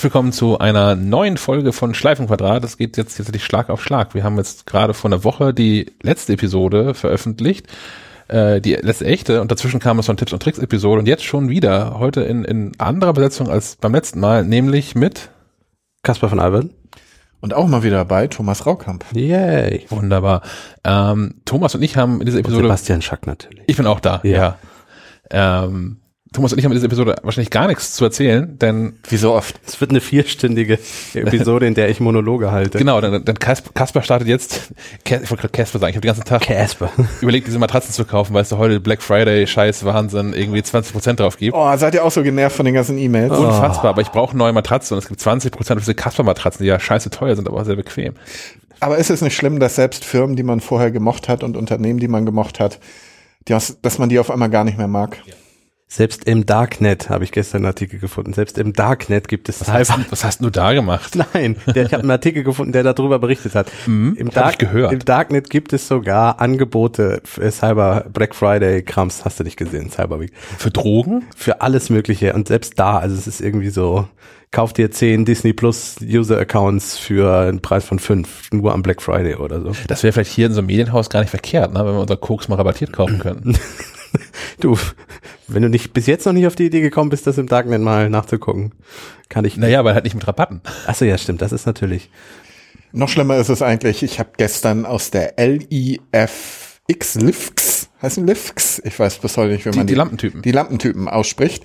Herzlich willkommen zu einer neuen Folge von Schleifenquadrat. Es geht jetzt tatsächlich Schlag auf Schlag. Wir haben jetzt gerade vor einer Woche die letzte Episode veröffentlicht, äh, die letzte echte, und dazwischen kam es von Tipps und Tricks Episode und jetzt schon wieder, heute in, in anderer Besetzung als beim letzten Mal, nämlich mit Kaspar von Alben. Und auch mal wieder dabei Thomas Raukamp. Yay. Wunderbar. Ähm, Thomas und ich haben in dieser Episode. Und Sebastian Schack natürlich. Ich bin auch da, ja. ja. Ähm, Thomas und ich haben in dieser Episode wahrscheinlich gar nichts zu erzählen, denn wie so oft. Es wird eine vierstündige Episode, in der ich Monologe halte. Genau, dann, dann Kasper startet jetzt, ich wollte gerade Kasper sagen, ich habe den ganzen Tag Kasper. überlegt, diese Matratzen zu kaufen, weil es da heute Black Friday, Scheiß, Wahnsinn, irgendwie 20% drauf gibt. Oh, seid ihr auch so genervt von den ganzen E-Mails? Oh. Unfassbar, aber ich brauche neue Matratzen und es gibt 20% für diese Kasper-Matratzen, die ja scheiße teuer sind, aber auch sehr bequem. Aber ist es nicht schlimm, dass selbst Firmen, die man vorher gemocht hat und Unternehmen, die man gemocht hat, die, dass man die auf einmal gar nicht mehr mag? Ja. Selbst im Darknet habe ich gestern einen Artikel gefunden. Selbst im Darknet gibt es was Hast, was hast du da gemacht? Nein, der, ich habe einen Artikel gefunden, der darüber berichtet hat. Mhm, Im, Dark, gehört. Im Darknet gibt es sogar Angebote für Cyber Black Friday Krams. Hast du nicht gesehen? Cyber Week. Für Drogen? Für alles Mögliche. Und selbst da, also es ist irgendwie so. Kauf dir zehn Disney Plus User Accounts für einen Preis von fünf, nur am Black Friday oder so. Das wäre vielleicht hier in so einem Medienhaus gar nicht verkehrt, ne, wenn wir unser Koks mal rabattiert kaufen können. du, wenn du nicht bis jetzt noch nicht auf die Idee gekommen bist, das im Darknet mal nachzugucken, kann ich. Naja, weil halt nicht mit Rabatten. Achso, ja, stimmt. Das ist natürlich. Noch schlimmer ist es eigentlich, ich habe gestern aus der LIFX, LIFX, heißen LIFX, ich weiß bis heute nicht, wie man die, die Lampentypen. Die Lampentypen ausspricht,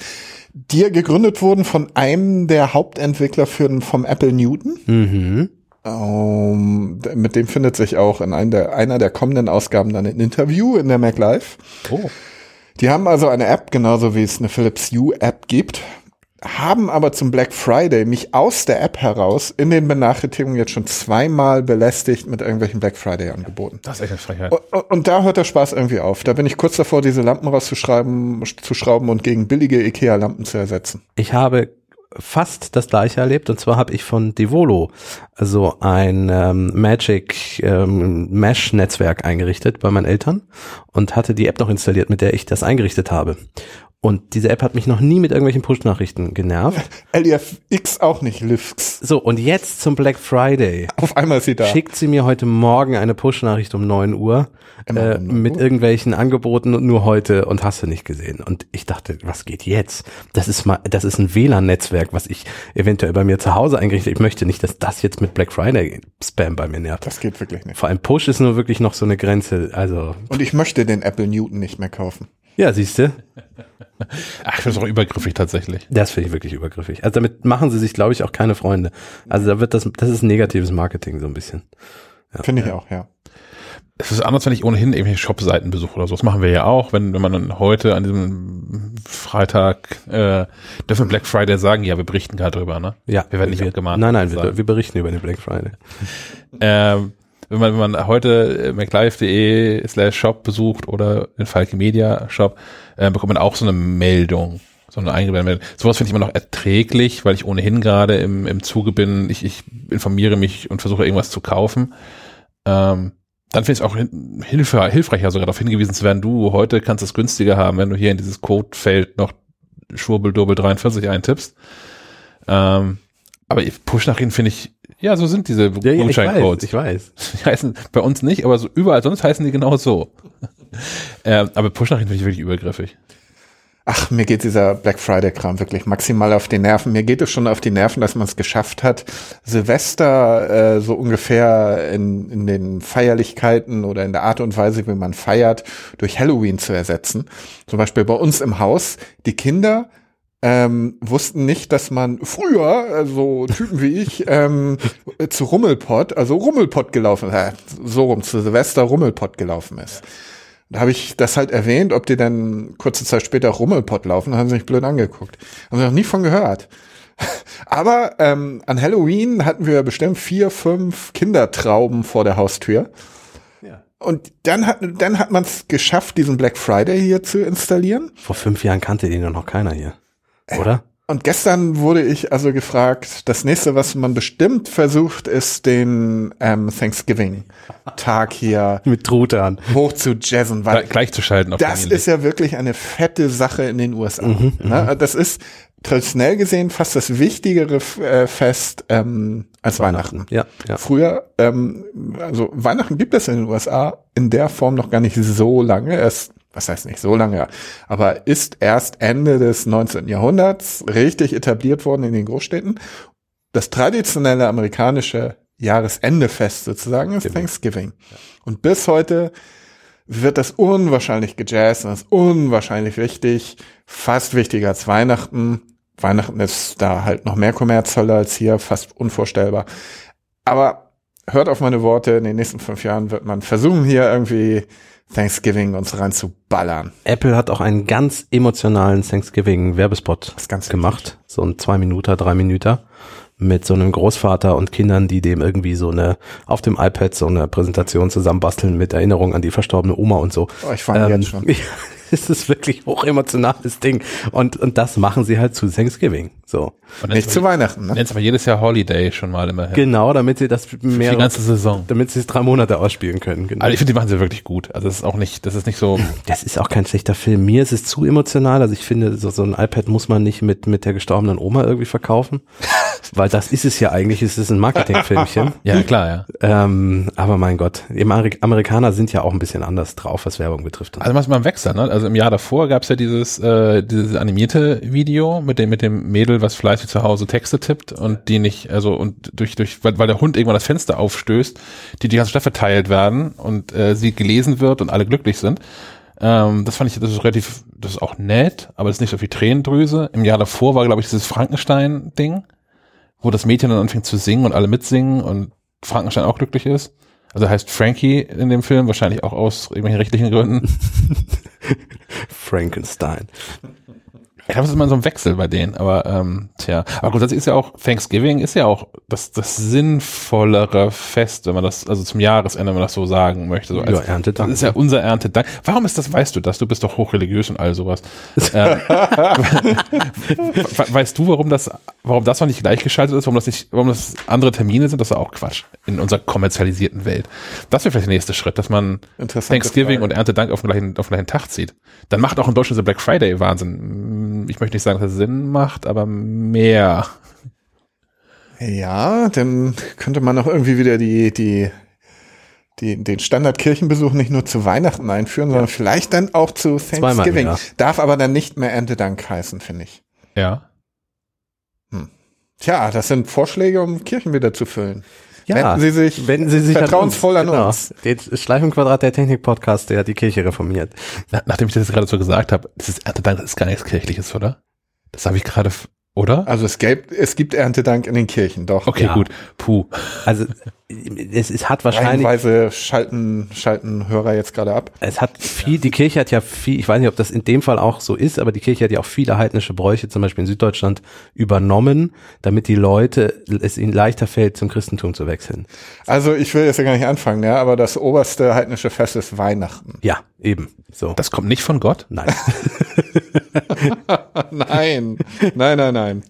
die gegründet wurden von einem der Hauptentwickler für, vom Apple Newton. Mhm. Um, mit dem findet sich auch in einer der, einer der kommenden Ausgaben dann ein Interview in der Mac Live. Oh. Die haben also eine App, genauso wie es eine Philips Hue App gibt, haben aber zum Black Friday mich aus der App heraus in den Benachrichtigungen jetzt schon zweimal belästigt mit irgendwelchen Black Friday Angeboten. Das ist echt eine Frechheit. Und, und, da hört der Spaß irgendwie auf. Da bin ich kurz davor, diese Lampen rauszuschreiben, zu schrauben und gegen billige Ikea Lampen zu ersetzen. Ich habe fast das gleiche erlebt und zwar habe ich von Devolo also ein ähm, Magic ähm, Mesh Netzwerk eingerichtet bei meinen Eltern und hatte die App noch installiert, mit der ich das eingerichtet habe. Und diese App hat mich noch nie mit irgendwelchen Push-Nachrichten genervt. LFX auch nicht, Lifx. So, und jetzt zum Black Friday. Auf einmal ist sie da. Schickt sie mir heute Morgen eine Push-Nachricht um neun Uhr äh, mit irgendwelchen Angeboten und nur heute und hast du nicht gesehen. Und ich dachte, was geht jetzt? Das ist mal, das ist ein WLAN-Netzwerk, was ich eventuell bei mir zu Hause eingerichtet. Ich möchte nicht, dass das jetzt mit Black Friday Spam bei mir nervt. Das geht wirklich nicht. Vor allem Push ist nur wirklich noch so eine Grenze. Also. Und ich möchte den Apple Newton nicht mehr kaufen. Ja, siehst du. Ach, ich finde es auch übergriffig tatsächlich. Das finde ich wirklich übergriffig. Also damit machen sie sich, glaube ich, auch keine Freunde. Also da wird das, das ist negatives Marketing so ein bisschen. Ja. Finde ich auch, ja. Es ist anders, wenn ich ohnehin irgendwelche Shop-Seiten besuche oder so. Das machen wir ja auch, wenn, wenn man dann heute an diesem Freitag äh, dürfen Black Friday sagen, ja, wir berichten gerade drüber, ne? Ja. Wir werden nicht abgemahnt. Nein, nein, wir, wir, berichten über den Black Friday. ähm, wenn man, wenn man heute maclife.de slash shop besucht oder den Falke Media Shop, äh, bekommt man auch so eine Meldung, so eine eingeblendete Meldung. Sowas finde ich immer noch erträglich, weil ich ohnehin gerade im, im Zuge bin. Ich, ich informiere mich und versuche irgendwas zu kaufen. Ähm, dann finde ich es auch hilf hilfreicher, sogar darauf hingewiesen zu werden, du, heute kannst es günstiger haben, wenn du hier in dieses Codefeld noch Schwurbeldurbel 43 eintippst. Ähm, aber Push-Nachrichten finde ich ja, so sind diese ja, Gutscheincodes. Ich weiß, ich weiß. Die heißen bei uns nicht, aber so überall sonst heißen die genau so. äh, aber Push-Nachrichten finde ich wirklich übergriffig. Ach, mir geht dieser Black Friday-Kram wirklich maximal auf die Nerven. Mir geht es schon auf die Nerven, dass man es geschafft hat, Silvester äh, so ungefähr in, in den Feierlichkeiten oder in der Art und Weise, wie man feiert, durch Halloween zu ersetzen. Zum Beispiel bei uns im Haus, die Kinder ähm, wussten nicht, dass man früher, also Typen wie ich, ähm, zu Rummelpott, also Rummelpott gelaufen, äh, so rum, zu Silvester Rummelpott gelaufen ist. Da habe ich das halt erwähnt, ob die dann kurze Zeit später Rummelpott laufen, haben sie mich blöd angeguckt. Haben sie noch nie von gehört. Aber ähm, an Halloween hatten wir bestimmt vier, fünf Kindertrauben vor der Haustür. Ja. Und dann hat, dann hat man es geschafft, diesen Black Friday hier zu installieren. Vor fünf Jahren kannte den noch keiner hier. Oder? Und gestern wurde ich also gefragt, das nächste, was man bestimmt versucht, ist den ähm, Thanksgiving-Tag hier mit Truthahn hoch zu jazzen. Weil gleich zu schalten. das ist ja wirklich eine fette Sache in den USA. Mhm, mhm, ne? Das ist traditionell gesehen fast das wichtigere äh, Fest ähm, als Weihnachten. Weihnachten. Ja, ja. Früher, ähm, also Weihnachten gibt es in den USA in der Form noch gar nicht so lange. Erst, was heißt nicht so lange, aber ist erst Ende des 19. Jahrhunderts richtig etabliert worden in den Großstädten. Das traditionelle amerikanische Jahresendefest sozusagen ist Thanksgiving. Und bis heute wird das unwahrscheinlich gejazzt und das ist unwahrscheinlich wichtig, fast wichtiger als Weihnachten. Weihnachten ist da halt noch mehr Kommerzzölle als hier, fast unvorstellbar. Aber hört auf meine Worte, in den nächsten fünf Jahren wird man versuchen, hier irgendwie Thanksgiving uns reinzuballern. Apple hat auch einen ganz emotionalen Thanksgiving-Werbespot gemacht. So ein zwei Minuten, drei Minuten mit so einem Großvater und Kindern, die dem irgendwie so eine auf dem iPad so eine Präsentation zusammenbasteln mit Erinnerung an die verstorbene Oma und so. Oh, ich fange ähm, jetzt schon. es ist wirklich hochemotionales Ding. Und, und das machen sie halt zu Thanksgiving. So. Nicht zu Weihnachten, ne? Nennt aber jedes Jahr Holiday schon mal immerhin. Genau, damit sie das mehr. Die ganze Saison. Damit sie es drei Monate ausspielen können. Genau. Also ich finde, die machen sie wirklich gut. Also das ist auch nicht, das ist nicht so. Das ist auch kein schlechter Film. Mir ist es zu emotional. Also ich finde, so, so ein iPad muss man nicht mit, mit der gestorbenen Oma irgendwie verkaufen. Weil das ist es ja eigentlich. Es ist ein Marketingfilmchen. ja, klar, ja. Ähm, aber mein Gott, die Amerikaner sind ja auch ein bisschen anders drauf, was Werbung betrifft. Also was man wechselt, ne? Also im Jahr davor gab es ja dieses, äh, dieses animierte Video mit dem, mit dem Mädel, was fleißig zu Hause Texte tippt und die nicht, also und durch, durch, weil, weil der Hund irgendwann das Fenster aufstößt, die die ganze Stadt verteilt werden und äh, sie gelesen wird und alle glücklich sind. Ähm, das fand ich, das ist relativ, das ist auch nett, aber das ist nicht so viel Tränendrüse. Im Jahr davor war, glaube ich, dieses Frankenstein-Ding, wo das Mädchen dann anfängt zu singen und alle mitsingen und Frankenstein auch glücklich ist. Also heißt Frankie in dem Film, wahrscheinlich auch aus irgendwelchen rechtlichen Gründen. Frankenstein. Ich glaube, es ist immer so ein Wechsel bei denen, aber ähm, tja. Aber grundsätzlich ist ja auch, Thanksgiving ist ja auch das, das sinnvollere Fest, wenn man das, also zum Jahresende, wenn man das so sagen möchte. So als, ja, Erntedank. Das ist ja unser Erntedank. Warum ist das, weißt du das? Du bist doch hochreligiös und all sowas. äh, weißt du, warum das, warum das noch nicht gleichgeschaltet ist, warum das nicht, warum das andere Termine sind? Das ist auch Quatsch in unserer kommerzialisierten Welt. Das wäre vielleicht der nächste Schritt, dass man Thanksgiving Frage. und Erntedank auf den gleichen, auf den gleichen Tag zieht. Dann macht auch in Deutschland so Black Friday Wahnsinn ich möchte nicht sagen, dass es Sinn macht, aber mehr. Ja, dann könnte man auch irgendwie wieder die, die, die, den Standardkirchenbesuch nicht nur zu Weihnachten einführen, sondern vielleicht dann auch zu Thanksgiving. Darf aber dann nicht mehr Erntedank heißen, finde ich. Ja. Hm. Tja, das sind Vorschläge, um Kirchen wieder zu füllen. Ja, wenden Sie sich, wenden Sie sich vertrauensvoll an uns. Genau. uns. Den Schleifenquadrat der Technik-Podcast, der hat die Kirche reformiert. Na, nachdem ich das gerade so gesagt habe, das ist Erntedank ist gar nichts Kirchliches, oder? Das habe ich gerade oder? Also es gibt, es gibt Erntedank in den Kirchen, doch. Okay, ja. gut. Puh. Also es, es hat wahrscheinlich. Reihenweise schalten, schalten Hörer jetzt gerade ab. Es hat viel, die Kirche hat ja viel, ich weiß nicht, ob das in dem Fall auch so ist, aber die Kirche hat ja auch viele heidnische Bräuche, zum Beispiel in Süddeutschland, übernommen, damit die Leute, es ihnen leichter fällt, zum Christentum zu wechseln. Also ich will jetzt ja gar nicht anfangen, ja, aber das oberste heidnische Fest ist Weihnachten. Ja, eben. So. Das kommt nicht von Gott? Nein. nein, nein, nein, nein.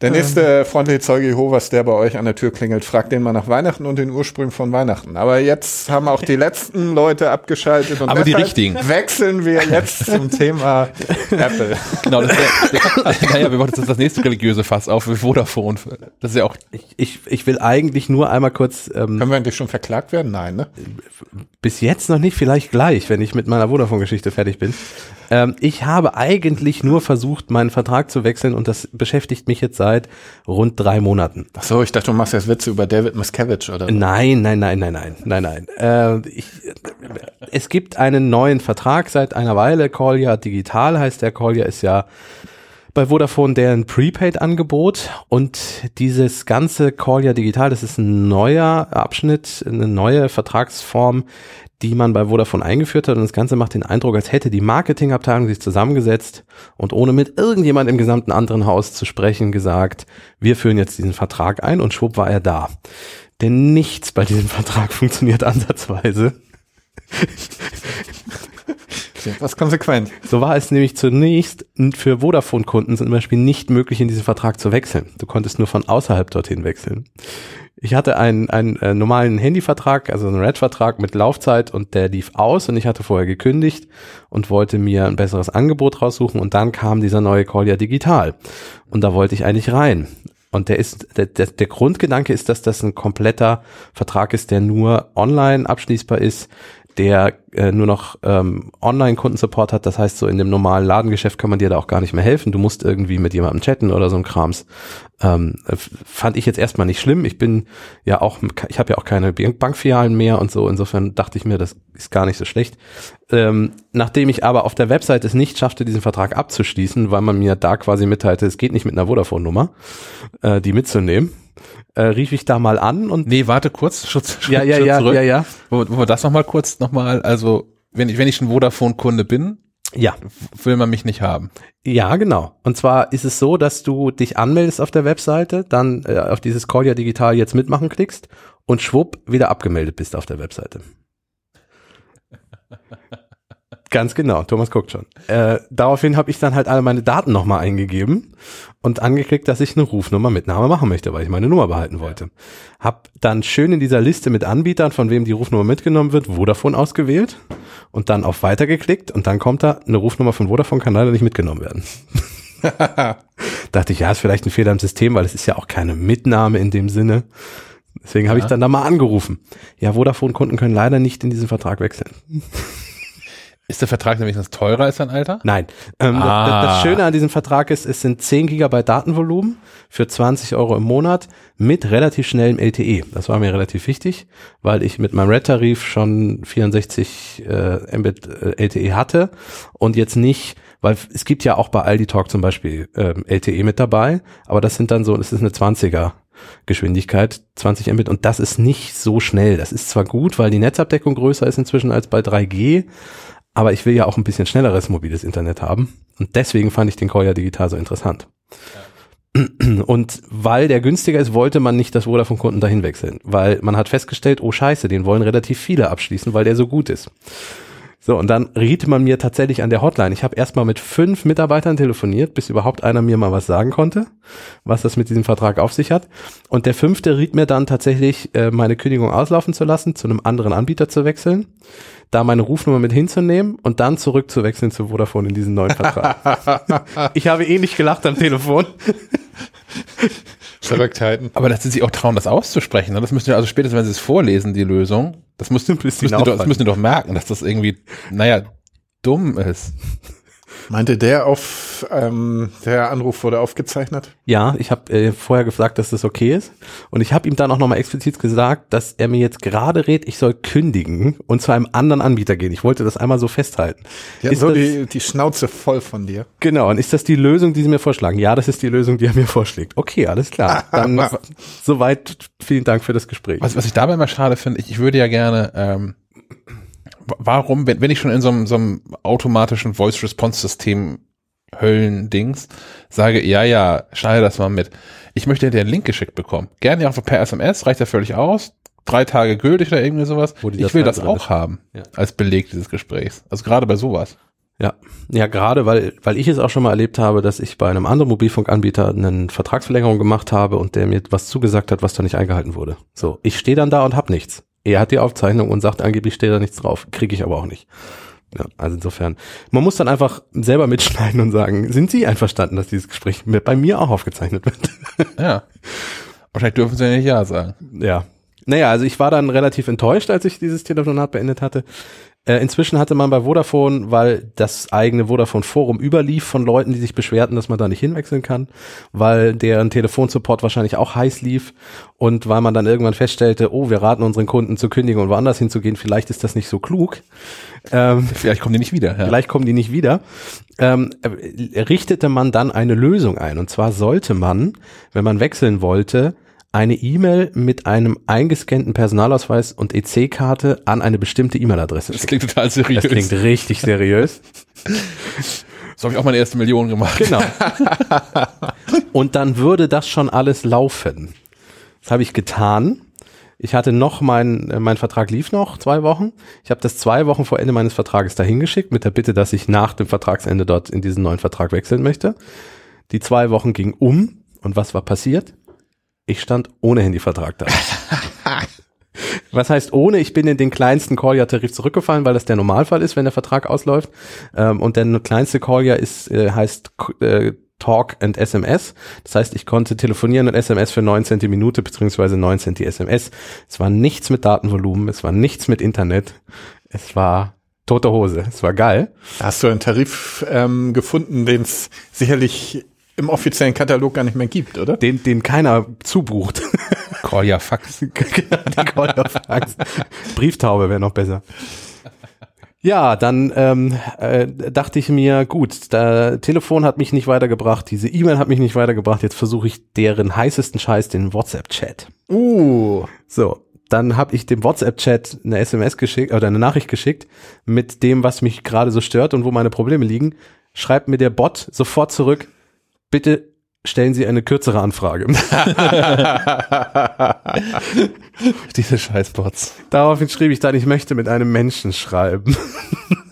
Der nächste freundliche Zeuge Jehovas, der bei euch an der Tür klingelt, fragt den mal nach Weihnachten und den Ursprung von Weihnachten. Aber jetzt haben auch die letzten Leute abgeschaltet und Aber die richtigen. wechseln wir jetzt zum Thema Apple. Genau, das ist naja, wir machen jetzt das nächste religiöse Fass auf, Vodafone. Das ist ja auch. Ich, ich, ich will eigentlich nur einmal kurz. Ähm, Können wir eigentlich schon verklagt werden? Nein, ne? Bis jetzt noch nicht, vielleicht gleich, wenn ich mit meiner Vodafone-Geschichte fertig bin. Ähm, ich habe eigentlich nur versucht, meinen Vertrag zu wechseln und das beschäftigt mich jetzt seit rund drei Monaten. Ach so, ich dachte, du machst jetzt Witze über David Miscavige oder? Nein, nein, nein, nein, nein, nein, nein. Äh, ich, es gibt einen neuen Vertrag seit einer Weile. Collier Digital heißt der. Collier ist ja bei Vodafone deren Prepaid-Angebot und dieses ganze Collier Digital, das ist ein neuer Abschnitt, eine neue Vertragsform, die man bei Vodafone eingeführt hat. Und das Ganze macht den Eindruck, als hätte die Marketingabteilung sich zusammengesetzt und ohne mit irgendjemand im gesamten anderen Haus zu sprechen gesagt, wir führen jetzt diesen Vertrag ein und schwupp war er da. Denn nichts bei diesem Vertrag funktioniert ansatzweise. Was konsequent. So war es nämlich zunächst für Vodafone-Kunden zum Beispiel nicht möglich, in diesen Vertrag zu wechseln. Du konntest nur von außerhalb dorthin wechseln. Ich hatte einen, einen äh, normalen Handyvertrag, also einen Red-Vertrag mit Laufzeit und der lief aus und ich hatte vorher gekündigt und wollte mir ein besseres Angebot raussuchen und dann kam dieser neue Call ja digital und da wollte ich eigentlich rein. Und der ist, der, der, der Grundgedanke ist, dass das ein kompletter Vertrag ist, der nur online abschließbar ist, der äh, nur noch ähm, Online-Kundensupport hat. Das heißt, so in dem normalen Ladengeschäft kann man dir da auch gar nicht mehr helfen. Du musst irgendwie mit jemandem chatten oder so ein Krams. Ähm, äh, fand ich jetzt erstmal nicht schlimm. Ich bin ja auch, ich habe ja auch keine Bankfilialen mehr und so. Insofern dachte ich mir, das ist gar nicht so schlecht. Ähm, nachdem ich aber auf der Website es nicht schaffte, diesen Vertrag abzuschließen, weil man mir da quasi mitteilte, es geht nicht mit einer Vodafone-Nummer, äh, die mitzunehmen äh, rief ich da mal an und Nee, warte kurz, Schutz, ja, ja, Schritt ja, zurück. ja, ja, Wo, wo wir das nochmal kurz nochmal, also wenn ich, wenn ich ein Vodafone-Kunde bin, ja, will man mich nicht haben. ja, genau. Und zwar ist es so, dass du dich anmeldest auf der Webseite, dann äh, auf dieses Call ja digital jetzt mitmachen klickst und schwupp wieder abgemeldet bist auf der Webseite. Ganz genau, Thomas guckt schon. Äh, daraufhin habe ich dann halt alle meine Daten nochmal eingegeben und angeklickt, dass ich eine Rufnummer mit Name machen möchte, weil ich meine Nummer behalten wollte. Hab dann schön in dieser Liste mit Anbietern, von wem die Rufnummer mitgenommen wird, Vodafone ausgewählt und dann auf Weiter geklickt und dann kommt da eine Rufnummer von Vodafone kann leider nicht mitgenommen werden. Dachte ich, ja, ist vielleicht ein Fehler im System, weil es ist ja auch keine Mitnahme in dem Sinne. Deswegen habe Ja. ich dann da mal angerufen. Ja, Vodafone-Kunden können leider nicht in diesen Vertrag wechseln. Ist der Vertrag nämlich teurer als dein Alter? Nein. Ähm, Ah. das, das Schöne an diesem Vertrag ist, es sind 10 Gigabyte Datenvolumen für 20 Euro im Monat mit relativ schnellem LTE. Das war mir relativ wichtig, weil ich mit meinem Red-Tarif schon 64 äh, Mbit äh, LTE hatte und jetzt nicht, weil es gibt ja auch bei Aldi Talk zum Beispiel ähm, LTE mit dabei, aber das sind dann so, das ist eine 20er. Geschwindigkeit 20 Mbit und das ist nicht so schnell. Das ist zwar gut, weil die Netzabdeckung größer ist inzwischen als bei 3G, aber ich will ja auch ein bisschen schnelleres mobiles Internet haben. Und deswegen fand ich den ja digital so interessant. Und weil der günstiger ist, wollte man nicht das Vodafone-Kunden dahin wechseln. Weil man hat festgestellt, oh scheiße, den wollen relativ viele abschließen, weil der so gut ist. So, und dann riet man mir tatsächlich an der Hotline. Ich habe erstmal mit fünf Mitarbeitern telefoniert, bis überhaupt einer mir mal was sagen konnte, was das mit diesem Vertrag auf sich hat. Und der fünfte riet mir dann tatsächlich, äh, meine Kündigung auslaufen zu lassen, zu einem anderen Anbieter zu wechseln, da meine Rufnummer mit hinzunehmen und dann zurückzuwechseln zu Vodafone in diesen neuen Vertrag. ich habe ähnlich gelacht am Telefon. Verrücktheiten. Aber dass sie sich auch trauen, das auszusprechen. Ne? Das müssen die, also spätestens, wenn sie es vorlesen, die Lösung, das müssen, müssen, die, doch, das müssen die doch merken, dass das irgendwie, naja, dumm ist. Meinte der auf, ähm, der Anruf wurde aufgezeichnet? Ja, ich habe äh, vorher gesagt, dass das okay ist. Und ich habe ihm dann auch nochmal explizit gesagt, dass er mir jetzt gerade rät, ich soll kündigen und zu einem anderen Anbieter gehen. Ich wollte das einmal so festhalten. Hat Ist so das- die, die Schnauze voll von dir. Genau, und ist das die Lösung, die Sie mir vorschlagen? Ja, das ist die Lösung, die er mir vorschlägt. Okay, alles klar. Dann soweit vielen Dank für das Gespräch. Was, was ich dabei mal schade finde, ich, ich würde ja gerne, ähm, warum, wenn, wenn ich schon in so einem, so einem automatischen Voice-Response-System Höllendings sage, ja, ja, schneide das mal mit. Ich möchte dir einen Link geschickt bekommen. Gerne auch per SMS, reicht ja völlig aus. Drei Tage gültig oder irgendwie sowas. Ich will das auch ist. haben, Ja. als Beleg dieses Gesprächs. Also gerade bei sowas. Ja, ja, gerade weil, weil ich es auch schon mal erlebt habe, dass ich bei einem anderen Mobilfunkanbieter eine Vertragsverlängerung gemacht habe und der mir was zugesagt hat, was da nicht eingehalten wurde. So, ich stehe dann da und hab nichts. Er hat die Aufzeichnung und sagt, angeblich steht da nichts drauf. Kriege ich aber auch nicht. Ja, also insofern, man muss dann einfach selber mitschneiden und sagen, sind Sie einverstanden, dass dieses Gespräch bei mir auch aufgezeichnet wird? Ja. Wahrscheinlich dürfen sie ja nicht Ja sagen. Ja. Naja, also ich war dann relativ enttäuscht, als ich dieses Telefonat beendet hatte. Äh, inzwischen hatte man bei Vodafone, weil das eigene Vodafone-Forum überlief von Leuten, die sich beschwerten, dass man da nicht hinwechseln kann, weil deren Telefonsupport wahrscheinlich auch heiß lief und weil man dann irgendwann feststellte, oh, wir raten unseren Kunden zu kündigen und woanders hinzugehen, vielleicht ist das nicht so klug. Ähm, Vielleicht kommen die nicht wieder. Ja. Vielleicht kommen die nicht wieder. Ähm, äh, richtete man dann eine Lösung ein. Und zwar sollte man, wenn man wechseln wollte, eine E-Mail mit einem eingescannten Personalausweis und EC-Karte an eine bestimmte E-Mail-Adresse Das klingt total seriös. Das klingt richtig seriös. So habe ich auch meine erste Million gemacht. Genau. Und dann würde das schon alles laufen. Das habe ich getan. Ich hatte noch mein, äh, mein Vertrag lief noch zwei Wochen. Ich habe das zwei Wochen vor Ende meines Vertrages dahin geschickt mit der Bitte, dass ich nach dem Vertragsende dort in diesen neuen Vertrag wechseln möchte. Die zwei Wochen gingen um und was war passiert? Ich stand ohne Handyvertrag da. Was heißt ohne? Ich bin in den kleinsten Call-Tarif zurückgefallen, weil das der Normalfall ist, wenn der Vertrag ausläuft. Ähm, und der kleinste Call ist äh, heißt äh, Talk and SMS. Das heißt, ich konnte telefonieren und SMS für 9 Cent die Minute beziehungsweise 9 Cent die SMS. Es war nichts mit Datenvolumen, es war nichts mit Internet. Es war tote Hose. Es war geil. Hast du einen Tarif ähm, gefunden, den es sicherlich im offiziellen Katalog gar nicht mehr gibt, oder? Den, den keiner zubucht. Kolja Fax. die Kolja Fax. Brieftaube wäre noch besser. Ja, dann ähm, äh, dachte ich mir, gut, der Telefon hat mich nicht weitergebracht, diese E-Mail hat mich nicht weitergebracht, jetzt versuche ich deren heißesten Scheiß, den WhatsApp-Chat. Uh. So, dann habe ich dem WhatsApp-Chat eine SMS geschickt oder eine Nachricht geschickt mit dem, was mich gerade so stört und wo meine Probleme liegen. Schreibt mir der Bot sofort zurück, bitte stellen Sie eine kürzere Anfrage. Diese Scheißbots. Daraufhin schrieb ich dann, ich möchte mit einem Menschen schreiben.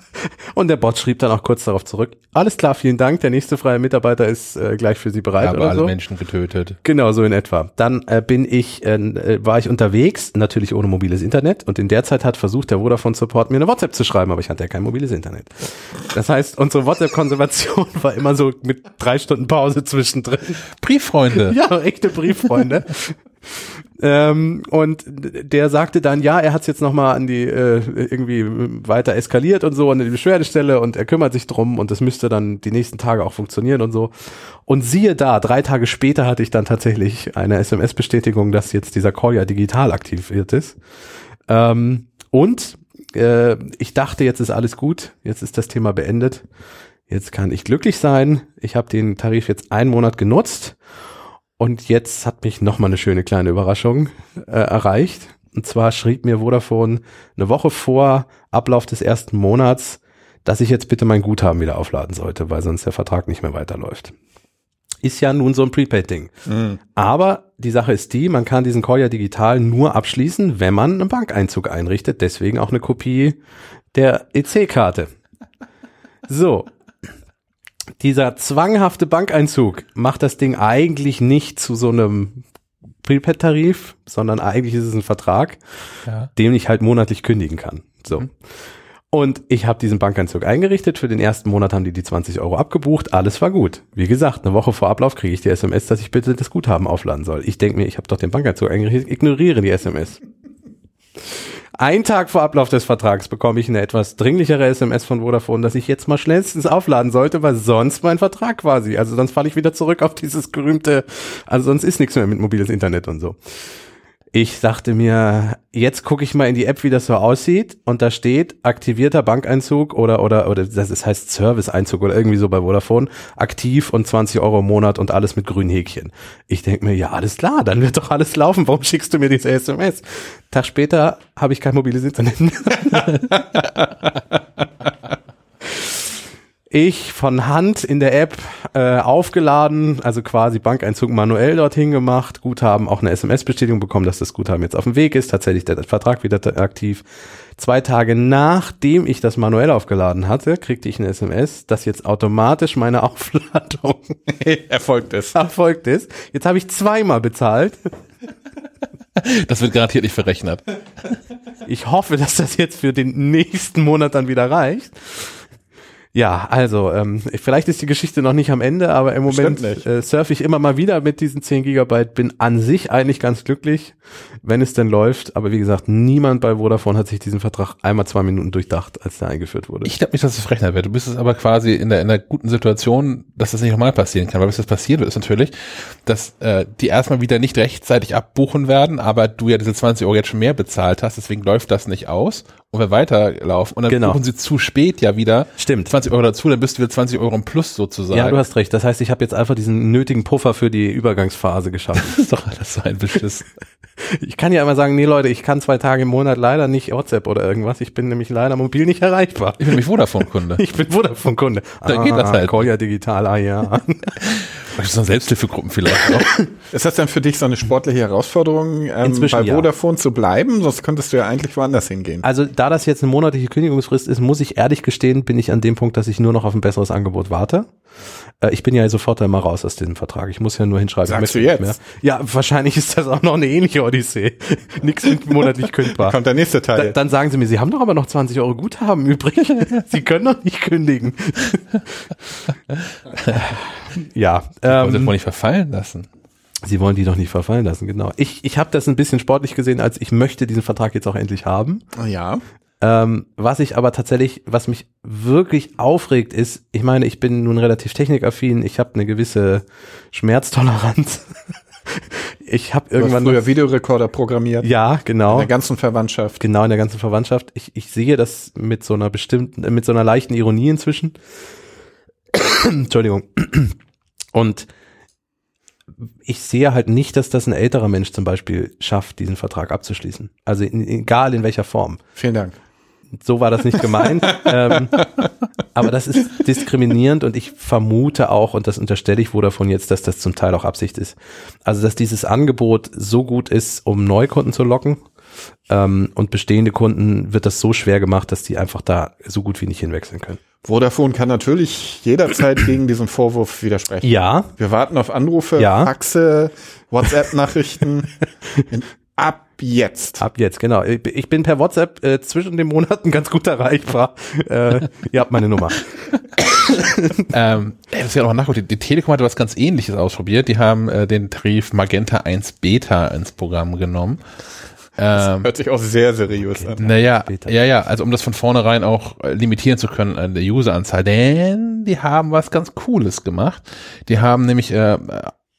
Und der Bot schrieb dann auch kurz darauf zurück. Alles klar, vielen Dank. Der nächste freie Mitarbeiter ist äh, gleich für Sie bereit. Aber oder alle so. Menschen getötet. Genau, so in etwa. Dann äh, bin ich, äh, war ich unterwegs, natürlich ohne mobiles Internet. Und in der Zeit hat versucht, der Vodafone Support mir eine WhatsApp zu schreiben, aber ich hatte ja kein mobiles Internet. Das heißt, unsere WhatsApp-Konservation war immer so mit drei Stunden Pause zwischendrin. Brieffreunde. Ja, echte Brieffreunde. ähm, und der sagte dann, ja, er hat es jetzt nochmal an die äh, irgendwie weiter eskaliert und so an die Beschwerdestelle und er kümmert sich drum und das müsste dann die nächsten Tage auch funktionieren und so. Und siehe da, drei Tage später hatte ich dann tatsächlich eine SMS-Bestätigung, dass jetzt dieser Call ja digital aktiviert ist. Ähm, und äh, ich dachte, jetzt ist alles gut, jetzt ist das Thema beendet. Jetzt kann ich glücklich sein. Ich habe den Tarif jetzt einen Monat genutzt und jetzt hat mich noch mal eine schöne kleine Überraschung äh, erreicht. Und zwar schrieb mir Vodafone eine Woche vor Ablauf des ersten Monats, dass ich jetzt bitte mein Guthaben wieder aufladen sollte, weil sonst der Vertrag nicht mehr weiterläuft. Ist ja nun so ein Prepaid-Ding. Mhm. Aber die Sache ist die, man kann diesen Call ja digital nur abschließen, wenn man einen Bankeinzug einrichtet. Deswegen auch eine Kopie der EC-Karte. So. Dieser zwanghafte Bankeinzug macht das Ding eigentlich nicht zu so einem Prepaid-Tarif, sondern eigentlich ist es ein Vertrag, Ja. den ich halt monatlich kündigen kann. So. Und ich habe diesen Bankeinzug eingerichtet. Für den ersten Monat haben die die 20 Euro abgebucht. Alles war gut. Wie gesagt, eine Woche vor Ablauf kriege ich die SMS, dass ich bitte das Guthaben aufladen soll. Ich denke mir, ich habe doch den Bankeinzug eingerichtet, ignoriere die SMS. Ein Tag vor Ablauf des Vertrags bekomme ich eine etwas dringlichere SMS von Vodafone, dass ich jetzt mal schnellstens aufladen sollte, weil sonst mein Vertrag quasi, also sonst falle ich wieder zurück auf dieses berühmte, also sonst ist nichts mehr mit mobiles Internet und so. Ich dachte mir, jetzt gucke ich mal in die App, wie das so aussieht und da steht aktivierter Bankeinzug oder oder oder das heißt Serviceeinzug oder irgendwie so bei Vodafone, aktiv und 20 Euro im Monat und alles mit grünen Häkchen. Ich denke mir, ja, alles klar, dann wird doch alles laufen. Warum schickst du mir diese SMS? Tag später habe ich kein mobiles Internet. ich von Hand in der App äh, aufgeladen, also quasi Bankeinzug manuell dorthin gemacht, Guthaben, auch eine SMS-Bestätigung bekommen, dass das Guthaben jetzt auf dem Weg ist, tatsächlich der Vertrag wieder aktiv. Zwei Tage nachdem ich das manuell aufgeladen hatte, kriegte ich eine SMS, dass jetzt automatisch meine Aufladung Erfolgt es. erfolgt ist. Jetzt habe ich zweimal bezahlt. Das wird garantiert nicht verrechnet. Ich hoffe, dass das jetzt für den nächsten Monat dann wieder reicht. Ja, also ähm, vielleicht ist die Geschichte noch nicht am Ende, aber im Moment äh, surfe ich immer mal wieder mit diesen 10 Gigabyte, bin an sich eigentlich ganz glücklich, wenn es denn läuft. Aber wie gesagt, niemand bei Vodafone hat sich diesen Vertrag einmal zwei Minuten durchdacht, als der eingeführt wurde. Ich glaube nicht, dass es verrechnet wird. Du bist es aber quasi in der, in der guten Situation, dass das nicht nochmal passieren kann. Weil was jetzt passiert wird, ist natürlich, dass äh, die erstmal wieder nicht rechtzeitig abbuchen werden, aber du ja diese 20 Euro jetzt schon mehr bezahlt hast, deswegen läuft das nicht aus und wir weiterlaufen. Und dann Genau. buchen sie zu spät ja wieder Stimmt. 20 Euro dazu, dann bist du wieder 20 Euro im Plus sozusagen. Ja, du hast recht. Das heißt, ich habe jetzt einfach diesen nötigen Puffer für die Übergangsphase geschaffen. das ist doch alles so ein Beschiss. Ich kann ja immer sagen, nee Leute, ich kann zwei Tage im Monat leider nicht WhatsApp oder irgendwas. Ich bin nämlich leider mobil nicht erreichbar. Ich bin nämlich Vodafone-Kunde. Ich bin Vodafone-Kunde. Da geht das halt. Call ja digital, ah ja. Das sind Selbsthilfegruppen vielleicht auch. Ist das dann für dich so eine sportliche Herausforderung, ähm, Inzwischen bei ja. Vodafone zu bleiben? Sonst könntest du ja eigentlich woanders hingehen. Also da das jetzt eine monatliche Kündigungsfrist ist, muss ich ehrlich gestehen, bin ich an dem Punkt, dass ich nur noch auf ein besseres Angebot warte. Äh, ich bin ja sofort einmal raus aus diesem Vertrag. Ich muss ja nur hinschreiben. Sagst du jetzt? Mehr. Ja, wahrscheinlich ist das auch noch eine ähnliche Odyssee. Nix monatlich kündbar. Kommt der nächste Da, Teil. dann sagen sie mir, sie haben doch aber noch 20 Euro Guthaben übrig. sie können doch nicht kündigen. ja, ähm, wohl nicht verfallen lassen. sie wollen die doch nicht verfallen lassen, genau. Ich, ich habe das ein bisschen sportlich gesehen, als ich möchte diesen Vertrag jetzt auch endlich haben. ja. Ähm, was ich aber tatsächlich, was mich wirklich aufregt, ist, ich meine, ich bin nun relativ technikaffin, ich habe eine gewisse Schmerztoleranz. ich habe Du hast irgendwann früher Videorekorder programmiert. ja, In genau. der ganzen Verwandtschaft. Genau, in der ganzen Verwandtschaft. Ich, ich sehe das mit so einer bestimmten, mit so einer leichten Ironie inzwischen. Entschuldigung. Und ich sehe halt nicht, dass das ein älterer Mensch zum Beispiel schafft, diesen Vertrag abzuschließen. Also in, egal in welcher Form. Vielen Dank. So war das nicht gemeint. ähm, aber das ist diskriminierend und ich vermute auch, und das unterstelle ich Vodafone jetzt, dass das zum Teil auch Absicht ist. Also, dass dieses Angebot so gut ist, um Neukunden zu locken. Ähm, und bestehende Kunden wird das so schwer gemacht, dass die einfach da so gut wie nicht hinwechseln können. Vodafone kann natürlich jederzeit gegen diesen Vorwurf widersprechen. Ja, Wir warten auf Anrufe, Ja. Faxe, WhatsApp-Nachrichten. In- Ab jetzt. ab jetzt, genau. Ich bin per WhatsApp äh, zwischen den Monaten ganz gut erreichbar. Äh, ihr habt meine Nummer. ähm, das ist ja noch nachgucken. Die, die Telekom hatte was ganz ähnliches ausprobiert. Die haben äh, den Tarif Magenta 1 Beta ins Programm genommen. Ähm, Hört sich auch sehr seriös an. naja, Beta. ja, ja, also um das von vornherein auch äh, limitieren zu können an der Useranzahl. Denn die haben was ganz Cooles gemacht. Die haben nämlich äh,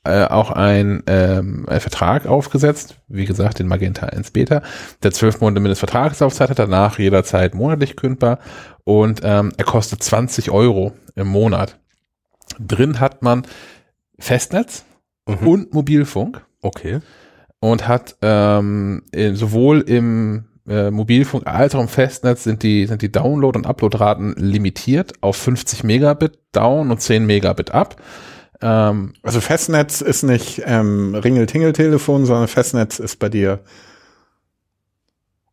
äh, auch ein ähm, einen Vertrag aufgesetzt, wie gesagt, den Magenta 1 Beta, der zwölf Monate Mindestvertragslaufzeit hat, danach jederzeit monatlich kündbar und ähm, er kostet 20 Euro im Monat. Drin hat man Festnetz Mhm. und Mobilfunk Okay. und hat ähm, in, sowohl im äh, Mobilfunk als auch im Festnetz sind die, sind die Download- und Uploadraten limitiert auf 50 Megabit Down und 10 Megabit Up. Ähm, Also Festnetz ist nicht ähm, Ringel-Tingel-Telefon, sondern Festnetz ist bei dir.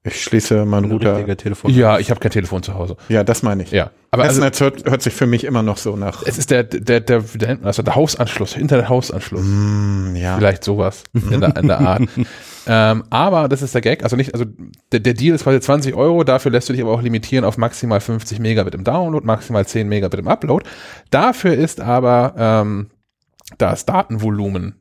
Ich schließe meinen Ein Router. ja, ich habe kein Telefon zu Hause. Ja, das meine ich. Ja, aber also, Festnetz hört, hört sich für mich immer noch so nach. es ist der, der, der, man das? der Hausanschluss, Internet-Hausanschluss. Mm, ja. Vielleicht sowas in der, in der Art. ähm, aber das ist der Gag. Also nicht, also der, der Deal ist quasi 20 Euro, dafür lässt du dich aber auch limitieren auf maximal 50 Megabit im Download, maximal 10 Megabit im Upload. Dafür ist aber ähm, das Datenvolumen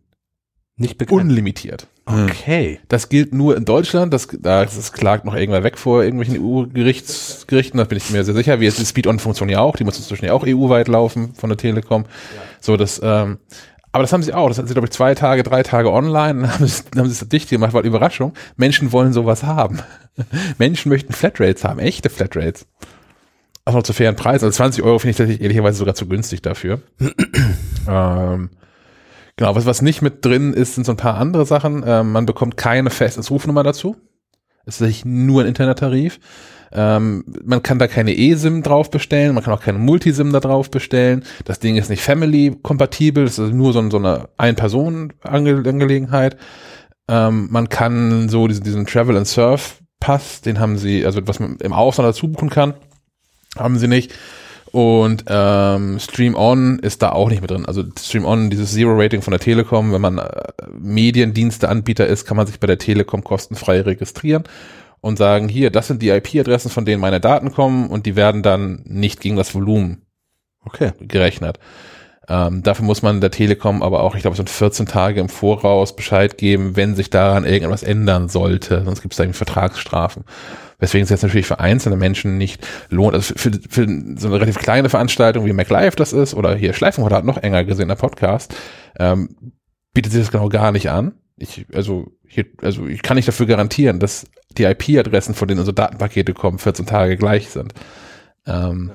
Nicht bekannt. unlimitiert. Okay. Das gilt nur in Deutschland, das, da das klagt noch irgendwer weg vor irgendwelchen EU-Gerichten, da bin ich mir sehr sicher, wie jetzt die Speed-On-Funktion ja auch, die muss inzwischen ja auch EU-weit laufen von der Telekom. So, das, ähm, aber das haben sie auch, das hatten sie, glaube ich, zwei Tage, drei Tage online, dann haben sie, dann haben sie es dicht gemacht, weil Überraschung, Menschen wollen sowas haben. Menschen möchten Flatrates haben, echte Flatrates. Auch noch zu fairen Preisen, also 20 Euro finde ich tatsächlich ehrlicherweise sogar zu günstig dafür. Ähm, Genau, was, was nicht mit drin ist, sind so ein paar andere Sachen. Ähm, man bekommt keine Festnetzrufnummer dazu. Es ist tatsächlich nur ein Internettarif. Ähm, man kann da keine eSIM drauf bestellen, man kann auch keine Multisim da drauf bestellen. Das Ding ist nicht family-kompatibel, es ist nur so, so eine Ein-Personen-Angelegenheit. Ähm, man kann so diesen, diesen Travel and Surf Pass, den haben sie, also was man im Ausland dazu buchen kann, haben sie nicht. Und ähm, Stream On ist da auch nicht mit drin. Also Stream On, dieses Zero-Rating von der Telekom, wenn man äh, Mediendiensteanbieter ist, kann man sich bei der Telekom kostenfrei registrieren und sagen, hier, das sind die IP-Adressen, von denen meine Daten kommen und die werden dann nicht gegen das Volumen Okay. gerechnet. Ähm, dafür muss man der Telekom aber auch, ich glaube, so 14 Tage im Voraus Bescheid geben, wenn sich daran irgendwas ändern sollte. Sonst gibt es da irgendwie Vertragsstrafen. Weswegen es jetzt natürlich für einzelne Menschen nicht lohnt. Also für, für so eine relativ kleine Veranstaltung wie MacLive das ist oder hier Schleifenhorter hat noch enger gesehen, der Podcast, ähm, bietet sich das genau gar nicht an. Ich, also, hier, also ich kann nicht dafür garantieren, dass die IP-Adressen, von denen unsere Datenpakete kommen, 14 Tage gleich sind. Ähm,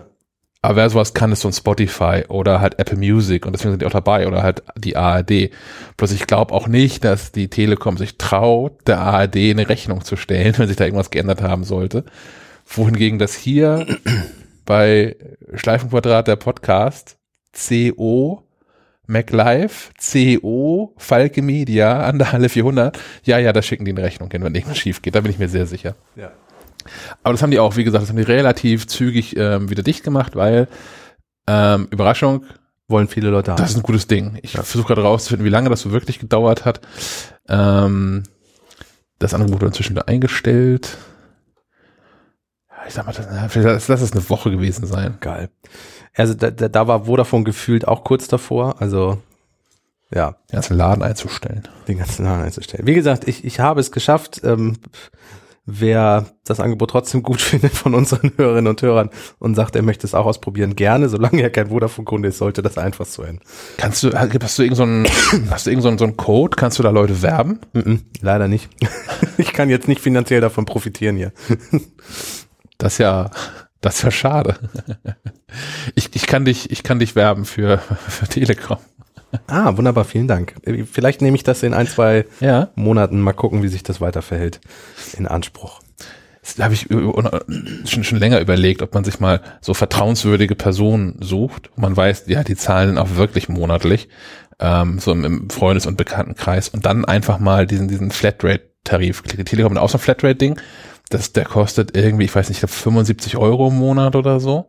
aber wer sowas kann, ist so ein Spotify oder halt Apple Music und deswegen sind die auch dabei oder halt die ARD. Bloß ich glaube auch nicht, dass die Telekom sich traut, der ARD eine Rechnung zu stellen, wenn sich da irgendwas geändert haben sollte. Wohingegen das hier bei Schleifenquadrat der Podcast CO MacLive, CO, Falke Media an der Halle 400. Ja, ja, da schicken die eine Rechnung hin, wenn irgendwas schief geht. Da bin ich mir sehr sicher. Ja. Aber das haben die auch, wie gesagt, das haben die relativ zügig ähm, wieder dicht gemacht, weil ähm, Überraschung, Wollen viele Leute haben. das ist ein gutes Ding. Ich versuche gerade rauszufinden, wie lange das so wirklich gedauert hat. Ähm, das Angebot wurde inzwischen wieder eingestellt. Ja, Ich sag mal, das, vielleicht lass es eine Woche gewesen sein. Geil. Also da, da, da war Vodafone gefühlt auch kurz davor. Also ja, Den ganzen Laden einzustellen. den ganzen Namen einzustellen. Wie gesagt, ich, ich habe es geschafft. Ähm, wer das Angebot trotzdem gut findet von unseren Hörerinnen und Hörern und sagt, er möchte es auch ausprobieren, gerne, solange er kein Vodafone-Kunde ist, sollte das einfach so hin. Kannst du, hast du irgend so einen, hast du irgend so einen, Code? Kannst du da Leute werben? Mhm, leider nicht. ich kann jetzt nicht finanziell davon profitieren hier. Das ist ja, das ist ja schade. Ich, ich kann dich, ich kann dich werben für, für Telekom. Ah, wunderbar, vielen Dank. Vielleicht nehme ich das in ein, zwei Ja. Monaten mal gucken, wie sich das weiter verhält, in Anspruch. Da habe ich schon, schon länger überlegt, ob man sich mal so vertrauenswürdige Personen sucht. Man weiß, ja, die zahlen auch wirklich monatlich, ähm, so im, im Freundes- und Bekanntenkreis und dann einfach mal diesen, diesen Flatrate-Tarif. Die Telekom hat auch so ein Flatrate-Ding. Das, der kostet irgendwie, ich weiß nicht, ich glaube 75 Euro im Monat oder so.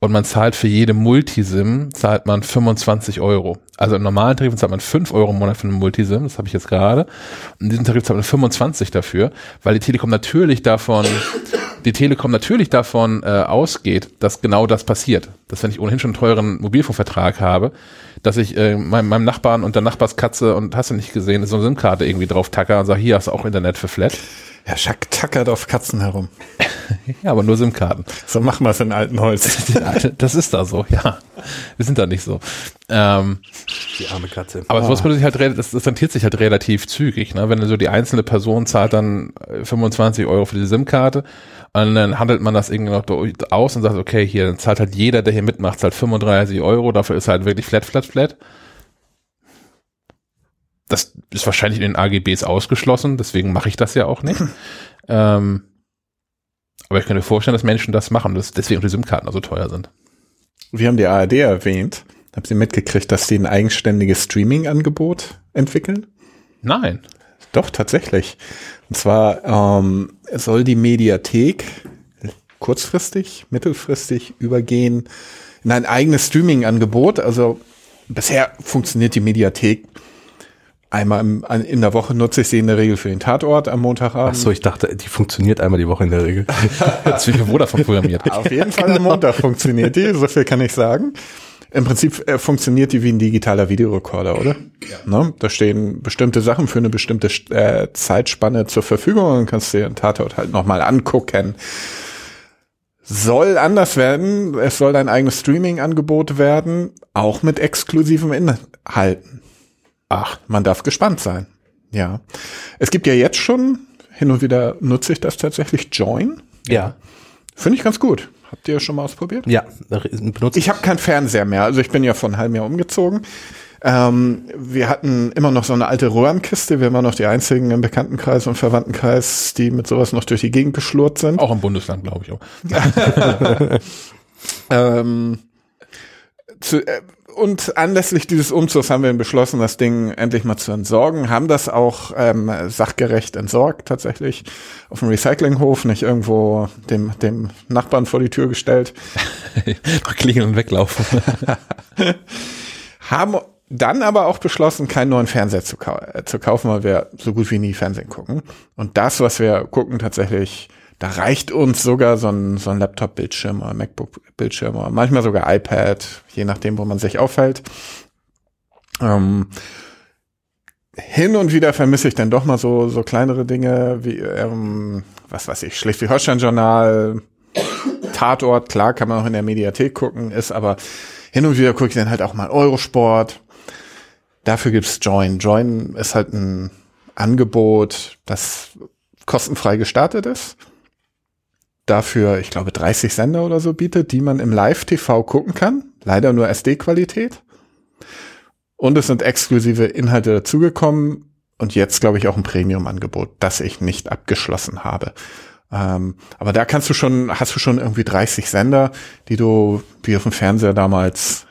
Und man zahlt für jede Multisim, zahlt man 25 Euro. Also im normalen Tarif zahlt man 5 Euro im Monat für eine Multisim, das habe ich jetzt gerade. Und in diesem Tarif zahlt man 25 dafür, weil die Telekom natürlich davon, die Telekom natürlich davon äh, ausgeht, dass genau das passiert. Dass wenn ich ohnehin schon einen teuren Mobilfunkvertrag habe, dass ich äh, meinem, meinem Nachbarn und der Nachbarskatze und hast du nicht gesehen, so eine SIM-Karte irgendwie drauf tacker und sage, hier hast du auch Internet für Flat. Ja, Schack tackert auf Katzen herum. Ja, aber nur SIM-Karten. So machen wir es in alten Holz. Das ist da so, ja. Wir sind da nicht so. Ähm, Die arme Katze. aber sowas würde sich halt, das, das rentiert sich halt relativ zügig, ne? Wenn so die einzelne Person zahlt dann äh, 25 Euro für die SIM-Karte und dann handelt man das irgendwie noch aus und sagt, okay, hier, dann zahlt halt jeder, der hier mitmacht, zahlt 35 Euro, dafür ist halt wirklich flat, flat, flat. Das ist wahrscheinlich in den AGBs ausgeschlossen, deswegen mache ich das ja auch nicht. ähm, aber ich kann mir vorstellen, dass Menschen das machen, dass deswegen die SIM-Karten so teuer sind. Wir haben die ARD erwähnt. Habt ihr mitgekriegt, dass die ein eigenständiges Streaming-Angebot entwickeln? Nein. Doch, tatsächlich. Und zwar ähm, soll die Mediathek kurzfristig, mittelfristig übergehen in ein eigenes Streaming-Angebot. Also bisher funktioniert die Mediathek einmal im, an- in der Woche, nutze ich sie in der Regel für den Tatort am Montagabend. Ach so, ich dachte, die funktioniert einmal die Woche in der Regel. Das ist wie Vodafone programmiert. Auf jeden Fall am Montag funktioniert die, so viel kann ich sagen. Im Prinzip äh, funktioniert die wie ein digitaler Videorekorder, oder? Ne? Da stehen bestimmte Sachen für eine bestimmte äh, Zeitspanne zur Verfügung und kannst dir den Tatort halt nochmal angucken. Soll anders werden, es soll ein eigenes Streaming-Angebot werden, auch mit exklusiven Inhalten. Ach, man darf gespannt sein. Ja. Es gibt ja jetzt schon, hin und wieder nutze ich das tatsächlich, Join. Ja. Finde ich ganz gut. Habt ihr schon mal ausprobiert? Ja, benutzt. Ich habe keinen Fernseher mehr. Also ich bin ja vor einem halben Jahr umgezogen. Ähm, wir hatten immer noch so eine alte Röhrenkiste. Wir waren noch die einzigen im Bekanntenkreis und Verwandtenkreis, die mit sowas noch durch die Gegend geschlurrt sind. Auch im Bundesland, glaube ich auch. Ähm, zu, äh, und anlässlich dieses Umzugs haben wir beschlossen, das Ding endlich mal zu entsorgen, haben das auch ähm, sachgerecht entsorgt tatsächlich auf dem Recyclinghof, nicht irgendwo dem, dem Nachbarn vor die Tür gestellt. Noch klingeln und weglaufen. haben dann aber auch beschlossen, keinen neuen Fernseher zu, kau äh, zu kaufen, weil wir so gut wie nie Fernsehen gucken. Und das, was wir gucken, tatsächlich, da reicht uns sogar so ein, so ein Laptop-Bildschirm oder MacBook-Bildschirm oder manchmal sogar iPad, je nachdem, wo man sich aufhält. Ähm, hin und wieder vermisse ich dann doch mal so, so kleinere Dinge wie, ähm, was weiß ich, Schleswig-Holstein-Journal, Tatort, klar, kann man auch in der Mediathek gucken, ist aber hin und wieder gucke ich dann halt auch mal Eurosport. Dafür gibt's Join. Join ist halt ein Angebot, das kostenfrei gestartet ist. Dafür, ich glaube, 30 Sender oder so bietet, die man im Live-TV gucken kann. Leider nur SD-Qualität. Und es sind exklusive Inhalte dazugekommen. Und jetzt, glaube ich, auch ein Premium-Angebot, das ich nicht abgeschlossen habe. Ähm, aber da kannst du schon, hast du schon irgendwie 30 Sender, die du wie auf dem Fernseher damals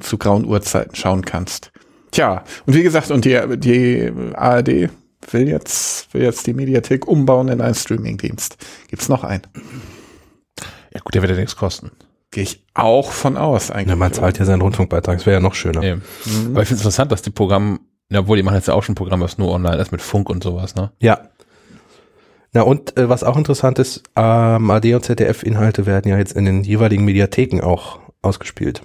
zu grauen Uhrzeiten schauen kannst. Tja, und wie gesagt, und die, die ARD will jetzt, will jetzt die Mediathek umbauen in einen Streamingdienst. Gibt's noch einen? Ja gut, der wird ja nichts kosten. Gehe ich auch von aus eigentlich. Ja, man zahlt ja seinen Rundfunkbeitrag, das wäre ja noch schöner. Eben. Aber ich finde es interessant, dass die Programme, ja, obwohl die machen jetzt ja auch schon ein Programm, was nur online ist, mit Funk und sowas, ne? Ja. Na und äh, was auch interessant ist, ähm, AD und ZDF-Inhalte werden ja jetzt in den jeweiligen Mediatheken auch ausgespielt.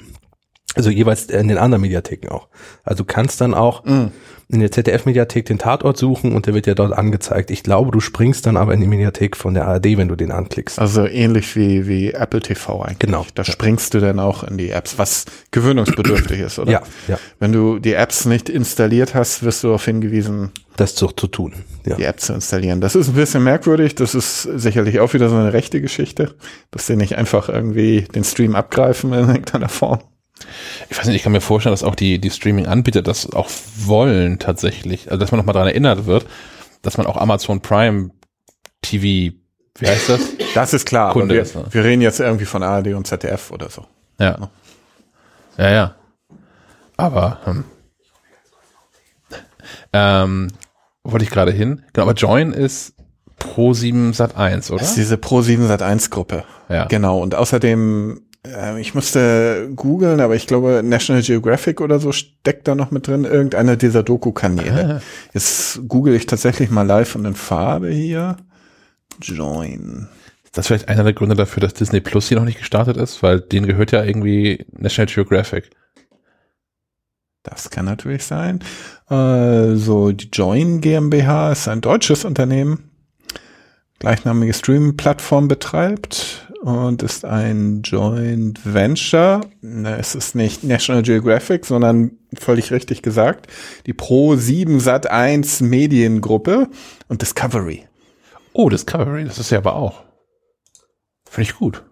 Also jeweils in den anderen Mediatheken auch. Also du kannst dann auch Mhm. in der ZDF-Mediathek den Tatort suchen und der wird ja dort angezeigt. Ich glaube, du springst dann aber in die Mediathek von der ARD, wenn du den anklickst. Also ähnlich wie, wie Apple TV eigentlich. Genau. Da springst du dann auch in die Apps, was gewöhnungsbedürftig ist, oder? Ja, ja. Wenn du die Apps nicht installiert hast, wirst du darauf hingewiesen, Das zu, zu tun. Ja. die App zu installieren. Das ist ein bisschen merkwürdig. Das ist sicherlich auch wieder so eine rechte Geschichte, dass sie nicht einfach irgendwie den Stream abgreifen in irgendeiner Form. Ich weiß nicht, ich kann mir vorstellen, dass auch die, die Streaming-Anbieter das auch wollen tatsächlich. Also, dass man nochmal daran erinnert wird, dass man auch Amazon Prime TV, wie heißt das? Das ist klar. Kunde aber wir, ist, ne? wir reden jetzt irgendwie von ARD und ZDF oder so. Ja. Ja, ja. Aber, hm. ähm, wo wollte ich gerade hin? Genau, aber Join ist Pro 7 Sat 1, oder? Das ist diese Pro 7 Sat 1 Gruppe. Ja. Genau. Und außerdem, äh, ich musste googeln, aber ich glaube, National Geographic oder so steckt da noch mit drin. Irgendeiner dieser Doku-Kanäle. Jetzt google ich tatsächlich mal live und in Farbe hier. Join. Ist das vielleicht einer der Gründe dafür, dass Disney Plus hier noch nicht gestartet ist? Weil denen gehört ja irgendwie National Geographic. Das kann natürlich sein. Also die Join GmbH ist ein deutsches Unternehmen, gleichnamige Streaming-Plattform betreibt und ist ein Joint Venture. Na, Es ist nicht National Geographic, sondern völlig richtig gesagt, die Pro 7 Sat 1 Mediengruppe und Discovery. Oh, Discovery, das ist ja aber auch. Finde ich gut.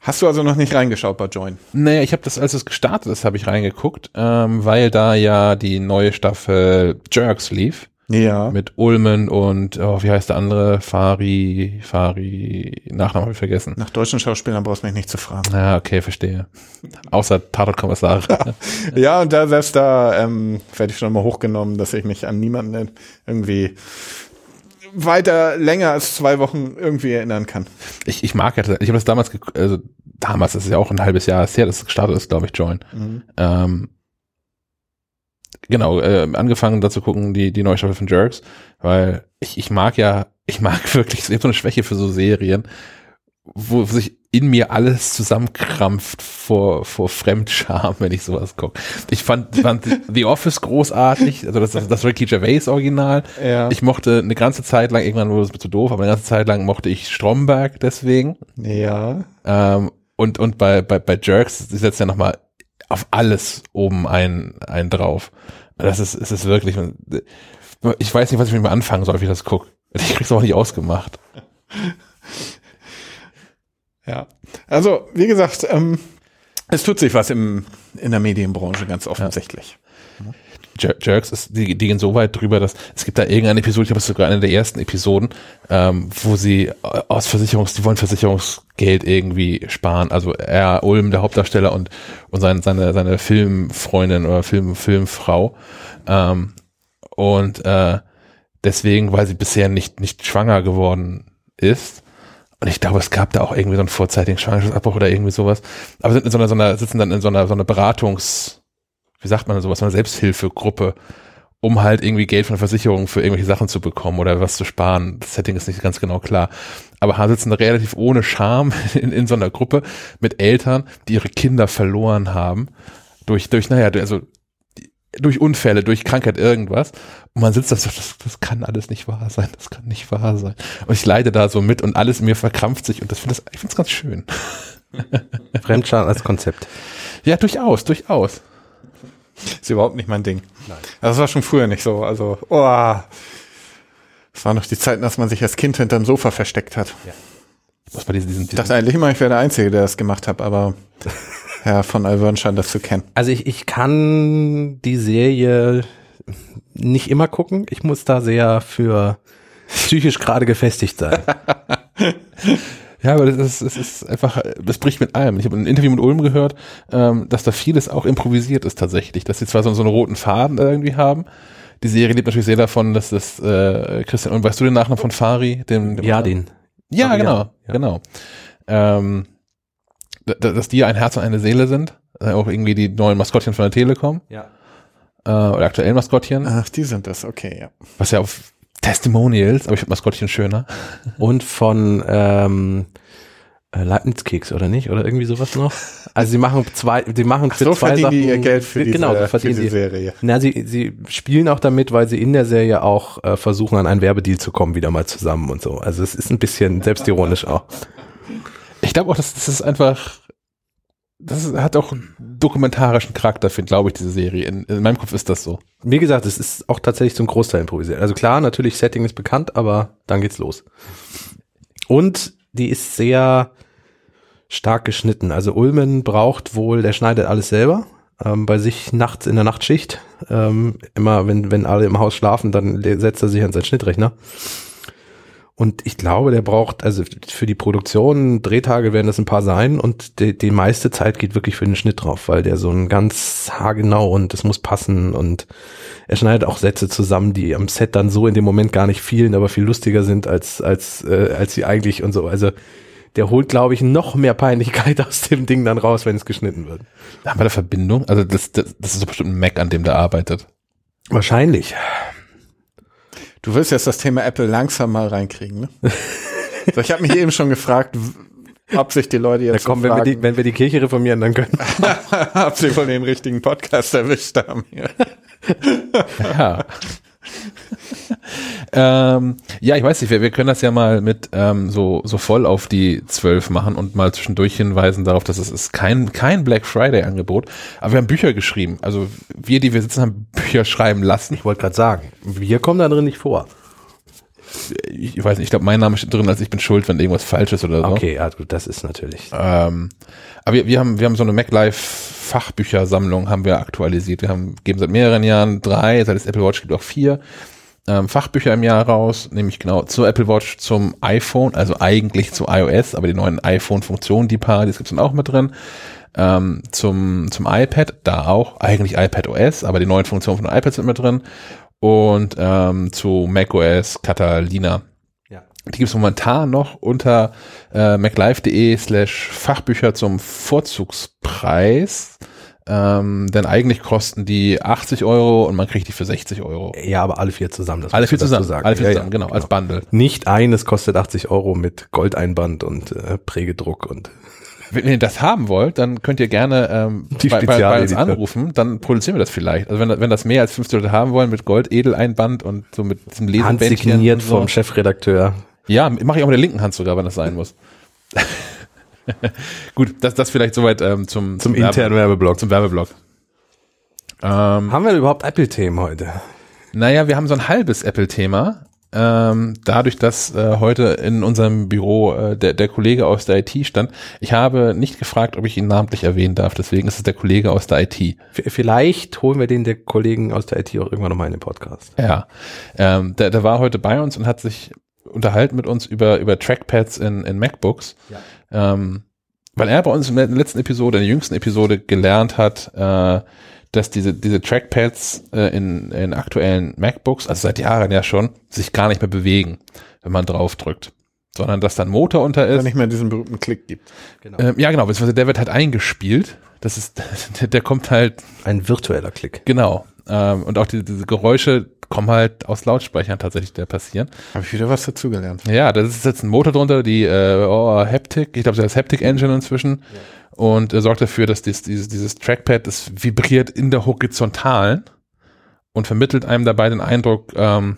Hast du also noch nicht reingeschaut bei Join? Naja, ich habe das, als es gestartet ist, habe ich reingeguckt, ähm, weil da ja die neue Staffel Jerks lief. Ja. Mit Ulmen und, oh, wie heißt der andere? Fari, Fari, Nachnamen habe ich vergessen. Nach deutschen Schauspielern brauchst du mich nicht zu fragen. Ja, okay, verstehe. Außer Tatortkommissare. Ja, und da selbst da ähm, werde ich schon mal hochgenommen, dass ich mich an niemanden irgendwie weiter länger als zwei Wochen irgendwie erinnern kann. ich, ich mag ja, ich habe das damals, also damals, das ist ja auch ein halbes Jahr her, das gestartet ist, glaube ich, Join. Ähm, genau, äh, angefangen da zu gucken, die, die neue Staffel von Jerks, weil ich, ich mag ja, ich mag wirklich, ich habe so eine Schwäche für so Serien, wo sich in mir alles zusammenkrampft vor, vor Fremdscham, wenn ich sowas gucke. Ich fand, fand The Office großartig, also das, das, das Ricky Gervais Original. Ja. Ich mochte eine ganze Zeit lang, irgendwann wurde es mir zu doof, aber eine ganze Zeit lang mochte ich Stromberg deswegen. Ja. Ähm, und, und bei, bei, bei Jerks, sie setzt ja nochmal auf alles oben ein, ein drauf. Das ist, es ist wirklich, ich weiß nicht, was ich mit mir anfangen soll, wie ich das gucke. Ich krieg's auch nicht ausgemacht. Ja. Also, wie gesagt, ähm, es tut sich was im, in der Medienbranche ganz offensichtlich. Jer- Jerks ist, die, die gehen so weit drüber, dass es gibt da irgendeine Episode, ich glaube, es ist sogar eine der ersten Episoden, ähm, wo sie aus Versicherungs, die wollen Versicherungsgeld irgendwie sparen. Also er, Ulm, der Hauptdarsteller und, und seine, seine, seine Filmfreundin oder Film, Filmfrau. Ähm, und äh, deswegen, weil sie bisher nicht, nicht schwanger geworden ist, und ich glaube, es gab da auch irgendwie so einen vorzeitigen Schwangerschaftsabbruch oder irgendwie sowas. Aber sind in so einer, so einer, sitzen dann in so einer, so einer Beratungs, wie sagt man sowas, so eine Selbsthilfegruppe, um halt irgendwie Geld von der Versicherung für irgendwelche Sachen zu bekommen oder was zu sparen. Das Setting ist nicht ganz genau klar. Aber haben sitzen relativ ohne Scham in, in so einer Gruppe mit Eltern, die ihre Kinder verloren haben. Durch, durch, naja, also durch Unfälle, durch Krankheit, irgendwas. Und man sitzt da so, das, das kann alles nicht wahr sein, das kann nicht wahr sein. Und ich leide da so mit und alles in mir verkrampft sich und das finde ich finde es ganz schön. Fremdscham als Konzept. Ja, durchaus, durchaus. Ist überhaupt nicht mein Ding. Nein. Das war schon früher nicht so. Also, oh. Es waren noch die Zeiten, dass man sich als Kind hinterm Sofa versteckt hat. Was bei diesen, diesen, Ich dachte eigentlich immer, ich wäre der Einzige, der das gemacht hat, aber Herr von Alvern scheint das zu kennen. Also ich, ich kann die Serie nicht immer gucken. Ich muss da sehr für psychisch gerade gefestigt sein. Ja, aber das ist, das ist einfach, das bricht mit allem. Ich habe ein Interview mit Ulm gehört, ähm, dass da vieles auch improvisiert ist tatsächlich, dass sie zwar so, so einen roten Faden irgendwie haben. Die Serie lebt natürlich sehr davon, dass das äh, Christian, und weißt du den Nachnamen von Fari? Dem, dem Ja, den. Ja, Aber genau, ja, genau. Ähm, dass die ein Herz und eine Seele sind, auch irgendwie die neuen Maskottchen von der Telekom Ja. äh, oder aktuellen Maskottchen, Ach, die sind das, okay, ja. was ja auf Testimonials, aber ich finde Maskottchen schöner. Und von ähm, äh, Leibniz-Keks, oder nicht? Oder irgendwie sowas noch? Also sie machen zwei, sie machen für So zwei Sachen, ihr Geld für diese, genau, so für verdienen diese die. Serie. Na, sie, sie spielen auch damit, weil sie in der Serie auch äh, versuchen, an einen Werbedeal zu kommen, wieder mal zusammen und so. Also es ist ein bisschen selbstironisch auch. Ich glaube auch, dass das ist einfach, das hat auch einen dokumentarischen Charakter, finde glaube ich, diese Serie. In, in meinem Kopf ist das so. Wie gesagt, es ist auch tatsächlich zum Großteil improvisiert. Also klar, natürlich, Setting ist bekannt, aber dann geht's los. Und die ist sehr stark geschnitten. Also Ulmen braucht wohl, der schneidet alles selber. Ähm, bei sich nachts in der Nachtschicht. Ähm, immer, wenn, wenn alle im Haus schlafen, dann setzt er sich an seinen Schnittrechner. Und ich glaube, der braucht, also für die Produktion, Drehtage werden das ein paar sein und die, die meiste Zeit geht wirklich für den Schnitt drauf, weil der so ein ganz haargenau und das muss passen und er schneidet auch Sätze zusammen, die am Set dann so in dem Moment gar nicht fielen, aber viel lustiger sind als, als, äh, als sie eigentlich und so. Also der holt, glaube ich, noch mehr Peinlichkeit aus dem Ding dann raus, wenn es geschnitten wird. Haben wir eine Verbindung? Also das, das, das ist doch bestimmt ein Mac, an dem der arbeitet. Wahrscheinlich. Du willst jetzt das Thema Apple langsam mal reinkriegen, ne? so, ich habe mich eben schon gefragt, ob sich die Leute jetzt kommen, so wenn wir, die, wenn wir die Kirche reformieren, dann können ob sie wohl den richtigen Podcast erwischt haben. hier. Ja. Ähm, ja, ich weiß nicht, wir, wir können das ja mal mit ähm, so, so voll auf die 12 machen und mal zwischendurch hinweisen darauf, dass es ist kein, kein Black Friday-Angebot, aber wir haben Bücher geschrieben. Also wir, die wir sitzen, haben Bücher schreiben lassen. Ich wollte gerade sagen, wir kommen da drin nicht vor. Ich, weiß nicht, ich glaube, mein Name steht drin, als ich bin schuld, wenn irgendwas falsch ist oder so. Okay, ja gut, das ist natürlich. Ähm, aber wir, wir haben, wir haben so eine MacLife Fachbüchersammlung haben wir aktualisiert. Wir haben, geben seit mehreren Jahren drei, seit es Apple Watch gibt auch vier ähm, Fachbücher im Jahr raus, nämlich genau zur Apple Watch, zum iPhone, also eigentlich zu iOS, aber die neuen iPhone-Funktionen, die paar, die gibt's dann auch mit drin. Ähm, zum, zum iPad, da auch, eigentlich iPad OS, aber die neuen Funktionen von iPads sind mit drin. Und ähm, zu macOS Catalina. Ja. Die gibt es momentan noch unter äh, maclife.de slash Fachbücher zum Vorzugspreis. Ähm, denn eigentlich kosten die 80 Euro und man kriegt die für 60 Euro. Ja, aber alle vier zusammen. Das Alle vier zusammen, sagen. alle vier Ja, zusammen, ja, genau, als Bundle. Nicht eines kostet 80 Euro mit Goldeinband und äh, Prägedruck und Wenn ihr das haben wollt, dann könnt ihr gerne ähm, Die bei, bei, bei uns anrufen, dann produzieren wir das vielleicht. Also wenn, wenn das mehr als 50 Leute haben wollen mit Gold, Edeleinband und so mit diesem Lesebändchen. handsigniert und so. vom Chefredakteur. Ja, mache ich auch mit der linken Hand sogar, wenn das sein muss. Gut, das, das vielleicht soweit ähm, zum, Zum Werbe- internen Werbeblock. Zum Werbeblock. Ähm, Haben wir überhaupt Apple-Themen heute? naja, wir haben so ein halbes Apple-Thema. Ähm, dadurch, dass äh, heute in unserem Büro äh, der, der Kollege aus der IT stand. Ich habe nicht gefragt, ob ich ihn namentlich erwähnen darf, deswegen ist es der Kollege aus der IT. Vielleicht holen wir den der Kollegen aus der IT auch irgendwann nochmal in den Podcast. Ja, ähm, der, der war heute bei uns und hat sich unterhalten mit uns über, über Trackpads in, in MacBooks. Ähm, weil er bei uns in der letzten Episode, in der jüngsten Episode gelernt hat, äh, dass diese, diese Trackpads äh, in, in aktuellen MacBooks, also seit Jahren ja schon, sich gar nicht mehr bewegen, wenn man drauf drückt. Sondern dass dann Motor unter Wenn ist. nicht mehr diesen berühmten Klick gibt. Ähm, ja, genau, beziehungsweise der wird halt eingespielt. Das ist, der, der kommt halt Ein virtueller Klick. Genau. Ähm, und auch die, diese Geräusche kommen halt aus Lautsprechern tatsächlich, der passieren. Habe ich wieder was dazugelernt. Ja, da ist jetzt ein Motor drunter, die äh, oh, Haptic, ich glaube, das heißt Haptic Engine inzwischen. Und äh, sorgt dafür, dass dies, dieses, dieses Trackpad, das vibriert in der Horizontalen und vermittelt einem dabei den Eindruck, ähm,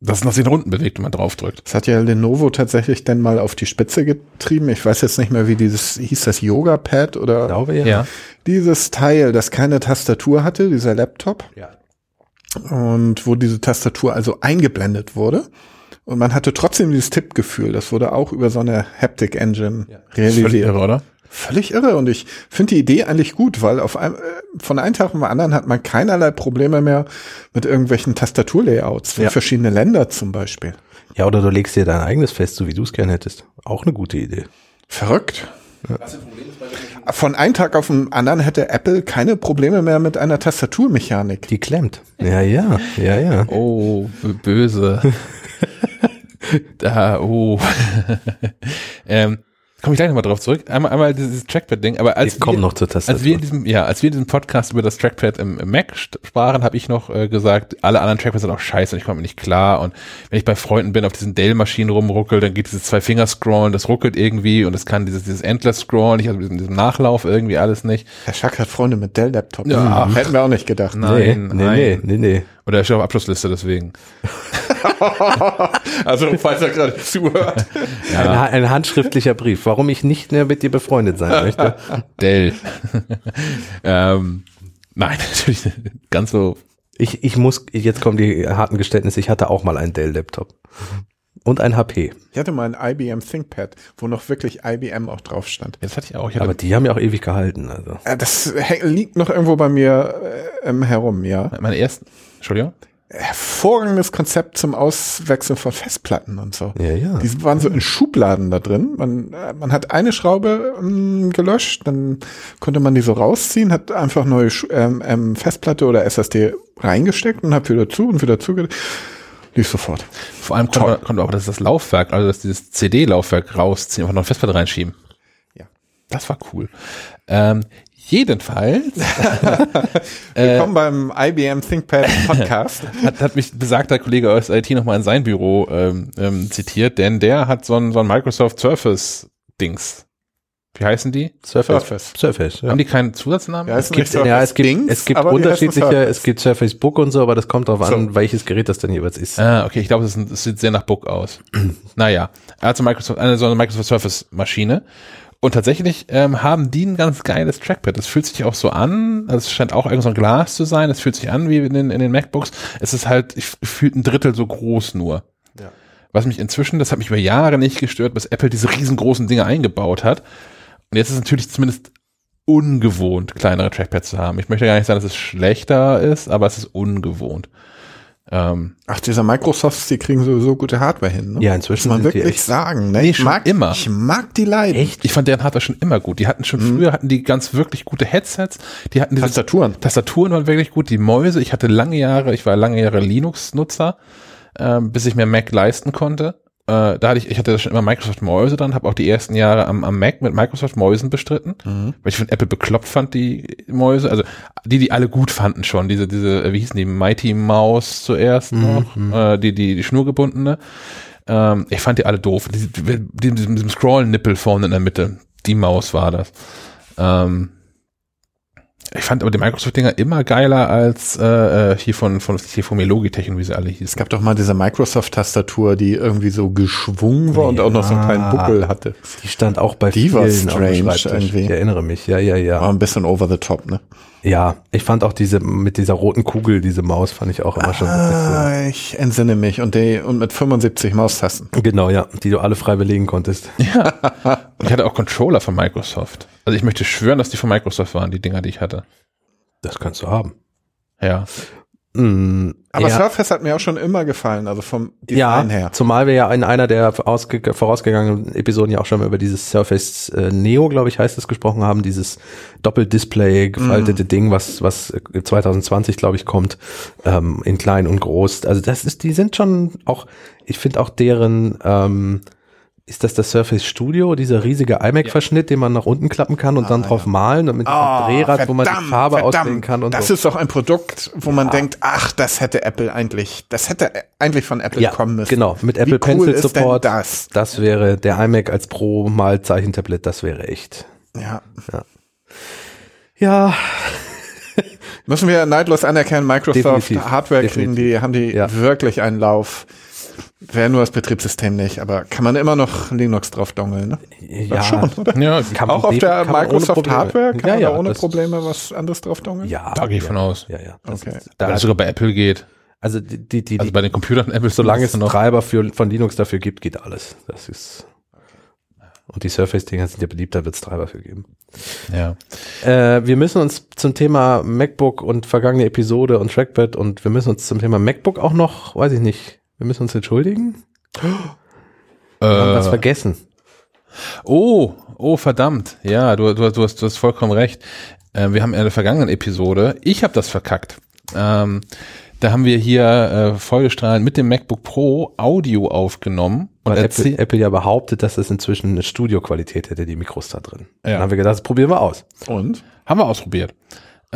dass es nach sich nach unten bewegt, wenn man draufdrückt. Das hat ja Lenovo tatsächlich dann mal auf die Spitze getrieben. Ich weiß jetzt nicht mehr, wie dieses, hieß das Yoga-Pad oder Ich glaube ja. Ja. dieses Teil, das keine Tastatur hatte, dieser Laptop. ja. und wo diese Tastatur also eingeblendet wurde. Und man hatte trotzdem dieses Tippgefühl. Das wurde auch über so eine Haptic Engine Ja. Realisiert. irre, oder? Völlig irre und ich finde die Idee eigentlich gut, weil auf einem, äh, von einem Tag zum anderen hat man keinerlei Probleme mehr mit irgendwelchen Tastaturlayouts für Ja. verschiedene Länder zum Beispiel. Ja, oder du legst dir dein eigenes fest, so wie du es gern hättest. Auch eine gute Idee. Verrückt. Von einem Tag auf den anderen hätte Apple keine Probleme mehr mit einer Tastaturmechanik. Die klemmt. Ja, ja, ja, ja. Oh, böse. da, oh. ähm, Komme ich gleich nochmal drauf zurück. Einmal, einmal dieses Trackpad-Ding, aber als Wir kommen noch zur als wir in Tastatur. diesem, ja, als wir in diesem Podcast über das Trackpad im, im Mac sprachen, habe ich noch äh, gesagt, alle anderen Trackpads sind auch scheiße und ich komme mir nicht klar. Und wenn ich bei Freunden bin, auf diesen Dell-Maschinen rumruckel, dann geht dieses Zwei-Finger-Scrollen, das ruckelt irgendwie und es kann dieses, dieses Endless-Scrollen, ich habe diesen, diesen Nachlauf irgendwie alles nicht. Herr Schack hat Freunde mit Dell-Laptops. Ja. Hätten wir auch nicht gedacht. Nein, nee, nee, nein. nee, nee. Oder er steht auf Abschlussliste deswegen. Also, falls er gerade zuhört. Ein, ha- ein handschriftlicher Brief, warum ich nicht mehr mit dir befreundet sein möchte. Dell. ähm, nein, natürlich ganz so. Ich, ich muss, jetzt kommen die harten Geständnisse, ich hatte auch mal einen Dell-Laptop. Und ein HP. Ich hatte mal ein IBM ThinkPad, wo noch wirklich IBM auch drauf stand. Jetzt hatte ich auch. Ich hatte Aber die haben ja auch ewig gehalten. Also. Äh, Das liegt noch irgendwo bei mir äh, ähm, herum, ja. meine ersten. Entschuldigung. Hervorragendes Konzept zum Auswechseln von Festplatten und so. Ja, ja. Die waren so in Schubladen da drin. Man, äh, man hat eine Schraube ähm, gelöscht, dann konnte man die so rausziehen, hat einfach neue Schu ähm, ähm, Festplatte oder SSD reingesteckt und hat wieder zu und wieder zu. Lief sofort. Vor allem konnte, man- konnte man auch das, das Laufwerk, also das, dieses CD-Laufwerk rausziehen, einfach noch eine Festplatte reinschieben. Ja. Das war cool. Ähm, jedenfalls Willkommen beim IBM ThinkPad Podcast. hat, hat mich besagter Kollege aus IT nochmal in sein Büro ähm, ähm, zitiert, denn der hat so ein, so ein Microsoft Surface Dings. Wie heißen die? Surface. Surface. Surface, ja. Haben die keinen Zusatznamen? Ja, Es gibt, ja, es gibt, Dings, es gibt unterschiedliche, Surface. es gibt Surface Book und so, aber das kommt darauf an, So. welches Gerät das denn jeweils ist. Ah, okay, ich glaube, das, sieht sehr nach Book aus. naja, er hat so Microsoft, eine so eine Microsoft Surface Maschine. Und tatsächlich ähm, haben die ein ganz geiles Trackpad. Das fühlt sich auch so an. Also es scheint auch irgend so ein Glas zu sein. Es fühlt sich an wie in den, in den MacBooks. Es ist halt ich, gefühlt ein Drittel so groß nur. Ja. Was mich inzwischen, das hat mich über Jahre nicht gestört, bis Apple diese riesengroßen Dinge eingebaut hat. Und jetzt ist es natürlich zumindest ungewohnt, kleinere Trackpads zu haben. Ich möchte gar nicht sagen, dass es schlechter ist, aber es ist ungewohnt. Ähm, Ach, dieser Microsofts, die kriegen sowieso gute Hardware hin. Ne? Ja, inzwischen Muss man sind die wirklich echt- sagen. Ne? Nee, ich mag immer. Ich mag die leiden. Echt? ich fand deren Hardware schon immer gut. Die hatten schon früher hatten die ganz wirklich gute Headsets. Die hatten diese Tastaturen. Tastaturen waren wirklich gut. Die Mäuse. Ich hatte lange Jahre, ich war lange Jahre Linux-Nutzer, ähm, bis ich mir Mac leisten konnte. Äh, da hatte ich, ich hatte schon immer Microsoft Mäuse dran, habe auch die ersten Jahre am, am Mac mit Microsoft Mäusen bestritten, weil ich von Apple bekloppt fand die Mäuse. Also die, die alle gut fanden schon. Diese, diese, äh, wie hießen die Mighty Mouse zuerst noch, äh, die, die, die schnurgebundene. Ähm, ich fand die alle doof. Die, die, die, mit diesem Scroll-Nippel vorne in der Mitte. Die Maus war das. Ähm, ich fand aber die Microsoft-Dinger immer geiler als äh, äh, hier von, von, hier von Logitech und wie sie alle Es hießen. gab doch mal diese Microsoft-Tastatur, die irgendwie so geschwungen war und auch noch so einen kleinen Ja. Buckel hatte. Die stand auch bei Die war vielen auf dem strange irgendwie. Ich erinnere mich, ja, ja, ja. War ein bisschen over the top, ne? Ja, ich fand auch diese, mit dieser roten Kugel, diese Maus fand ich auch immer schon ein Ah, ich entsinne mich. Und, die, und mit 75 Maustasten. bisschen. Genau, ja, die du alle frei belegen konntest. Ja. ich hatte auch Controller von Microsoft. Also ich möchte schwören, dass die von Microsoft waren, die Dinger, die ich hatte. Das kannst du haben. Ja. Mm, Aber ja. Surface hat mir auch schon immer gefallen, also vom Ja, Design her. zumal wir ja in einer der ausge vorausgegangenen Episoden ja auch schon mal über dieses Surface äh, Neo, glaube ich, heißt es, gesprochen haben, dieses Doppeldisplay gefaltete Ding, was was äh, 2020, glaube ich, kommt, ähm, in klein und groß. Also das ist, die sind schon auch, ich finde auch deren ähm, ist das das Surface Studio, dieser riesige iMac-Verschnitt, den man nach unten klappen kann und dann drauf malen und mit diesem Ah, Drehrad, wo man die verdammt, Farbe verdammt. auswählen kann und das so. ist doch ein Produkt, wo man denkt, ach, das hätte Apple eigentlich, das hätte eigentlich von Apple ja, kommen müssen. genau, mit Wie Apple cool Pencil denn Support. das? das wäre der iMac als Pro-Mal-Zeichentablet, das wäre echt. Ja. Ja, Müssen wir neidlos anerkennen, Microsoft Definitiv, Hardware definitiv. kriegen die, haben die Ja. wirklich einen Lauf. Wäre nur das Betriebssystem nicht, aber kann man immer noch Linux drauf dongeln, ne? ja, schon, oder? Ja, Kann man Auch auf der Microsoft Probleme. Hardware kann ja, man ja, da ohne Probleme was anderes drauf dongeln? Ja, da gehe ich ja, von aus. Ja, ja. Okay. ist, Da sogar bei Apple geht. also die, die, die, Also bei den Computern Apple solange es noch. Treiber für, von Linux dafür gibt, geht alles. Das ist Und die Surface-Dinger sind ja beliebt, da wird es Treiber für geben. Ja. Äh, wir müssen uns zum Thema MacBook und vergangene Episode und Trackpad und wir müssen uns zum Thema MacBook auch noch, weiß ich nicht, wir müssen uns entschuldigen. Wir haben was Äh, vergessen. oh, oh, verdammt. Ja, du, du, du, hast, du hast vollkommen recht. Äh, wir haben in der vergangenen Episode, ich habe das verkackt. Ähm, da haben wir hier äh, Freudestrahlend mit dem MacBook Pro Audio aufgenommen. Und Apple, Apple ja behauptet, dass es inzwischen eine Studioqualität hätte, die Mikros da drin. Ja. Dann haben wir gedacht, das probieren wir aus. Und? Haben wir ausprobiert.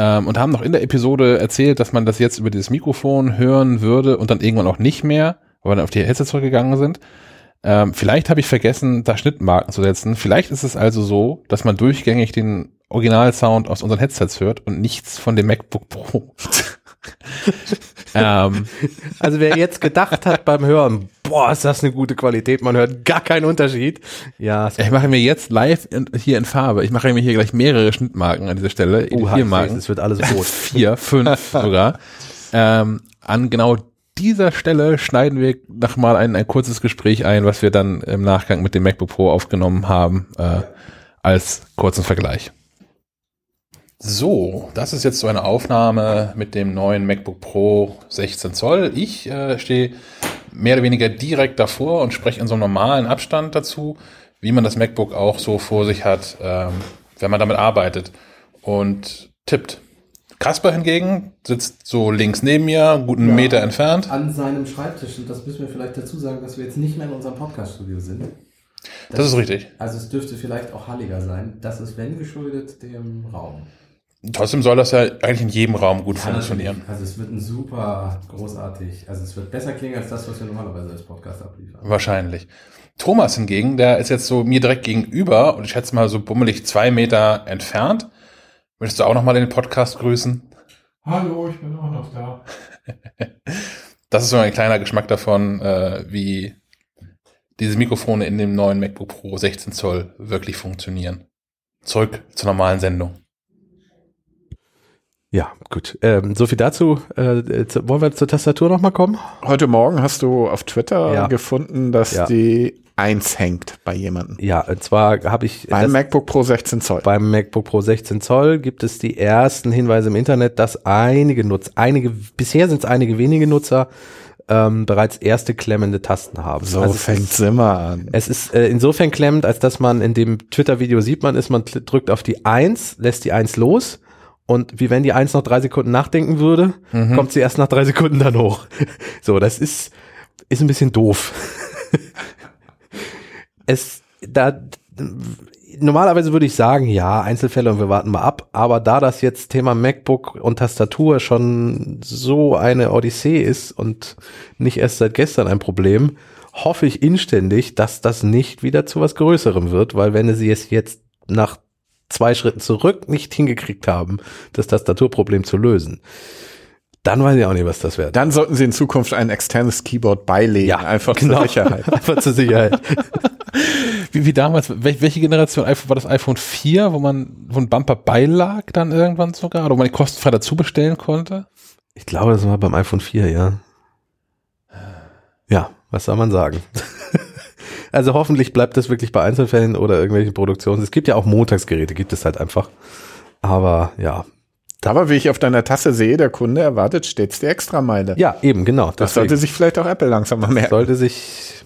Ähm, und haben noch in der Episode erzählt, dass man das jetzt über dieses Mikrofon hören würde und dann irgendwann auch nicht mehr, weil wir dann auf die Headsets zurückgegangen sind. Ähm, vielleicht habe ich vergessen, da Schnittmarken zu setzen. Vielleicht ist es also so, dass man durchgängig den Originalsound aus unseren Headsets hört und nichts von dem MacBook Pro. ähm, Also wer jetzt gedacht hat beim Hören, boah, ist das eine gute Qualität, man hört gar keinen Unterschied. Ja, ich mache mir jetzt live in, hier in Farbe. Ich mache mir hier gleich mehrere Schnittmarken an dieser Stelle. Oha, vier Marken. es wird alles rot. vier, fünf sogar. Ähm, an genau dieser Stelle schneiden wir nochmal ein, ein kurzes Gespräch ein, was wir dann im Nachgang mit dem MacBook Pro aufgenommen haben, äh, als kurzen Vergleich. So, das ist jetzt so eine Aufnahme mit dem neuen MacBook Pro 16 Zoll. Ich äh, stehe mehr oder weniger direkt davor und spreche in so einem normalen Abstand dazu, wie man das MacBook auch so vor sich hat, ähm, wenn man damit arbeitet und tippt. Kasper hingegen sitzt so links neben mir, guten Ja. Meter entfernt. an seinem Schreibtisch. Und das müssen wir vielleicht dazu sagen, dass wir jetzt nicht mehr in unserem Podcast-Studio sind. Das ist richtig. Also es dürfte vielleicht auch halliger sein. Das ist, wenn geschuldet, dem Raum. Trotzdem soll das ja eigentlich in jedem Raum gut funktionieren. Also es wird ein super großartig, also es wird besser klingen als das, was wir normalerweise als Podcast abliefern. Wahrscheinlich. Thomas hingegen, der ist jetzt so mir direkt gegenüber und ich schätze mal so bummelig zwei Meter entfernt. Möchtest du auch nochmal den Podcast grüßen? Hallo, ich bin auch noch da. Das ist so ein kleiner Geschmack davon, äh, wie diese Mikrofone in dem neuen MacBook Pro 16 Zoll wirklich funktionieren. Zurück zur normalen Sendung. Ja, gut. Ähm, so viel dazu. Äh, zu, wollen wir zur Tastatur nochmal kommen? Heute Morgen hast du auf Twitter Ja. gefunden, dass Ja. die 1 hängt bei jemandem. Ja, und zwar habe ich Beim MacBook Pro 16 Zoll. beim MacBook Pro 16 Zoll gibt es die ersten Hinweise im Internet, dass einige Nutzer, einige, bisher sind es einige wenige Nutzer, ähm, bereits erste klemmende Tasten haben. so Also es fängt ist- Simmer an. Es ist äh, insofern klemmend, als dass man in dem Twitter-Video sieht man ist, man drückt auf die 1, lässt die 1 los und wie wenn die 1 noch drei Sekunden nachdenken würde, kommt sie erst nach drei Sekunden dann hoch. So, das ist, ist ein bisschen doof. es, da, normalerweise würde ich sagen, ja, Einzelfälle und wir warten mal ab, aber da das jetzt Thema MacBook und Tastatur schon so eine Odyssee ist und nicht erst seit gestern ein Problem, hoffe ich inständig, dass das nicht wieder zu was Größerem wird, weil wenn sie es jetzt nach zwei Schritten zurück nicht hingekriegt haben, das Tastaturproblem zu lösen, dann weiß ich auch nicht, was das wird. Dann sollten sie in Zukunft ein externes Keyboard beilegen, einfach zur Sicherheit. genau. Einfach zur Sicherheit. Wie, wie damals, wel, welche Generation war das iPhone 4, wo man, wo ein Bumper beilag dann irgendwann sogar, oder wo man die kostenfrei dazu bestellen konnte? Ich glaube, das war beim iPhone 4, ja. Ja, was soll man sagen? Also hoffentlich bleibt das wirklich bei Einzelfällen oder irgendwelchen Produktionen. Es gibt ja auch Montagsgeräte, gibt es halt einfach. Aber ja. Aber wie ich auf deiner Tasse sehe, der Kunde erwartet stets die Extrameile. Ja, eben, genau. Das sollte sich vielleicht auch Apple langsam mal merken. sollte sich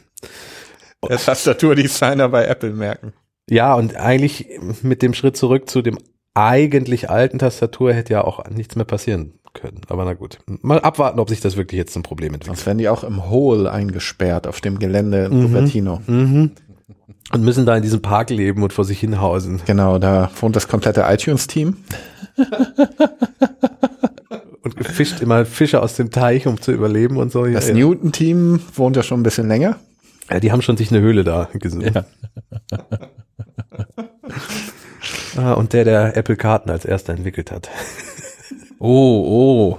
Der Tastaturdesigner bei Apple merken. Ja, und eigentlich mit dem Schritt zurück zu dem eigentlich alten Tastatur hätte ja auch nichts mehr passieren können. Aber na gut. Mal abwarten, ob sich das wirklich jetzt zum Problem entwickelt. Sonst werden die auch im Hole eingesperrt auf dem Gelände in Mhm. Cupertino. Mhm. Und müssen da in diesem Park leben und vor sich hinhausen. Genau, da wohnt das komplette iTunes-Team. Und fischt immer Fische aus dem Teich, um zu überleben und so. Das ja, Newton-Team wohnt ja schon ein bisschen länger. ja, die haben schon sich eine Höhle da gesucht. Ja. Ah, und der, der Apple Karten als erster entwickelt hat. Oh, oh.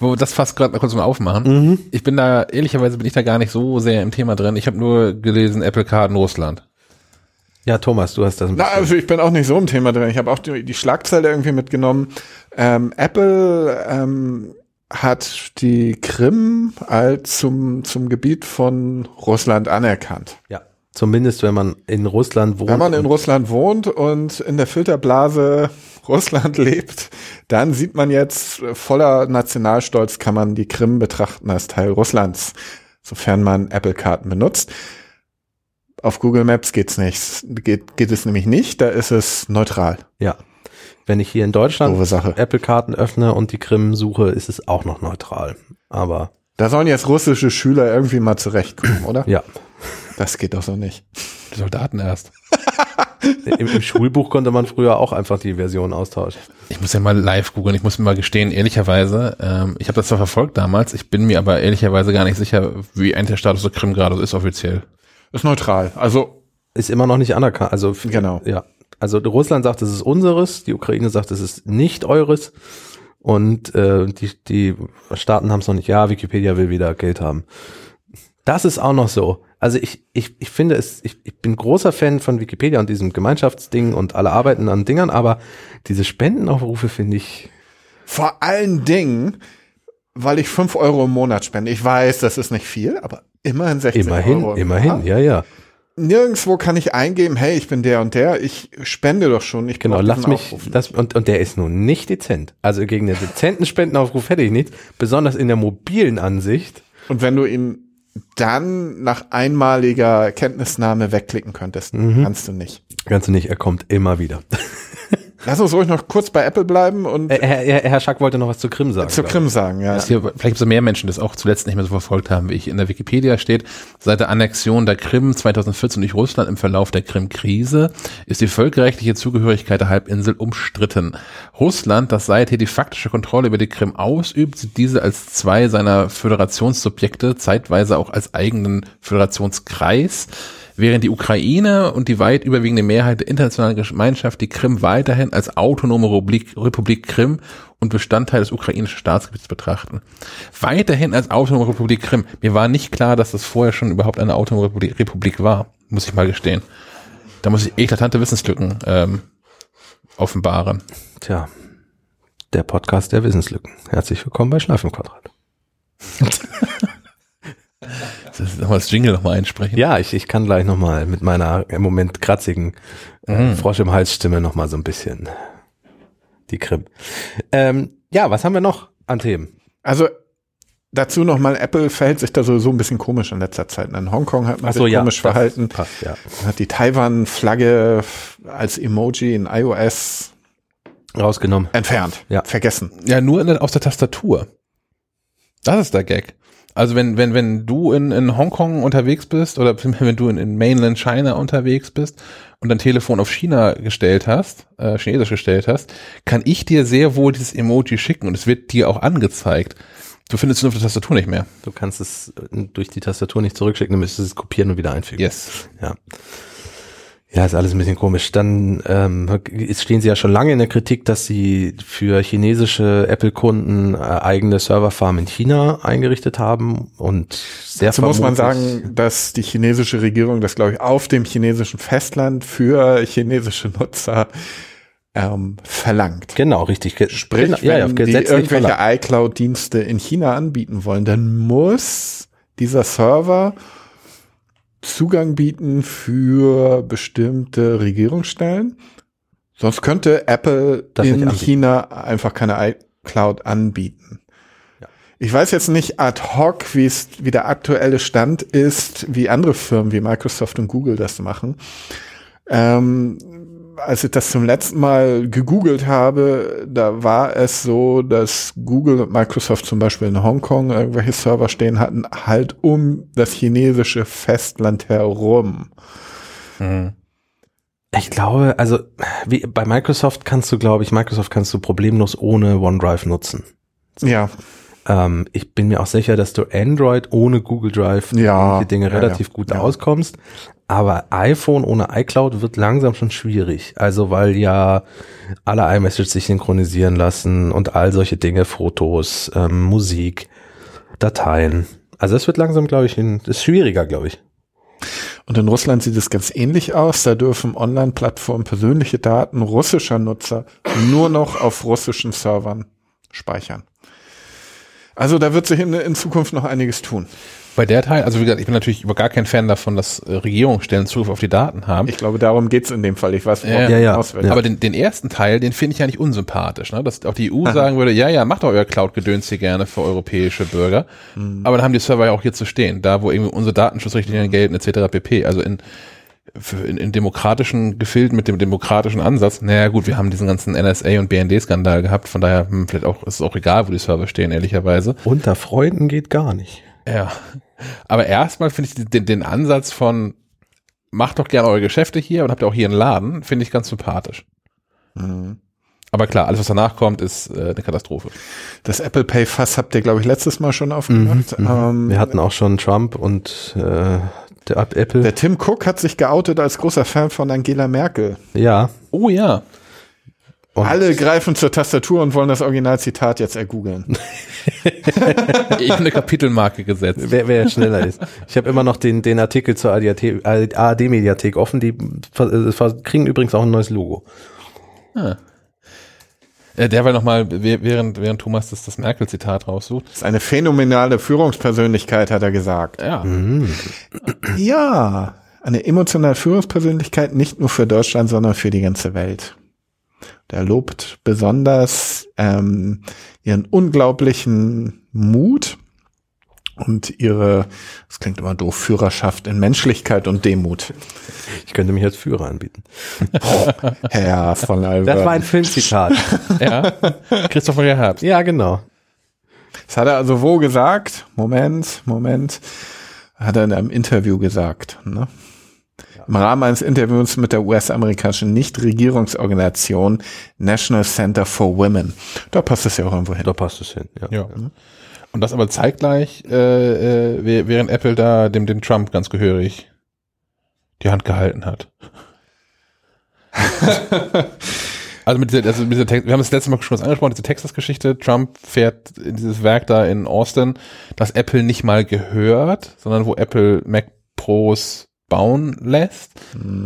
Wo das fast gerade mal kurz mal aufmachen. Mhm. Ich bin da, ehrlicherweise bin ich da gar nicht so sehr im Thema drin. Ich habe nur gelesen, Apple Card in Russland. Ja, Thomas, du hast das ein Na, also ich bin auch nicht so im Thema drin. Ich habe auch die, die Schlagzeile irgendwie mitgenommen. Ähm, Apple ähm, hat die Krim als zum, zum Gebiet von Russland anerkannt. ja. Zumindest wenn man in Russland wohnt. Wenn man in Russland wohnt und in der Filterblase Russland lebt, dann sieht man jetzt äh, voller Nationalstolz kann man die Krim betrachten als Teil Russlands, sofern man Apple-Karten benutzt. Auf Google Maps geht's nicht, geht, geht es nämlich nicht, da ist es neutral. ja. Wenn ich hier in Deutschland. Apple-Karten öffne und die Krim suche, ist es auch noch neutral. Aber Da sollen jetzt russische Schüler irgendwie mal zurechtkommen, oder? ja, Das geht doch so nicht. Die Soldaten erst. im, im Schulbuch konnte man früher auch einfach die Version austauschen. Ich muss ja mal live googeln. Ich muss mir mal gestehen, ehrlicherweise, ähm, ich habe das zwar verfolgt damals, ich bin mir aber ehrlicherweise gar nicht sicher, wie eigentlich der Status der Krim gerade ist offiziell. Ist neutral. Also, Ist immer noch nicht anerkannt. Also genau. Ja, also Russland sagt, es ist unseres, die Ukraine sagt, es ist nicht eures und äh, die, die Staaten haben es noch nicht. Ja, Wikipedia will wieder Geld haben. Das ist auch noch so. Also ich, ich, ich finde es, ich, ich bin großer Fan von Wikipedia und diesem Gemeinschaftsding und alle arbeiten an Dingern, aber diese Spendenaufrufe finde ich, Vor allen Dingen, weil ich fünf Euro im Monat spende. Ich weiß, das ist nicht viel, aber immerhin 16 immerhin, Euro. im immerhin, Monat. ja, ja. Nirgendwo kann ich eingeben, hey, ich bin der und der, ich spende doch schon. Ich Genau, lass mich, das, und, und der ist nun nicht dezent. Also gegen den dezenten Spendenaufruf hätte ich nichts, besonders in der mobilen Ansicht. Und wenn du ihn dann nach einmaliger Kenntnisnahme wegklicken könntest, Mhm. kannst du nicht. Kannst du nicht, er kommt immer wieder. Lass uns ruhig noch kurz bei Apple bleiben und Äh, Herr, Herr, Herr Schack wollte noch was zu Krim sagen. zur glaub Krim sagen, ja. Hier, vielleicht gibt es mehr Menschen, die das auch zuletzt nicht mehr so verfolgt haben, wie ich. In der Wikipedia steht, seit der Annexion der Krim 2014 durch Russland im Verlauf der Krim-Krise ist die völkerrechtliche Zugehörigkeit der Halbinsel umstritten. Russland, das seither die faktische Kontrolle über die Krim ausübt, sieht diese als zwei seiner Föderationssubjekte, zeitweise auch als eigenen Föderationskreis. Während die Ukraine und die weit überwiegende Mehrheit der internationalen Gemeinschaft die Krim weiterhin als autonome Republik, Republik Krim und Bestandteil des ukrainischen Staatsgebiets betrachten. Weiterhin als autonome Republik Krim. Mir war nicht klar, dass das vorher schon überhaupt eine autonome Republik, Republik war, muss ich mal gestehen. Da muss ich eklatante Wissenslücken ähm, offenbaren. Tja, der Podcast der Wissenslücken. Herzlich willkommen bei Schleif im Quadrat. Das ist nochmal das Jingle nochmal einsprechen. Ja, ich, ich kann gleich nochmal mit meiner im Moment kratzigen äh, Frosch im Hals Stimme nochmal so ein bisschen die Krim. Ähm, ja, was haben wir noch an Themen? Also dazu nochmal, Apple verhält sich da sowieso ein bisschen komisch in letzter Zeit. In Hongkong hat man sich komisch das verhalten. Passt, ja. Hat die Taiwan-Flagge als Emoji in iOS Rausgenommen. entfernt. Ja. Vergessen. Ja, nur in aus der Tastatur. Das ist der Gag. Also wenn, wenn, wenn du in, in Hongkong unterwegs bist oder wenn du in, in Mainland China unterwegs bist und dein Telefon auf China gestellt hast, äh, chinesisch gestellt hast, kann ich dir sehr wohl dieses Emoji schicken und es wird dir auch angezeigt. Du findest es nur auf der Tastatur nicht mehr. Du kannst es äh, durch die Tastatur nicht zurückschicken, du müsstest es kopieren und wieder einfügen. Yes. Ja. Ja, ist alles ein bisschen komisch. Dann ähm, stehen sie ja schon lange in der Kritik, dass sie für chinesische Apple-Kunden äh, eigene Serverfarm in China eingerichtet haben und sehr Dazu muss man sagen, dass die chinesische Regierung das, glaube ich, auf dem chinesischen Festland für chinesische Nutzer ähm, verlangt. Genau, richtig. Sprich, genau, ja, ja, wenn die irgendwelche iCloud-Dienste in China anbieten wollen, dann muss dieser Server Zugang bieten für bestimmte Regierungsstellen. Sonst könnte Apple Das in. China einfach keine iCloud anbieten. Ja. Ich weiß jetzt nicht ad hoc, wie es, wie der aktuelle Stand ist, wie andere Firmen wie Microsoft und Google das machen. Ähm, als ich das zum letzten Mal gegoogelt habe, da war es so, dass Google und Microsoft zum Beispiel in Hongkong irgendwelche Server stehen hatten, halt um das chinesische Festland herum. Ich glaube, also wie bei Microsoft kannst du, glaube ich, Microsoft kannst du problemlos ohne OneDrive nutzen. Ja, Ähm, ich bin mir auch sicher, dass du Android ohne Google Drive Ja, die Dinge ja, relativ ja, gut auskommst. Aber iPhone ohne iCloud wird langsam schon schwierig. Also weil ja alle iMessage sich synchronisieren lassen und all solche Dinge, Fotos, ähm, Musik, Dateien. Also es wird langsam, glaube ich, ein, ist schwieriger, glaube ich. Und in Russland sieht es ganz ähnlich aus. Da dürfen Online-Plattformen persönliche Daten russischer Nutzer nur noch auf russischen Servern speichern. Also da wird sich in, in Zukunft noch einiges tun. Bei der Teil, also wie gesagt, ich bin natürlich über gar kein Fan davon, dass äh, Regierungsstellen Zugriff auf die Daten haben. Ich glaube, darum geht's in dem Fall. Ich weiß, worauf Ja, ja, ja. Aber den, den ersten Teil, den finde ich ja nicht unsympathisch, ne? Dass auch die EU sagen würde, ja, ja, macht doch euer Cloud-Gedöns hier gerne für europäische Bürger. Aber dann haben die Server ja auch hier zu stehen, da wo irgendwie unsere Datenschutzrichtlinien gelten, etc. pp. Also in, für, in, in demokratischen Gefilden mit dem demokratischen Ansatz, naja gut, wir haben diesen ganzen NSA und BND-Skandal gehabt, von daher hm, vielleicht auch, ist es auch egal, wo die Server stehen, ehrlicherweise. Unter Freunden geht gar nicht. Ja. Aber erstmal finde ich den, den Ansatz von macht doch gerne eure Geschäfte hier und habt ihr auch hier einen Laden, finde ich ganz sympathisch. Mhm. Aber klar, alles was danach kommt, ist äh, eine Katastrophe. Das Apple Pay Fass habt ihr, glaube ich, letztes Mal schon aufgemacht. Ähm, Wir hatten auch schon Trump und äh, der Apple. der Tim Cook hat sich geoutet als großer Fan von Angela Merkel. ja. Oh ja. Und Alle greifen zur Tastatur und wollen das Originalzitat jetzt ergoogeln. Ich habe eine Kapitelmarke gesetzt. Wer, wer schneller ist. Ich habe immer noch den, den Artikel zur ARD-Mediathek offen. Die äh, kriegen übrigens auch ein neues Logo. Äh, derweil nochmal, während, während Thomas das, das Merkel-Zitat raussucht. Das ist eine phänomenale Führungspersönlichkeit, hat er gesagt. Ja. Ja, eine emotionale Führungspersönlichkeit nicht nur für Deutschland, sondern für die ganze Welt. Der lobt besonders ähm, ihren unglaublichen Mut und ihre, das klingt immer doof, Führerschaft in Menschlichkeit und Demut. Ich könnte mich als Führer anbieten. Herr von Albert. Das war ein Filmzitat. ja. Christopher Herbst. ja, genau. Das hat er also wo gesagt? Moment, Moment. Hat er in einem Interview gesagt. Ne? Im Rahmen eines Interviews mit der US-amerikanischen Nichtregierungsorganisation National Center for Women. Da passt es ja auch irgendwo hin. Da passt es hin. Ja. Ja. Und das aber zeitgleich, äh, äh, während Apple da dem, dem Trump ganz gehörig die Hand gehalten hat. also mit dieser, also mit dieser Text, wir haben das letzte Mal schon was angesprochen, diese Texas-Geschichte. Trump fährt in dieses Werk da in Austin, das Apple nicht mal gehört, sondern wo Apple Mac Pros bauen lässt.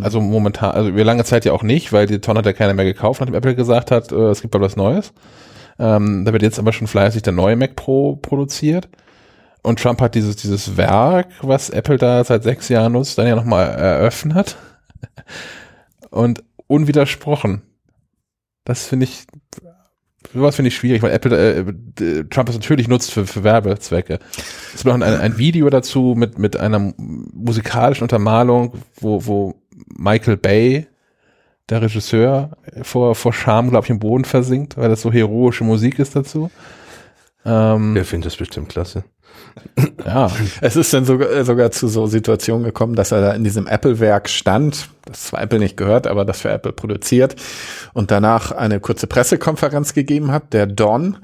Also momentan, also über lange Zeit ja auch nicht, weil die Tonne hat ja keiner mehr gekauft, nachdem Apple gesagt hat, äh, es gibt bald was Neues. Ähm, da wird jetzt aber schon fleißig der neue Mac Pro produziert. Und Trump hat dieses, dieses Werk, was Apple da seit sechs Jahren nutzt, dann ja nochmal eröffnet. Und unwidersprochen. Das finde ich, sowas finde ich schwierig, weil Apple, äh, Trump es natürlich nutzt für, für Werbezwecke. Es gibt noch ein, ein Video dazu mit, mit einer musikalischen Untermalung, wo, wo Michael Bay, der Regisseur, vor, vor Scham, glaube ich, im Boden versinkt, weil das so heroische Musik ist dazu. Ähm, Wer findet das bestimmt klasse? Ja. Es ist dann sogar, äh, sogar zu so Situationen gekommen, dass er da in diesem Apple-Werk stand, das zwar Apple nicht gehört, aber das für Apple produziert und danach eine kurze Pressekonferenz gegeben hat, der Don,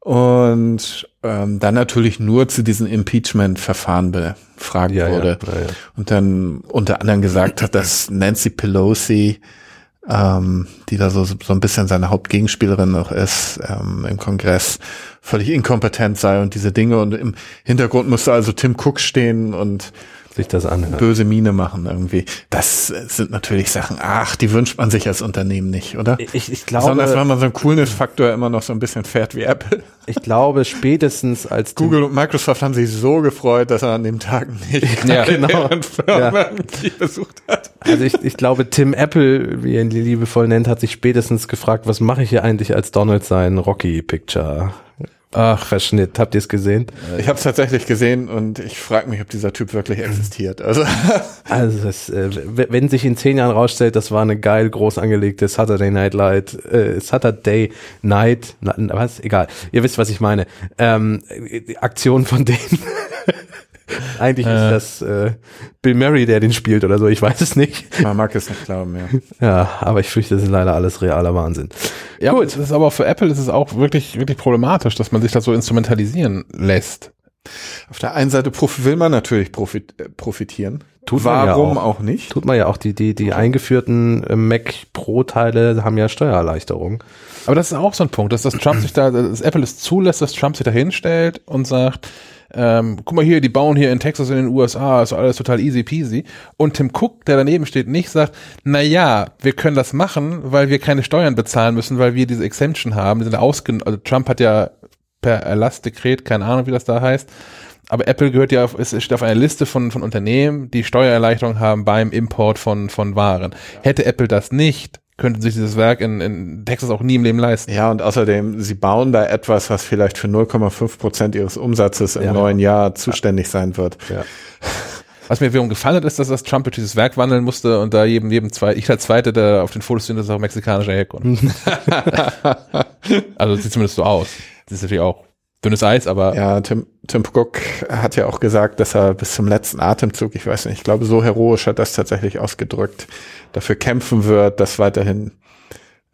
und ähm, dann natürlich nur zu diesem Impeachment-Verfahren befragt ja, wurde. ja, ja. Und dann unter anderem gesagt hat, dass Nancy Pelosi, ähm, die da so, so ein bisschen seine Hauptgegenspielerin noch ist, ähm, im Kongress völlig inkompetent sei und diese Dinge. Und im Hintergrund musste also Tim Cook stehen und Sich das anhört. böse Miene machen irgendwie. Das sind natürlich Sachen, ach, die wünscht man sich als Unternehmen nicht, oder? Ich, ich Besonders glaube, wenn man so einen Coolness-Faktor immer noch so ein bisschen fährt wie Apple. ich glaube spätestens als Tim- Google und Microsoft haben sich so gefreut, dass er an dem Tag nicht Ja, genau. Ja. besucht hat. Also ich, ich glaube, Tim Apple, wie er ihn liebevoll nennt, hat sich spätestens gefragt, was mache ich hier eigentlich als Donald sein Rocky Picture Ach, Verschnitt. Habt ihr es gesehen? Ich habe es tatsächlich gesehen und ich frage mich, ob dieser Typ wirklich existiert. Also Also das, äh, wenn sich in zehn Jahren rausstellt, das war eine geil groß angelegte Saturday Night Light, äh, Saturday Night, was? Egal. Ihr wisst, was ich meine. Ähm, die Aktion von denen. Eigentlich Äh. ist das äh, Bill Murray, der den spielt oder so. Ich weiß es nicht. man mag es nicht glauben, ja. Ja, aber ich fürchte, das ist leider alles realer Wahnsinn. ja, gut. Das ist aber für Apple ist es auch wirklich, wirklich problematisch, dass man sich das so instrumentalisieren lässt. Auf der einen Seite will man natürlich profit äh, profitieren. Tut man ja Warum auch. auch. nicht? Tut man ja auch. Die, die, die eingeführten äh, Mac Pro-Teile haben ja Steuererleichterung. Aber das ist auch so ein Punkt, dass das Trump sich da, dass Apple es zulässt, dass Trump sich da hinstellt und sagt, ähm, guck mal hier, die bauen hier in Texas in den USA, ist alles total easy peasy. Und Tim Cook, der daneben steht, nicht sagt, na ja, wir können das machen, weil wir keine Steuern bezahlen müssen, weil wir diese Exemption haben. Die sind ausgen also Trump hat ja per Erlassdekret, keine Ahnung, wie das da heißt, aber Apple gehört ja auf, es steht auf einer Liste von, von Unternehmen, die Steuererleichterung haben beim Import von, von Waren. Hätte Apple das nicht, könnten sich dieses Werk in, in Texas auch nie im Leben leisten. Ja, und außerdem, sie bauen da etwas, was vielleicht für 0,5 Prozent ihres Umsatzes im Ja. neuen Jahr zuständig sein wird. Ja. Was mir wiederum gefallen hat, ist, dass das Trump durch dieses Werk wandeln musste und da jedem, jedem zwei, ich als Zweite, der auf den Fotos sind, das ist auch mexikanischer Herkunft. also sieht zumindest so aus. Das ist natürlich auch dünnes Eis, aber Ja, Tim, Tim Cook hat ja auch gesagt, dass er bis zum letzten Atemzug, ich weiß nicht, ich glaube, so heroisch hat das tatsächlich ausgedrückt, dafür kämpfen wird, dass weiterhin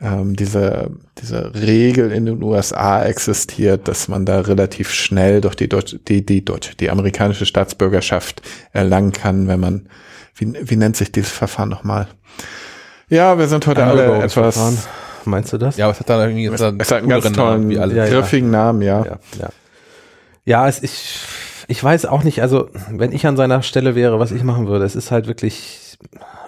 ähm, diese, diese Regel in den USA existiert, dass man da relativ schnell durch die deutsche, die, die deutsche, die amerikanische Staatsbürgerschaft erlangen kann, wenn man, wie, wie nennt sich dieses Verfahren nochmal? Ja, wir sind heute alle etwas, Meinst du das? ja, aber es hat dann irgendwie es, so einen es hat einen ganz Namen tollen, wie alle. Ja, ja. griffigen Namen, ja. ja, ja. Ja, es, ich, ich weiß auch nicht, also wenn ich an seiner Stelle wäre, was ich machen würde, es ist halt wirklich,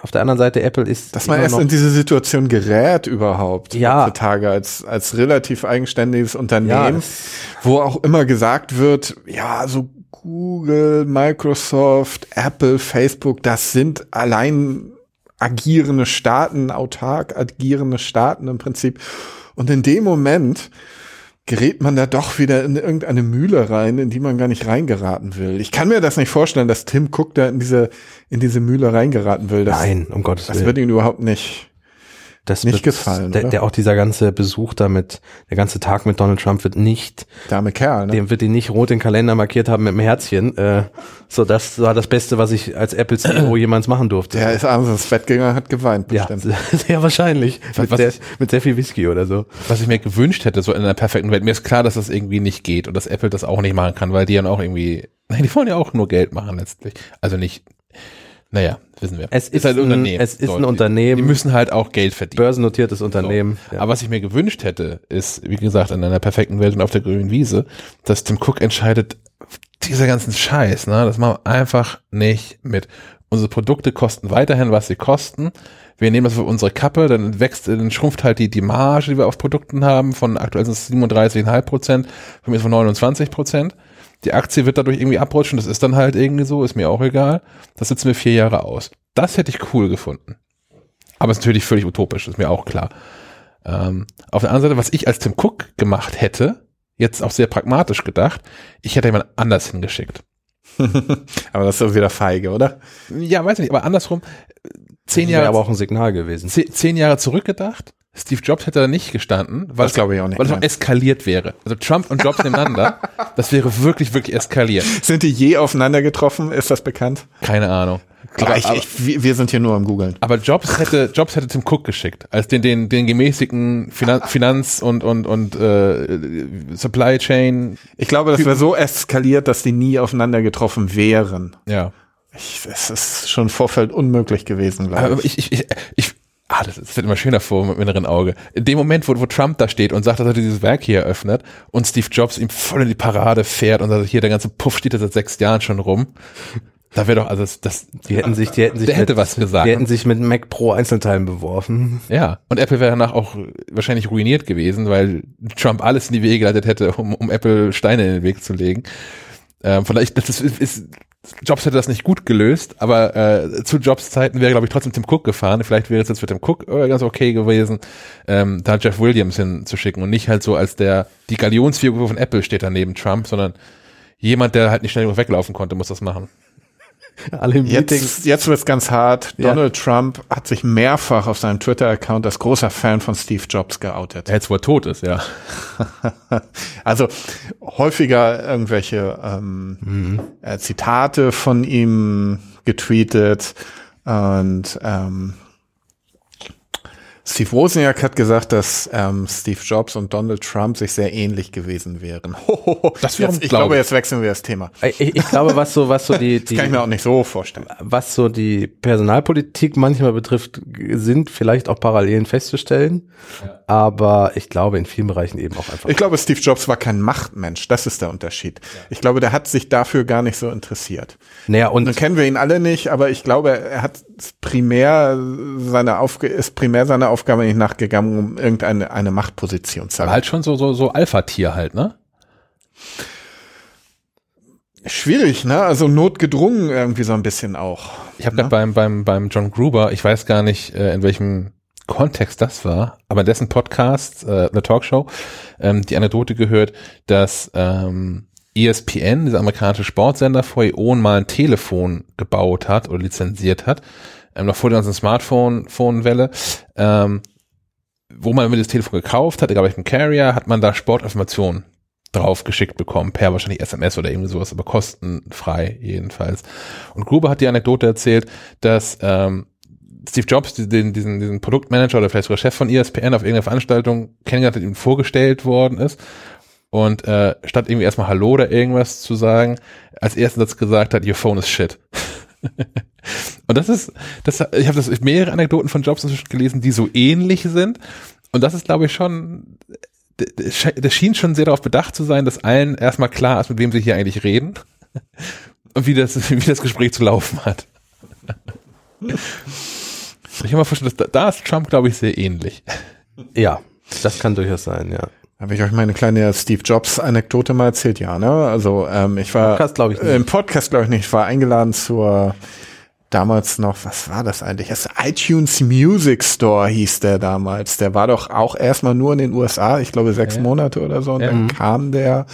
auf der anderen Seite Apple ist Dass man erst noch, in diese Situation gerät überhaupt Ja. heutzutage als, als relativ eigenständiges ja, Unternehmen, es, wo auch immer gesagt wird, ja, so Google, Microsoft, Apple, Facebook, das sind allein agierende Staaten, autark agierende Staaten im Prinzip. Und in dem Moment gerät man da doch wieder in irgendeine Mühle rein, in die man gar nicht reingeraten will. Ich kann mir das nicht vorstellen, dass Tim Cook da in diese, in diese Mühle reingeraten will. Das, nein, um Gottes das Willen. wird ihm überhaupt nicht. Das nicht wird, gefallen, Der, der auch dieser ganze Besuch damit, der ganze Tag mit Donald Trump wird nicht, Dame Kerl, ne? dem wird ihn nicht rot den Kalender markiert haben mit einem Herzchen. Äh, so, das war das Beste, was ich als Apple CEO jemals machen durfte. Der ist abends ins Bett gegangen, hat geweint, ja, bestimmt. sehr wahrscheinlich. Mit was sehr, mit sehr viel Whisky oder so. was ich mir gewünscht hätte, so in einer perfekten Welt. Mir ist klar, dass das irgendwie nicht geht und dass Apple das auch nicht machen kann, weil die dann auch irgendwie, nein, die wollen ja auch nur Geld machen letztlich. Also nicht, naja, wissen wir. Es ist ein- es ist ein Unternehmen. Die, müssen halt auch Geld verdienen. Börsennotiertes Unternehmen. So. Aber was ich mir gewünscht hätte, ist, wie gesagt, in einer perfekten Welt und auf der grünen Wiese, dass Tim Cook entscheidet, dieser ganzen Scheiß, ne, das machen wir einfach nicht mit. Unsere Produkte kosten weiterhin, was sie kosten. Wir nehmen das für unsere Kappe, dann wächst, dann schrumpft halt die, die Marge, die wir auf Produkten haben, von aktuell sind es 37,5 Prozent, von mir ist von 29 Prozent. Die Aktie wird dadurch irgendwie abrutschen, das ist dann halt irgendwie so, ist mir auch egal. Das sitzen wir vier Jahre aus. Das hätte ich cool gefunden. Aber es ist natürlich völlig utopisch, ist mir auch klar. Ähm, auf der anderen Seite, was ich als Tim Cook gemacht hätte, jetzt auch sehr pragmatisch gedacht, ich hätte jemand anders hingeschickt. aber das ist doch wieder feige, oder? Ja, weiß nicht, aber andersrum, zehn Jahre, aber auch ein Signal gewesen. zehn, zehn Jahre zurückgedacht, Steve Jobs hätte da nicht gestanden, weil Das glaube ich auch nicht, Weil es eskaliert wäre. Also Trump und Jobs nebeneinander, das wäre wirklich, wirklich eskaliert. Sind die je aufeinander getroffen? Ist das bekannt? Keine Ahnung. Aber, ich, wir wir sind hier nur am googeln. aber Jobs hätte, Jobs hätte Tim Cook geschickt, als den, den, den gemäßigten Finan Finanz- und, und, und äh, Supply Chain, Ich glaube, das wäre so eskaliert, dass die nie aufeinander getroffen wären. ja. Ich, es ist schon im Vorfeld unmöglich gewesen, glaube Aber ich. ich, ich, ich, ah, das, wird immer schöner vor mit dem inneren Auge. In dem Moment, wo, wo Trump da steht und sagt, dass er dieses Werk hier eröffnet und Steve Jobs ihm voll in die Parade fährt und sagt, hier, der ganze Puff steht da seit sechs Jahren schon rum. Da wäre doch, also das, das Die hätten sich, die hätten sich, der hätte mit, was gesagt. die hätten sich mit Mac Pro Einzelteilen beworfen. Ja, und Apple wäre danach auch wahrscheinlich ruiniert gewesen, weil Trump alles in die Wege geleitet hätte, um, um Apple Steine in den Weg zu legen. Ähm, ich- das ist, ist, Jobs hätte das nicht gut gelöst, aber äh, zu Jobs Zeiten wäre, glaube ich, trotzdem Tim Cook gefahren. Vielleicht wäre es jetzt für Tim Cook äh, ganz okay gewesen, ähm, da Jeff Williams hinzuschicken und nicht halt so als der, die Galionsfigur von Apple steht da neben Trump, sondern jemand, der halt nicht schnell weglaufen konnte, muss das machen. Alle im Meeting. Jetzt, jetzt wird's ganz hart. Ja. Donald Trump hat sich mehrfach auf seinem Twitter-Account als großer Fan von Steve Jobs geoutet. Er jetzt, wo er tot ist, ja. Also häufiger irgendwelche ähm, äh, Zitate von ihm getweetet und ähm, Steve Wozniak hat gesagt, dass ähm, Steve Jobs und Donald Trump sich sehr ähnlich gewesen wären. Das wiederum jetzt, ich glaube jetzt wechseln wir das Thema. Ich, ich glaube, was so, was so die, Das die kann ich mir auch nicht so vorstellen. was so die Personalpolitik manchmal betrifft, sind vielleicht auch Parallelen festzustellen. Aber ich glaube in vielen Bereichen eben auch einfach. Ich glaube, Steve Jobs war kein Machtmensch. Das ist der Unterschied. Ich glaube, der hat sich dafür gar nicht so interessiert. naja, und Nun kennen wir ihn alle nicht, aber ich glaube, er hat primär seine Aufge ist primär seiner Aufgabe nicht nachgegangen, um irgendeine eine Machtposition zu haben. halt schon so, so, so Alpha-Tier halt, ne? Schwierig, ne? Also notgedrungen irgendwie so ein bisschen auch. Ich habe gerade beim, beim, beim John Gruber, ich weiß gar nicht, äh, in welchem Kontext das war, aber dessen Podcast, äh, The Talk Show, ähm, die Anekdote gehört, dass ähm, ESPN, dieser amerikanische Sportsender, vor Ionen mal ein Telefon gebaut hat oder lizenziert hat, ähm, noch vor der ganzen Smartphone-Welle, ähm, wo man das Telefon gekauft hat, egal welchen Carrier, hat man da Sportinformationen drauf geschickt bekommen, per wahrscheinlich SMS oder irgendwie sowas, aber kostenfrei jedenfalls. Und Gruber hat die Anekdote erzählt, dass ähm, Steve Jobs den, diesen, diesen Produktmanager oder vielleicht sogar Chef von ESPN auf irgendeiner Veranstaltung kennengelernt hat, ihm vorgestellt worden ist und äh, statt irgendwie erstmal Hallo oder irgendwas zu sagen, als ersten Satz gesagt hat, your phone is shit. und das ist, das, ich habe das mehrere Anekdoten von Jobs inzwischen gelesen, die so ähnlich sind. Und das ist, glaube ich, schon der schien schon sehr darauf bedacht zu sein, dass allen erstmal klar ist, mit wem sie hier eigentlich reden und wie das, wie das Gespräch zu laufen hat. Ich kann mir vorstellen, dass da, da ist Trump, glaube ich, sehr ähnlich. Ja, das kann durchaus sein, ja. Habe ich euch meine kleine Steve Jobs Anekdote mal erzählt? Ja, ne? Also ähm, ich war Podcast, ich, nicht. im Podcast glaube ich nicht. Ich war eingeladen zur damals noch, was war das eigentlich? Das iTunes Music Store hieß der damals. Der war doch auch erstmal nur in den USA, ich glaube sechs Ja. Monate oder so. Und Ja. dann kam der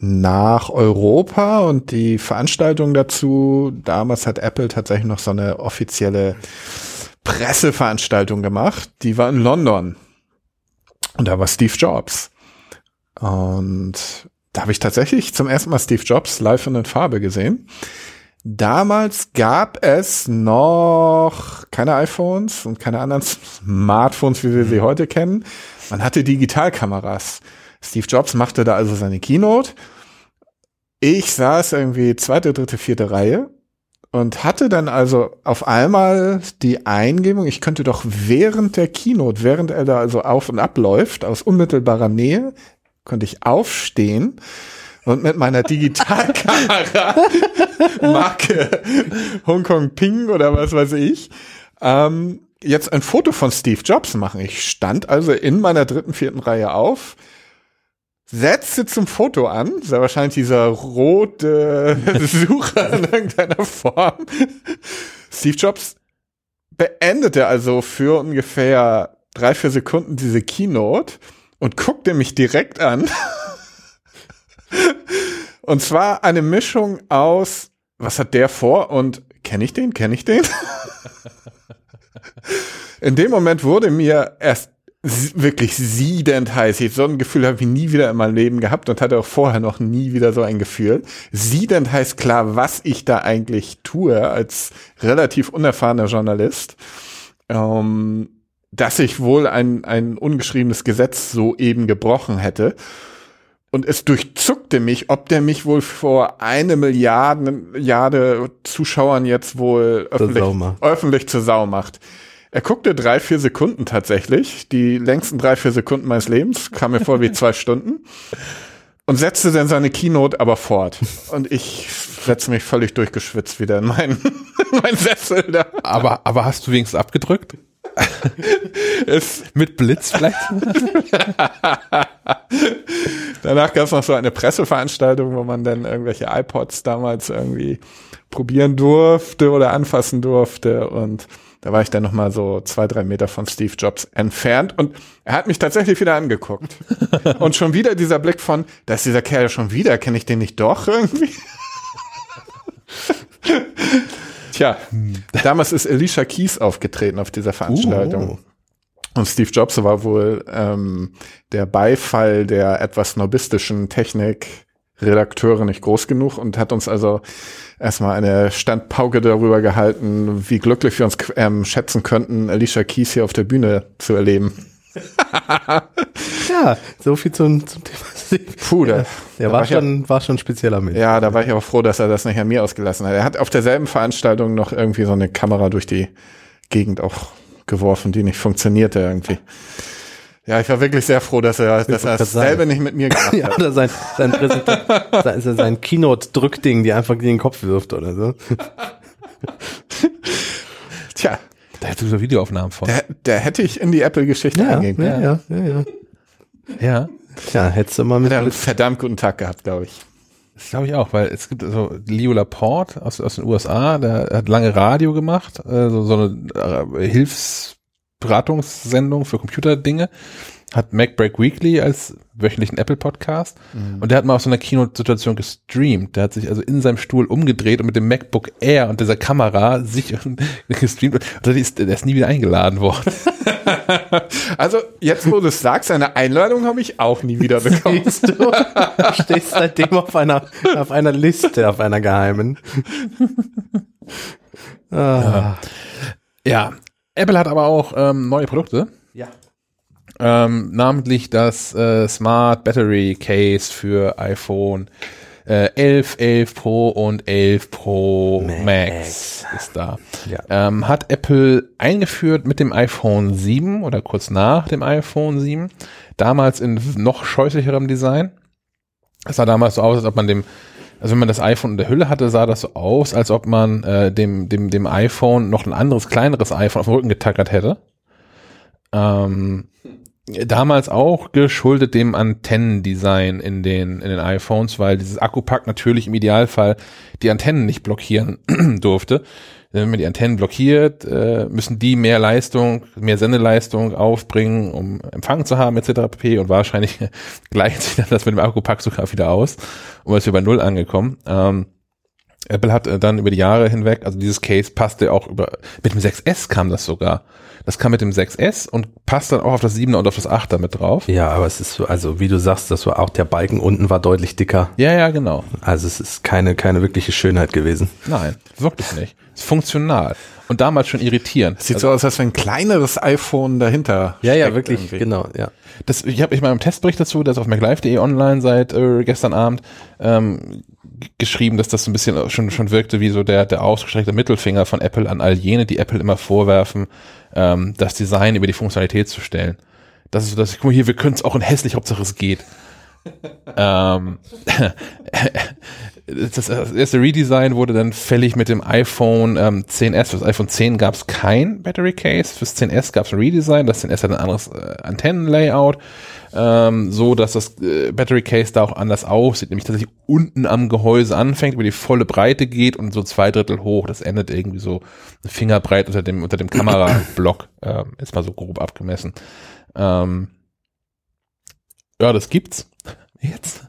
nach Europa und die Veranstaltung dazu, damals hat Apple tatsächlich noch so eine offizielle Presseveranstaltung gemacht. Die war in London. Und da war Steve Jobs. Und da habe ich tatsächlich zum ersten Mal Steve Jobs live in Farbe gesehen. Damals gab es noch keine iPhones und keine anderen Smartphones, wie wir sie heute kennen. Man hatte Digitalkameras. Steve Jobs machte da also seine Keynote. Ich saß irgendwie zweite, dritte, vierte Reihe und hatte dann also auf einmal die Eingebung, ich könnte doch während der Keynote, während er da also auf und ab läuft, aus unmittelbarer Nähe, konnte ich aufstehen und mit meiner Digitalkamera Marke Hongkong Ping oder was weiß ich, ähm, jetzt ein Foto von Steve Jobs machen. Ich stand also in meiner dritten, vierten Reihe auf, setzte zum Foto an, sehr wahrscheinlich dieser rote Sucher in irgendeiner Form. Steve Jobs beendete also für ungefähr drei, vier Sekunden diese Keynote und guckte mich direkt an. Und zwar eine Mischung aus, was hat der vor und kenne ich den, kenne ich den? In dem Moment wurde mir erst wirklich siedend heiß. Ich so ein Gefühl habe ich nie wieder in meinem Leben gehabt und hatte auch vorher noch nie wieder so ein Gefühl. Siedend heißt klar, was ich da eigentlich tue als relativ unerfahrener Journalist. Ähm, dass ich wohl ein, ein ungeschriebenes Gesetz so eben gebrochen hätte. Und es durchzuckte mich, ob der mich wohl vor eine Milliarde, Milliarde Zuschauern jetzt wohl öffentlich, öffentlich zur Sau macht. Er guckte drei, vier Sekunden tatsächlich, die längsten drei, vier Sekunden meines Lebens, kam mir vor wie zwei Stunden und setzte dann seine Keynote aber fort. Und ich setze mich völlig durchgeschwitzt wieder in meinen, in meinen Sessel da. Aber, aber hast du wenigstens abgedrückt? Mit Blitz vielleicht? danach gab es noch so eine Presseveranstaltung, wo man dann irgendwelche iPods damals irgendwie probieren durfte oder anfassen durfte und da war ich dann noch mal so zwei, drei Meter von Steve Jobs entfernt und er hat mich tatsächlich wieder angeguckt. und schon wieder dieser Blick von, da ist dieser Kerl schon wieder, kenne ich den nicht doch irgendwie? Tja, damals ist Alicia Keys aufgetreten auf dieser Veranstaltung. Und Steve Jobs war wohl ähm, der Beifall der etwas snobistischen Technikredakteure nicht groß genug und hat uns also erstmal eine Standpauke darüber gehalten, wie glücklich wir uns ähm, schätzen könnten, Alicia Keys hier auf der Bühne zu erleben. Ja, so viel zum, zum Thema Steve. Puh, da, Der da war war ich ja- schon, war schon spezieller Mensch. Ja, da war ich aber froh, dass er das nicht an mir ausgelassen hat. Er hat auf derselben Veranstaltung noch irgendwie so eine Kamera durch die Gegend auch geworfen, die nicht funktionierte irgendwie. Ja, ich war wirklich sehr froh, dass er, dass er dasselbe nicht mit mir gemacht Ja, hat. oder sein, sein, sein, sein Keynote-Drückding, die einfach gegen den Kopf wirft oder so. Tja, Da hättest du so Videoaufnahmen von. da, da hätte ich in die Apple-Geschichte Ja, eingehen ja, können. ja, ja, ja. Ja. Tja, hättest du mal mit Hat einen verdammt guten Tag gehabt, glaube ich. Das glaube ich auch, weil es gibt so Leo Laporte aus, aus den USA, der hat lange Radio gemacht, äh, so, so eine äh, Hilfsberatungssendung für Computerdinge, hat MacBreak Weekly als wöchentlichen Apple-Podcast und der hat mal aus so einer Keynote-Situation gestreamt. Der hat sich also in seinem Stuhl umgedreht und mit dem MacBook Air und dieser Kamera sich gestreamt und der ist, der ist nie wieder eingeladen worden. Also, jetzt wo du es sagst, eine Einladung habe ich auch nie wieder bekommen. Siehst du? Du stehst seitdem auf einer, auf einer Liste, auf einer geheimen. Ah. Ja, Apple hat aber auch ähm, neue Produkte. Ähm, namentlich das äh, Smart Battery Case für iPhone äh, 11, 11 Pro und 11 Pro Max, Max. ist da. Ja. Ähm, hat Apple eingeführt mit dem iPhone 7 oder kurz nach dem iPhone 7. Damals in noch scheußlicherem Design. Es sah damals so aus, als ob man dem, also wenn man das iPhone in der Hülle hatte, sah das so aus, als ob man äh, dem, dem, dem iPhone noch ein anderes, kleineres iPhone auf den Rücken getackert hätte. Ähm, damals auch geschuldet dem Antennendesign in den, in den iPhones, weil dieses Akkupack natürlich im Idealfall die Antennen nicht blockieren durfte. Wenn man die Antennen blockiert, äh, müssen die mehr Leistung, mehr Sendeleistung aufbringen, um Empfang zu haben, etc. pp. Und wahrscheinlich gleicht sich dann das mit dem Akkupack sogar wieder aus. Und ist wir bei Null angekommen. Ähm, Apple hat äh, dann über die Jahre hinweg, also dieses Case passte auch über, mit dem 6S kam das sogar. Das kam mit dem 6S und passt dann auch auf das 7er und auf das 8er mit drauf. Ja, aber es ist so, also wie du sagst, das war auch der Balken unten war deutlich dicker. Ja, ja, genau. Also es ist keine, keine wirkliche Schönheit gewesen. Nein, wirklich nicht. Ist funktional. Und damals schon irritierend. Sieht so aus, als wenn ein kleineres iPhone dahinter Ja, ja, wirklich, irgendwie. genau, ja. Das, ich habe ich mal im Testbericht dazu, der ist auf MacLive.de online seit äh, gestern Abend, ähm, geschrieben, dass das so ein bisschen schon, schon wirkte wie so der, der ausgestreckte Mittelfinger von Apple an all jene, die Apple immer vorwerfen, ähm, das Design über die Funktionalität zu stellen. Das ist so, dass, guck mal hier, wir können es auch in hässlich, Hauptsache es geht. Ähm, das, erste Redesign wurde dann fällig mit dem iPhone ähm, 10s. Für das iPhone 10 gab es kein Battery Case. Fürs 10s gab es ein Redesign. Das 10s hat ein anderes äh, Antennenlayout. Ähm, so dass das äh, Battery Case da auch anders aussieht, nämlich tatsächlich unten am Gehäuse anfängt, über die volle Breite geht und so zwei Drittel hoch. Das endet irgendwie so Fingerbreit unter dem unter dem Kamerablock, ähm, ist mal so grob abgemessen. Ähm, ja, das gibt's jetzt.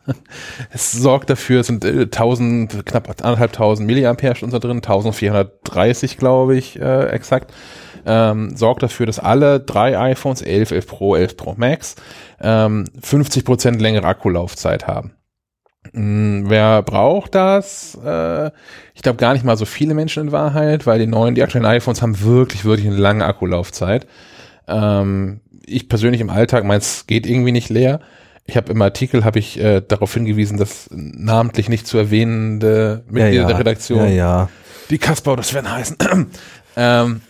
Es sorgt dafür, es sind äh, 1000, knapp anderthalbtausend Milliampere-Stunden da drin, 1430 glaube ich äh, exakt. Ähm, sorgt dafür, dass alle drei iPhones, 11, 11 Pro, 11 Pro Max, ähm, 50% längere Akkulaufzeit haben. Mm, wer braucht das? Äh, ich glaube gar nicht mal so viele Menschen in Wahrheit, weil die neuen, die aktuellen iPhones haben wirklich, wirklich eine lange Akkulaufzeit. Ähm, ich persönlich im Alltag, meins geht irgendwie nicht leer. Ich habe im Artikel habe ich äh, darauf hingewiesen, dass namentlich nicht zu erwähnende Mitglieder der Redaktion, Ja, ja. die Kasper, das werden heißen, ähm,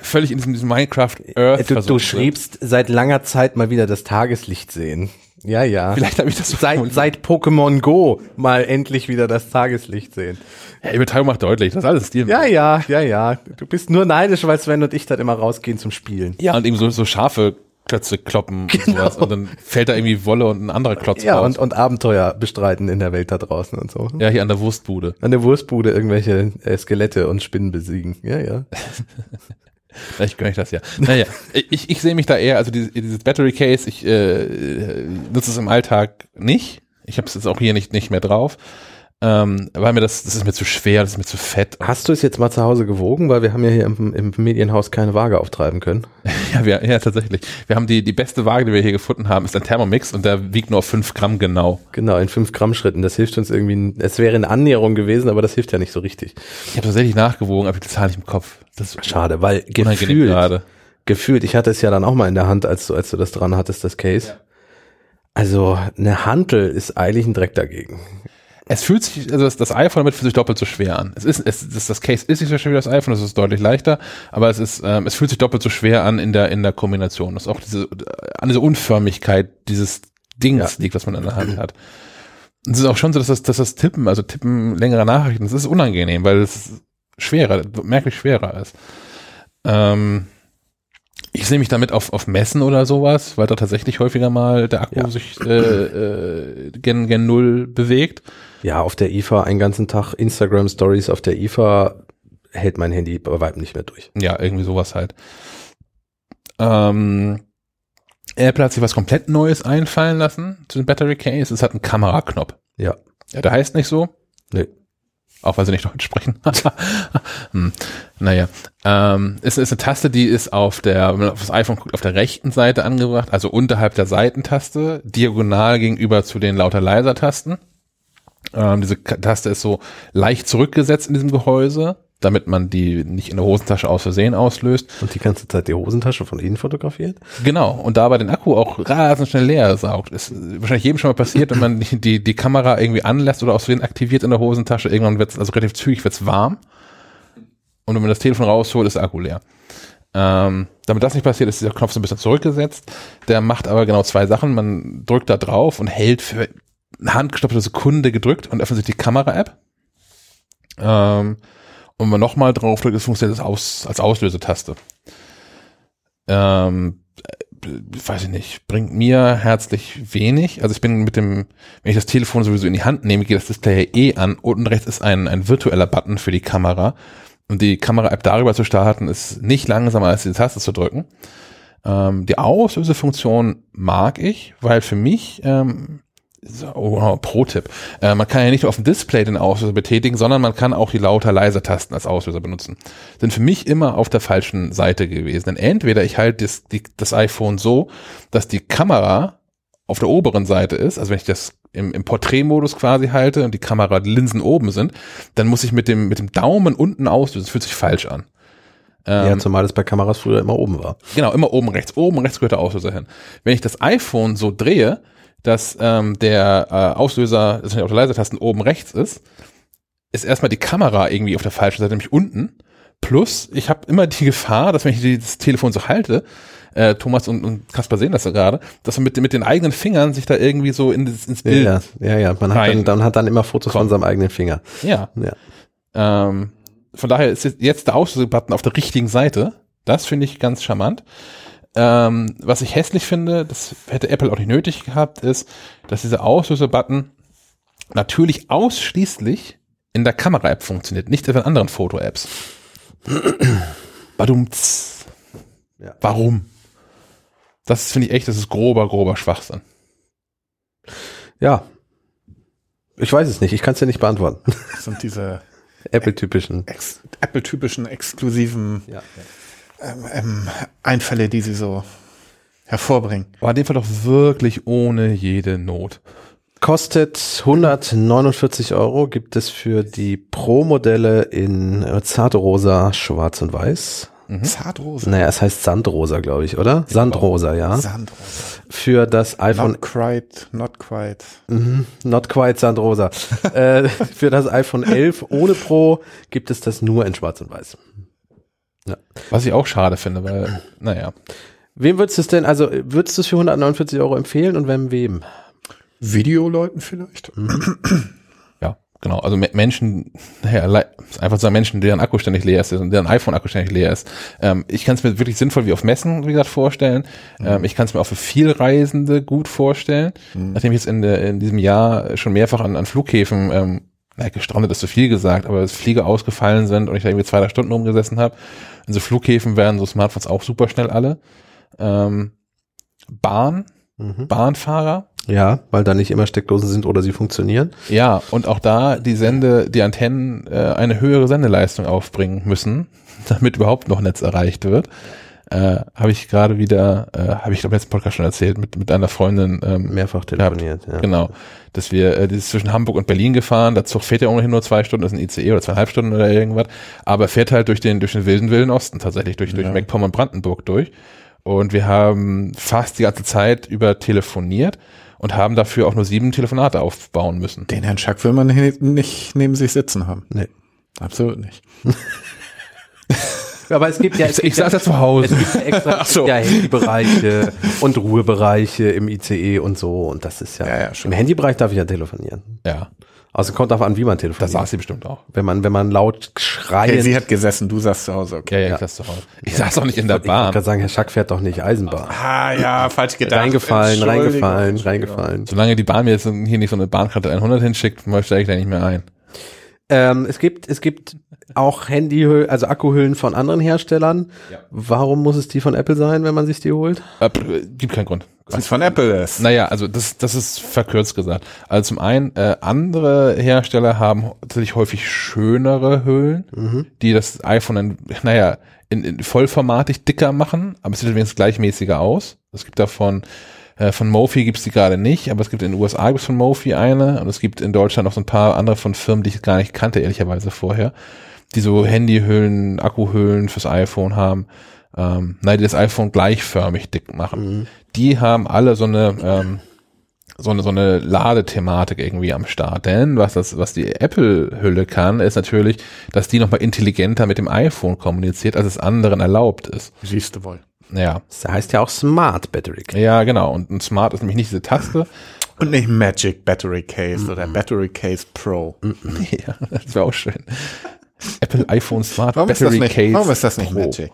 völlig in diesem, diesem Minecraft Earth. Äh, Du, du schriebst seit langer Zeit mal wieder das Tageslicht sehen. Ja, ja. Vielleicht habe ich das so Seit, seit Pokémon Go mal endlich wieder das Tageslicht sehen. Ja, Übertreibung macht deutlich, das ist alles Stil. Ja, ja, ja, ja. Du bist nur neidisch, weil Sven und ich dann immer rausgehen zum Spielen. Ja, und eben so, so scharfe Klötze kloppen und sowas. Und dann fällt da irgendwie Wolle und ein anderer Klotz Ja, raus. und, und Abenteuer bestreiten in der Welt da draußen und so. ja, hier an der Wurstbude. An der Wurstbude irgendwelche äh, Skelette und Spinnen besiegen. Ja, ja. Vielleicht gönne ich das ja. Naja, ich, ich sehe mich da eher, also dieses, dieses Battery Case, ich äh, nutze es im Alltag nicht. Ich habe es jetzt auch hier nicht, nicht mehr drauf. Ähm, weil mir das, das ist mir zu schwer, das ist mir zu fett. Hast du es jetzt mal zu Hause gewogen? Weil wir haben ja hier im, im Medienhaus keine Waage auftreiben können. Ja, wir, ja, tatsächlich. Wir haben die, die beste Waage, die wir hier gefunden haben, ist ein Thermomix und der wiegt nur 5 Gramm genau. Genau, in 5 Gramm Schritten. Das hilft uns irgendwie, es wäre eine Annäherung gewesen, aber das hilft ja nicht so richtig. Ich habe tatsächlich nachgewogen, aber die Zahl nicht im Kopf. Das ist Schade, weil gefühlt, gerade. gefühlt, ich hatte es ja dann auch mal in der Hand, als du, als du das dran hattest, das Case. Also eine Hantel ist eigentlich ein Dreck dagegen. Es fühlt sich, also das, das iPhone damit fühlt sich doppelt so schwer an. Es ist, es, das, das Case ist nicht so schwer wie das iPhone, es ist deutlich leichter, aber es ist, ähm, es fühlt sich doppelt so schwer an in der, in der Kombination. Das ist auch diese, an dieser Unförmigkeit dieses Dings liegt, was man in der Hand hat. Und es ist auch schon so, dass das, dass das Tippen, also Tippen längerer Nachrichten, das ist unangenehm, weil es schwerer, merklich schwerer ist. Ähm, Ich sehe mich damit auf, auf Messen oder sowas, weil da tatsächlich häufiger mal der Akku Ja. sich äh, äh, gen, gen Null bewegt. Ja, auf der IFA einen ganzen Tag Instagram Stories auf der IFA hält mein Handy bei weitem nicht mehr durch. Ja, irgendwie sowas halt. Ähm, Apple hat sich was komplett Neues einfallen lassen zu den Battery Case. Es hat einen Kameraknopf. Ja. Ja, der heißt nicht so. Nee. Auch weil sie nicht Deutsch sprechen. hm. Naja. Ähm, es ist eine Taste, die ist auf der, wenn man auf das iPhone guckt, auf der rechten Seite angebracht, also unterhalb der Seitentaste, diagonal gegenüber zu den lauter leiser Tasten. Ähm, diese Taste ist so leicht zurückgesetzt in diesem Gehäuse, damit man die nicht in der Hosentasche aus Versehen auslöst. Und die ganze Zeit die Hosentasche von innen fotografiert? Genau, und dabei den Akku auch rasend schnell leer saugt. Ist wahrscheinlich jedem schon mal passiert, wenn man die, die, die Kamera irgendwie anlässt oder aus Versehen aktiviert in der Hosentasche, irgendwann wird's also relativ zügig wird's warm. Und wenn man das Telefon rausholt, ist der Akku leer. Ähm, damit das nicht passiert, ist dieser Knopf so ein bisschen zurückgesetzt. Der macht aber genau zwei Sachen. Man drückt da drauf und hält für eine handgestoppelte Sekunde gedrückt und öffnet sich die Kamera-App. Ähm, wenn man nochmal drauf drückt, ist funktioniert aus, als Auslösetaste. Ähm, äh, weiß ich nicht, bringt mir herzlich wenig. Also ich bin mit dem, wenn ich das Telefon sowieso in die Hand nehme, geht das Display eh an. Unten rechts ist ein, ein virtueller Button für die Kamera. Und die Kamera-App darüber zu starten, ist nicht langsamer als die Taste zu drücken. Ähm, die Auslösefunktion mag ich, weil für mich, ähm, oh, Pro-Tipp, äh, man kann ja nicht nur auf dem Display den Auslöser betätigen, sondern man kann auch die lauter leiser Tasten als Auslöser benutzen. Sind für mich immer auf der falschen Seite gewesen. Denn entweder ich halte das, die, das iPhone so, dass die Kamera auf der oberen Seite ist, also wenn ich das im, im Porträtmodus quasi halte und die Kamera die Linsen oben sind, dann muss ich mit dem, mit dem Daumen unten auslösen. Das fühlt sich falsch an. ja, Ähm, zumal das bei Kameras früher immer oben war. Genau, immer oben rechts. Oben rechts gehört der Auslöser hin. Wenn ich das iPhone so drehe, dass ähm, der äh, Auslöser, das ja auch die Leisetasten oben rechts ist, ist erstmal die Kamera irgendwie auf der falschen Seite, nämlich unten. Plus, ich habe immer die Gefahr, dass wenn ich das Telefon so halte, äh, Thomas und, und Kaspar sehen das ja gerade, dass man mit, mit den eigenen Fingern sich da irgendwie so in, ins Bild. Ja, ja, ja. Man hat dann, dann hat dann immer Fotos von seinem eigenen Finger. ja. Ja. Ähm, von daher ist jetzt- jetzt der Auslösebutton auf der richtigen Seite. Das finde ich ganz charmant. Ähm, was ich hässlich finde, das hätte Apple auch nicht nötig gehabt, ist, dass dieser Auslösebutton natürlich ausschließlich in der Kamera-App funktioniert, nicht in anderen Foto-Apps. Badumts. Ja. Warum? Das finde ich echt, das ist grober, grober Schwachsinn. Ja. Ich weiß es nicht, ich kann es dir nicht beantworten. Das sind diese Apple-typischen. Apple-typischen exklusiven Ja. Ähm, ähm, Einfälle, die sie so hervorbringen. War in dem Fall doch wirklich ohne jede Not. Kostet 149 Euro, gibt es für die Pro-Modelle in Zartrosa, Schwarz und Weiß. Zartrosa. Naja, es heißt Sandrosa, glaube ich, oder? Sandrosa, ja. Sandrosa. Für das iPhone, Not quite, not quite. Mhm, not quite Sandrosa. äh, für das iPhone 11 ohne Pro gibt es das nur in Schwarz und Weiß. Was ich auch schade finde, weil, naja. Wem würdest du es denn, also würdest du es für 149 Euro empfehlen und wenn wem? Videoleuten vielleicht? Ja, genau. Also Me- Menschen, naja, einfach so Menschen, deren Akku ständig leer ist und deren iPhone-Akku ständig leer ist. Ähm, ich kann es mir wirklich sinnvoll wie auf Messen, wie gesagt, vorstellen. Ähm, ich kann es mir auch für Vielreisende gut vorstellen. Nachdem ich jetzt in, der, in diesem Jahr schon mehrfach an, an Flughäfen, ähm, naja, gestrandet ist zu viel gesagt, aber dass Flieger ausgefallen sind und ich da irgendwie zwei, drei Stunden rumgesessen habe. In so Flughäfen werden so Smartphones auch super schnell alle. Ähm, Bahn, Mhm. Bahnfahrer, Ja, weil da nicht immer Steckdosen sind oder sie funktionieren. ja, und auch da die Sende, die Antennen äh, eine höhere Sendeleistung aufbringen müssen, damit überhaupt noch Netz erreicht wird. Äh, habe ich gerade wieder, äh, habe ich glaube letzten Podcast schon erzählt, mit, mit einer Freundin, ähm, Mehrfach telefoniert. Ja. genau, dass wir, äh, die ist zwischen Hamburg und Berlin gefahren, der Zug fährt ja ohnehin nur zwei Stunden, das ist ein ICE oder zweieinhalb Stunden oder irgendwas, aber fährt halt durch den, durch den wilden, wilden Osten tatsächlich, durch, durch Ja. MacPom und Brandenburg durch. Und wir haben fast die ganze Zeit über telefoniert und haben dafür auch nur sieben Telefonate aufbauen müssen. Den Herrn Schack will man nicht neben sich sitzen haben. Nee. Absolut nicht. Aber es gibt ja, es Ich, gibt ich ja, saß ja zu Hause. es gibt ja extra Ach so. ja, Handybereiche und Ruhebereiche im ICE und so und das ist ja, Ja, ja, schon. im Handybereich darf ich ja telefonieren. Ja. Also kommt darauf an, wie man telefoniert. saß sie bestimmt auch. Wenn man, wenn man laut Okay, schreiend. sie hat gesessen, du saßt zu Hause, okay. Ja, ja, ich saß zu Hause. Ich saß auch nicht in der ich Bahn. gerade sagen, Herr Schack fährt doch nicht Eisenbahn. Ah, ja, falsch gedacht. Reingefallen, reingefallen, reingefallen. Solange die Bahn mir jetzt hier nicht so eine Bahnkarte 100 hinschickt, steige ich da nicht mehr ein. Ähm, es gibt, es gibt auch Handyhüllen, also Akkuhüllen von anderen Herstellern. Warum muss es die von Apple sein, wenn man sich die holt? Äh, pff, gibt keinen Grund. Weil es von Apple ist. Naja, also das, das ist verkürzt gesagt. Also zum einen, äh, andere Hersteller haben tatsächlich häufig schönere Hüllen, die das iPhone dann, naja, in, in vollformatig dicker machen, aber es sieht übrigens gleichmäßiger aus. Es gibt davon, äh, von Mophie gibt's die gerade nicht, aber es gibt in den USA gibt's von Mophie eine und es gibt in Deutschland noch so ein paar andere von Firmen, die ich gar nicht kannte, ehrlicherweise vorher, die so Handyhüllen, Akkuhüllen fürs iPhone haben. Ähm, nein, die das iPhone gleichförmig dick machen. Die haben alle so eine, ähm, so eine, so eine Ladethematik irgendwie am Start. Denn was das, was die Apple-Hülle kann, ist natürlich, dass die nochmal intelligenter mit dem iPhone kommuniziert, als es anderen erlaubt ist. Siehst du wohl. Ja. Das heißt ja auch Smart Battery. Ja, genau. Und ein Smart ist nämlich nicht diese Taste. Und nicht Magic Battery Case oder Battery Case Pro. ja, das wäre auch schön. Apple iPhone Smart Warum Battery nicht, Case. warum ist das nicht Pro. Magic?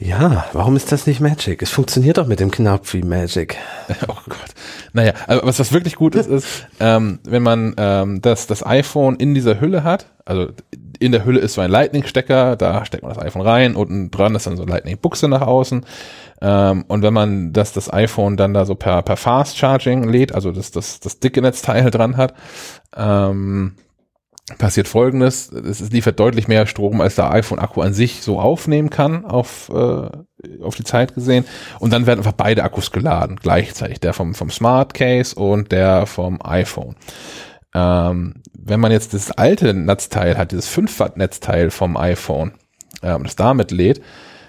Ja, warum ist das nicht Magic? Es funktioniert doch mit dem Knopf wie Magic. Oh Gott. Naja, also was, was wirklich gut ist, ist, ähm, wenn man ähm, das, das iPhone in dieser Hülle hat, also in der Hülle ist so ein Lightning-Stecker, da steckt man das iPhone rein, unten dran ist dann so eine Lightning-Buchse nach außen. Ähm, und wenn man das, das iPhone dann da so per, per Fast Charging lädt, also das, das, das dicke Netzteil dran hat, ähm, passiert folgendes, es liefert deutlich mehr Strom, als der iPhone-Akku an sich so aufnehmen kann, auf, äh, auf die Zeit gesehen. Und dann werden einfach beide Akkus geladen, gleichzeitig, der vom, vom Smart Case und der vom iPhone. Ähm, wenn man jetzt das alte Netzteil hat, dieses 5 Watt Netzteil vom iPhone, ähm, das damit lädt,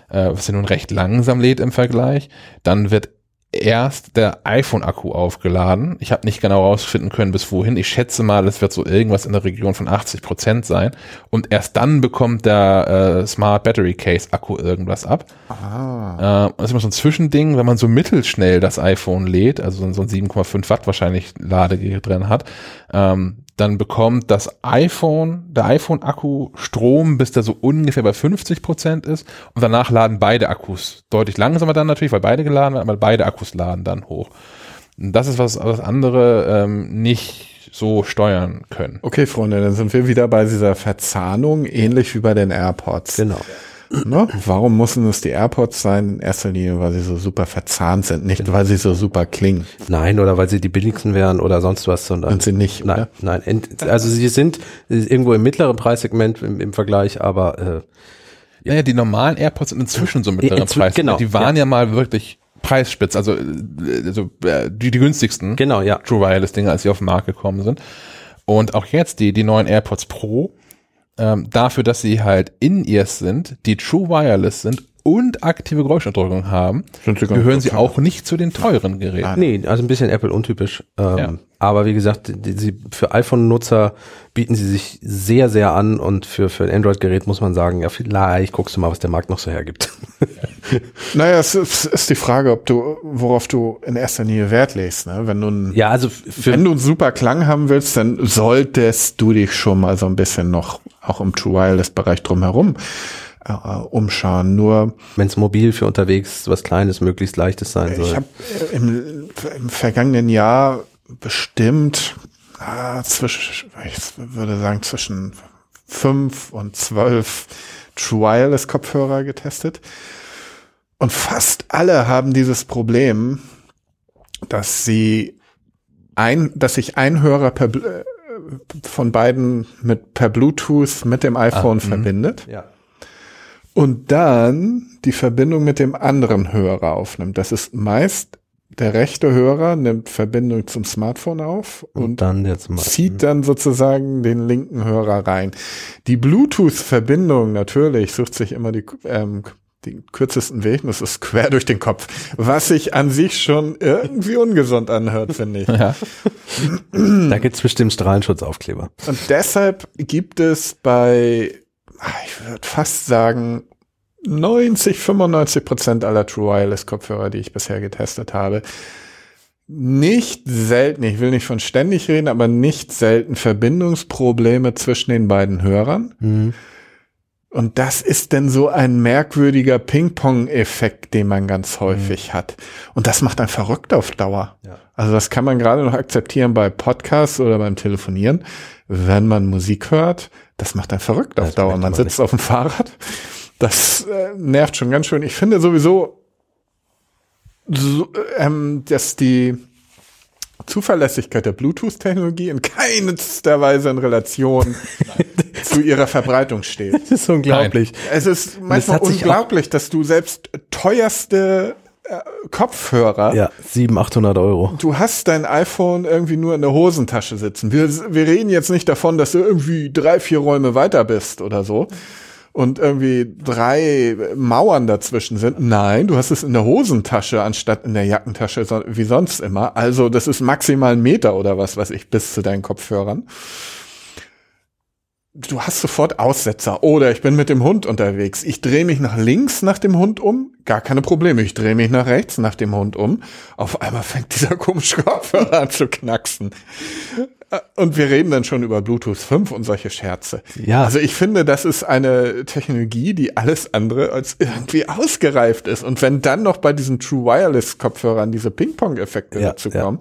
äh, was ja nun recht langsam lädt im Vergleich, dann wird erst der iPhone-Akku aufgeladen. Ich habe nicht genau rausfinden können, bis wohin. Ich schätze mal, es wird so irgendwas in der Region von 80 Prozent sein. Und erst dann bekommt der äh, Smart Battery Case Akku irgendwas ab. Ah. Äh, das ist immer so ein Zwischending, wenn man so mittelschnell das iPhone lädt, also so ein 7,5 Watt wahrscheinlich Ladegerät drin hat, ähm, dann bekommt das iPhone, der iPhone-Akku Strom, bis der so ungefähr bei 50 Prozent ist. Und danach laden beide Akkus deutlich langsamer dann natürlich, weil beide geladen werden, aber beide Akkus laden dann hoch. Und das ist was, was andere ähm, nicht so steuern können. Okay, Freunde, dann sind wir wieder bei dieser Verzahnung, ähnlich wie bei den AirPods. Genau. Ne? Warum müssen es die AirPods sein? In erster Linie, weil sie so super verzahnt sind, nicht weil sie so super klingen. Nein, oder weil sie die billigsten wären oder sonst was, sondern. Sind sie nicht, Nein, oder? nein. Also sie sind irgendwo im mittleren Preissegment im, im Vergleich, aber äh, Ja, ja, die normalen AirPods sind inzwischen so mittleren Inzwi- Preis. genau, die waren ja. mal wirklich preisspitz, also, äh, also äh, die, die günstigsten. genau, ja. True Wireless Dinge, als sie auf den Markt gekommen sind. Und auch jetzt die, die neuen AirPods Pro, ähm, dafür, dass sie halt In-Ears sind, die True Wireless sind und aktive Geräuschunterdrückung haben, sie gehören sie auch nicht zu den teuren Geräten. Nee, also ein bisschen Apple untypisch. Ähm, Ja. Aber wie gesagt, die, sie, für iPhone-Nutzer bieten sie sich sehr, sehr an und für, für ein Android-Gerät muss man sagen, ja, vielleicht guckst du mal, was der Markt noch so hergibt. Naja, es ist, ist die Frage, ob du, worauf du in erster Linie Wert legst. Ne? Wenn du ein, ja, also für, wenn du einen super Klang haben willst, dann solltest du dich schon mal so ein bisschen noch auch im True Wireless Bereich drumherum äh, umschauen. Nur wenn es mobil für unterwegs was Kleines, möglichst leichtes sein soll. ich habe im, im vergangenen Jahr bestimmt ah, zwischen, ich würde sagen zwischen fünf und zwölf True Wireless Kopfhörer getestet. Und fast alle haben dieses Problem, dass sie ein, dass sich ein Hörer per, äh, von beiden mit per Bluetooth mit dem iPhone verbindet ja. und dann die Verbindung mit dem anderen Hörer aufnimmt. Das ist meist der rechte Hörer nimmt Verbindung zum Smartphone auf Und, und dann zieht dann sozusagen den linken Hörer rein. Die Bluetooth-Verbindung natürlich sucht sich immer die, ähm, den kürzesten Weg, das ist quer durch den Kopf, was sich an sich schon irgendwie ungesund anhört, finde ich. Ja. Da gibt's bestimmt Strahlenschutzaufkleber. Und deshalb gibt es bei, ah, ich würde fast sagen, 90, 95 Prozent aller True Wireless Kopfhörer, die ich bisher getestet habe, nicht selten, ich will nicht von ständig reden, aber nicht selten Verbindungsprobleme zwischen den beiden Hörern. Mhm. Und das ist denn so ein merkwürdiger Ping-Pong-Effekt, den man ganz häufig hat. Und das macht einen verrückt auf Dauer. Ja. Also das kann man gerade noch akzeptieren bei Podcasts oder beim Telefonieren. Wenn man Musik hört, das macht einen verrückt auf Das Dauer. Man man sitzt auf dem Fahrrad. Das äh, nervt schon ganz schön. Ich finde sowieso, so, ähm, dass die Zuverlässigkeit der Bluetooth-Technologie in keinster Weise in Relation zu ihrer Verbreitung steht. Das ist unglaublich. Es ist manchmal sich unglaublich, dass du selbst teuerste äh, Kopfhörer, Ja, 700, 800 Euro. du hast dein iPhone irgendwie nur in der Hosentasche sitzen. Wir, wir reden jetzt nicht davon, dass du irgendwie drei, vier Räume weiter bist oder so und irgendwie drei Mauern dazwischen sind. Nein, du hast es in der Hosentasche anstatt in der Jackentasche, wie sonst immer. Also das ist maximal ein Meter oder was weiß ich bis zu deinen Kopfhörern. Du hast sofort Aussetzer. Oder ich bin mit dem Hund unterwegs. Ich drehe mich nach links nach dem Hund um. Gar keine Probleme. Ich drehe mich nach rechts nach dem Hund um. Auf einmal fängt dieser komische Kopfhörer an zu knacksen. Äh, Und wir reden dann schon über Bluetooth 5 und solche Scherze. Ja. Also ich finde, das ist eine Technologie, die alles andere als irgendwie ausgereift ist. Und wenn dann noch bei diesen True Wireless Kopfhörern diese Ping-Pong-Effekte Ja, dazu ja. kommen.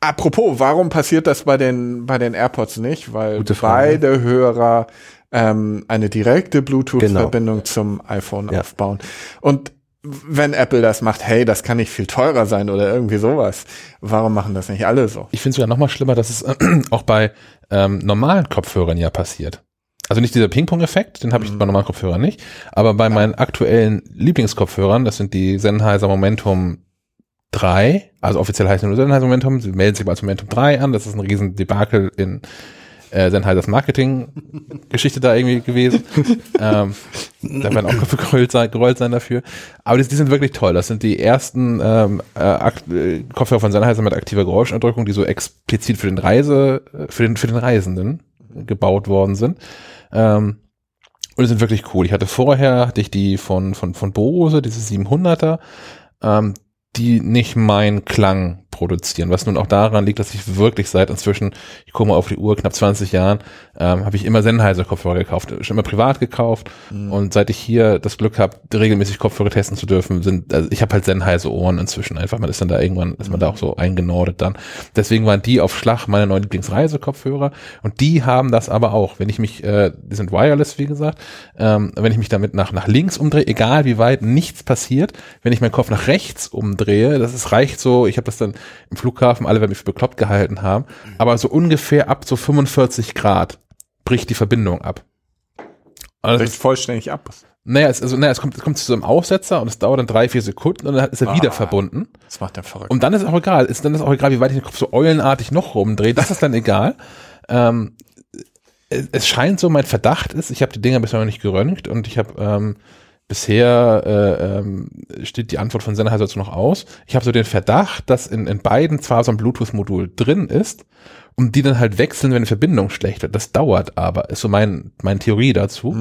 Apropos, warum passiert das bei den, bei den AirPods nicht? Weil beide Hörer ähm, eine direkte Bluetooth-Verbindung Genau. zum iPhone Ja. aufbauen. Und wenn Apple das macht, hey, das kann nicht viel teurer sein oder irgendwie sowas. Warum machen das nicht alle so? Ich finde es sogar noch mal schlimmer, dass es auch bei ähm, normalen Kopfhörern ja passiert. Also nicht dieser Ping-Pong-Effekt, den habe ich bei normalen Kopfhörern nicht, aber bei meinen aktuellen Lieblingskopfhörern, das sind die Sennheiser Momentum 3, also offiziell heißen nur Sennheiser Momentum, sie melden sich mal als Momentum 3 an, das ist ein riesen Debakel in äh, Sennheisers Marketing-Geschichte da irgendwie gewesen. ähm, da werden auch gerollt sein, gerollt sein dafür. Aber die, die sind wirklich toll. Das sind die ersten ähm, äh, äh, Kopfhörer von Sennheiser mit aktiver Geräuschunterdrückung, die so explizit für den Reise, äh, für den, für den Reisenden gebaut worden sind. Ähm, und die sind wirklich cool. Ich hatte vorher, hatte ich die von, von, von Bose, diese 700er, ähm, die nicht meinen Klang produzieren, was nun auch daran liegt, dass ich wirklich seit inzwischen, ich gucke mal auf die Uhr, knapp 20 Jahren, ähm, habe ich immer Sennheiser Kopfhörer gekauft, schon immer privat gekauft. Und seit ich hier das Glück habe, regelmäßig Kopfhörer testen zu dürfen, sind, also ich habe halt Sennheiser Ohren inzwischen einfach, man ist dann da irgendwann, ist man da auch so eingenordet dann. Deswegen waren die auf Schlag meine neuen Lieblingsreisekopfhörer. Und die haben das aber auch, wenn ich mich, äh, die sind wireless, wie gesagt, ähm, wenn ich mich damit nach, nach links umdrehe, egal wie weit, nichts passiert, wenn ich meinen Kopf nach rechts umdrehe, das ist, reicht so, ich habe das dann im Flughafen, alle werden mich für bekloppt gehalten haben, aber so ungefähr ab so 45 Grad bricht die Verbindung ab. Also Bricht vollständig ab. naja, es, also, naja, es kommt, es kommt zu so einem Aussetzer und es dauert dann drei, vier Sekunden und dann ist er wieder Ah. verbunden. Das macht er verrückt. Und dann ist es auch egal. Ist dann ist auch egal, wie weit ich den Kopf so eulenartig noch rumdrehe. Das ist dann egal. Ähm, es, es scheint so, mein Verdacht ist, ich habe die Dinger bisher noch nicht geröntgt und ich habe ähm, bisher äh, ähm, steht die Antwort von Sennheiser dazu noch aus. Ich habe so den Verdacht, dass in, in beiden zwar so ein Bluetooth-Modul drin ist und die dann halt wechseln, wenn die Verbindung schlecht wird. Das dauert aber, ist so mein, meine Theorie dazu.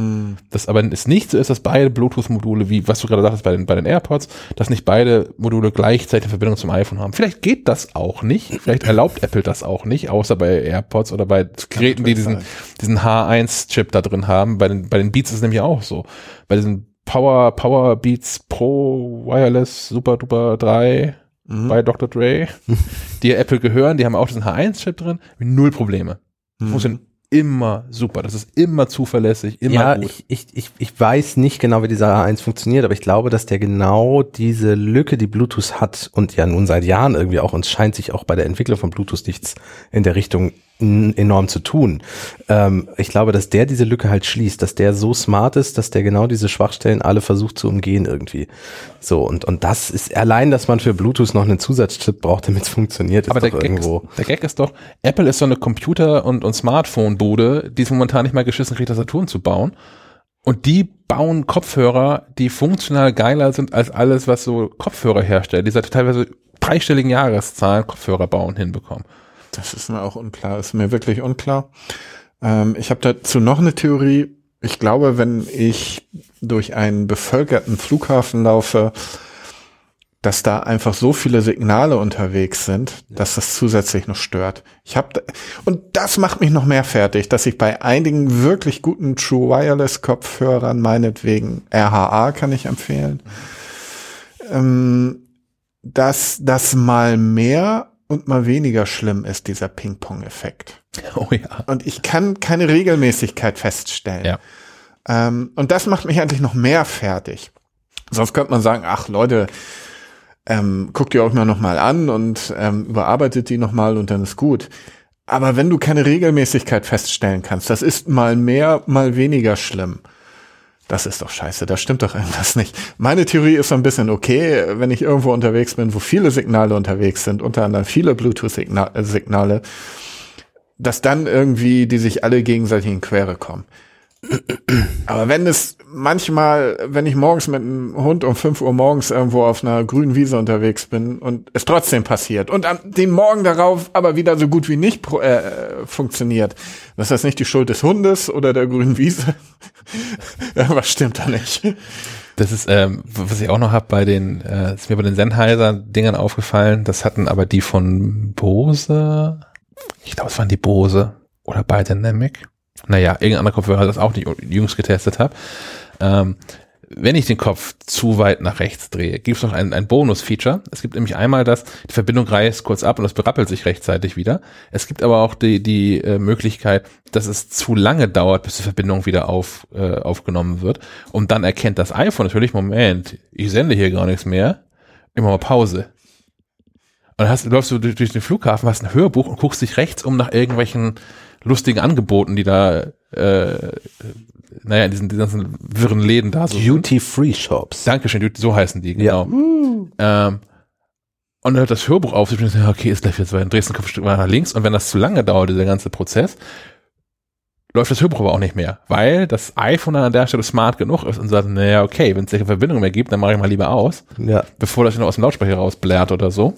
Das aber ist nicht so ist, dass beide Bluetooth-Module, wie was du gerade sagtest bei den, bei den AirPods, dass nicht beide Module gleichzeitig eine Verbindung zum iPhone haben. Vielleicht geht das auch nicht. Vielleicht erlaubt Apple das auch nicht, außer bei AirPods oder bei Geräten, die diesen, diesen H1-Chip da drin haben. Bei den, bei den Beats ist es nämlich auch so. Bei diesen Power, Power Beats Pro Wireless Super Duper 3 bei Dr. Dre, die Apple gehören, die haben auch diesen H1-Chip drin, null Probleme. Funktioniert immer super. Das ist immer zuverlässig, immer ja, gut. ich, ich, ich, ich weiß nicht genau, wie dieser A1 funktioniert, aber ich glaube, dass der genau diese Lücke, die Bluetooth hat und ja nun seit Jahren irgendwie auch, uns scheint sich auch bei der Entwicklung von Bluetooth nichts in der Richtung enorm zu tun. Ähm, ich glaube, dass der diese Lücke halt schließt, dass der so smart ist, dass der genau diese Schwachstellen alle versucht zu umgehen irgendwie. So, und, und das ist allein, dass man für Bluetooth noch einen Zusatzchip braucht, damit es funktioniert, ist Aber der Gag, ist, irgendwo. der Gag ist doch, Apple ist so eine Computer- und, und Smartphone-Bude, die es momentan nicht mal geschissen kriegt, Tastaturen zu bauen. Und die bauen Kopfhörer, die funktional geiler sind als alles, was so Kopfhörer herstellt. Die seit teilweise dreistelligen Jahreszahlen Kopfhörer bauen hinbekommen. Das ist mir auch unklar, ist mir wirklich unklar. Ähm, ich habe dazu noch eine Theorie. Ich glaube, wenn ich durch einen bevölkerten Flughafen laufe, dass da einfach so viele Signale unterwegs sind, dass das zusätzlich noch stört. Ich habe und das macht mich noch mehr fertig, dass ich bei einigen wirklich guten True Wireless Kopfhörern meinetwegen RHA kann ich empfehlen, ähm, dass das mal mehr und mal weniger schlimm ist dieser Ping-Pong-Effekt. Oh ja. Und ich kann keine Regelmäßigkeit feststellen. Ja. Ähm, und das macht mich eigentlich noch mehr fertig. Sonst könnte man sagen, ach Leute, ähm, guckt ihr euch mal nochmal an und ähm, überarbeitet die nochmal und dann ist gut. Aber wenn du keine Regelmäßigkeit feststellen kannst, das ist mal mehr, mal weniger schlimm. Das ist doch scheiße, da stimmt doch irgendwas nicht. Meine Theorie ist so ein bisschen okay, wenn ich irgendwo unterwegs bin, wo viele Signale unterwegs sind, unter anderem viele Bluetooth-Signale, dass dann irgendwie die sich alle gegenseitig in Quere kommen. Aber wenn es manchmal, wenn ich morgens mit einem Hund um 5 Uhr morgens irgendwo auf einer grünen Wiese unterwegs bin und es trotzdem passiert und am den Morgen darauf aber wieder so gut wie nicht pro, äh, funktioniert, das ist nicht die Schuld des Hundes oder der grünen Wiese? Was stimmt da nicht? Das ist, ähm, was ich auch noch habe bei den, äh, ist mir bei den Sennheiser-Dingern aufgefallen, das hatten aber die von Bose, ich glaube, es waren die Bose oder Biodynamic naja, irgendein anderer Kopfhörer, das auch nicht jüngst getestet habe. Ähm, wenn ich den Kopf zu weit nach rechts drehe, gibt es noch ein, ein Bonus-Feature. Es gibt nämlich einmal das, die Verbindung reißt kurz ab und das berappelt sich rechtzeitig wieder. Es gibt aber auch die, die äh, Möglichkeit, dass es zu lange dauert, bis die Verbindung wieder auf, äh, aufgenommen wird. Und dann erkennt das iPhone natürlich, Moment, ich sende hier gar nichts mehr. Immer mal Pause. Und dann hast, läufst du durch, durch den Flughafen, hast ein Hörbuch und guckst dich rechts um nach irgendwelchen lustigen Angeboten, die da, äh, naja, in diesen, diesen ganzen wirren Läden da so. Duty-Free-Shops. Dankeschön, so heißen die, genau. Ja. Ähm, und dann hört das Hörbuch auf, ich bin so, okay, ist gleich jetzt weil drehst den Kopf ein Stück weiter nach links und wenn das zu lange dauert, dieser ganze Prozess, läuft das Hörbuch aber auch nicht mehr, weil das iPhone an der Stelle smart genug ist und sagt, naja, okay, wenn es keine Verbindung mehr gibt, dann mache ich mal lieber aus, Ja. bevor das noch aus dem Lautsprecher rausblärt oder so.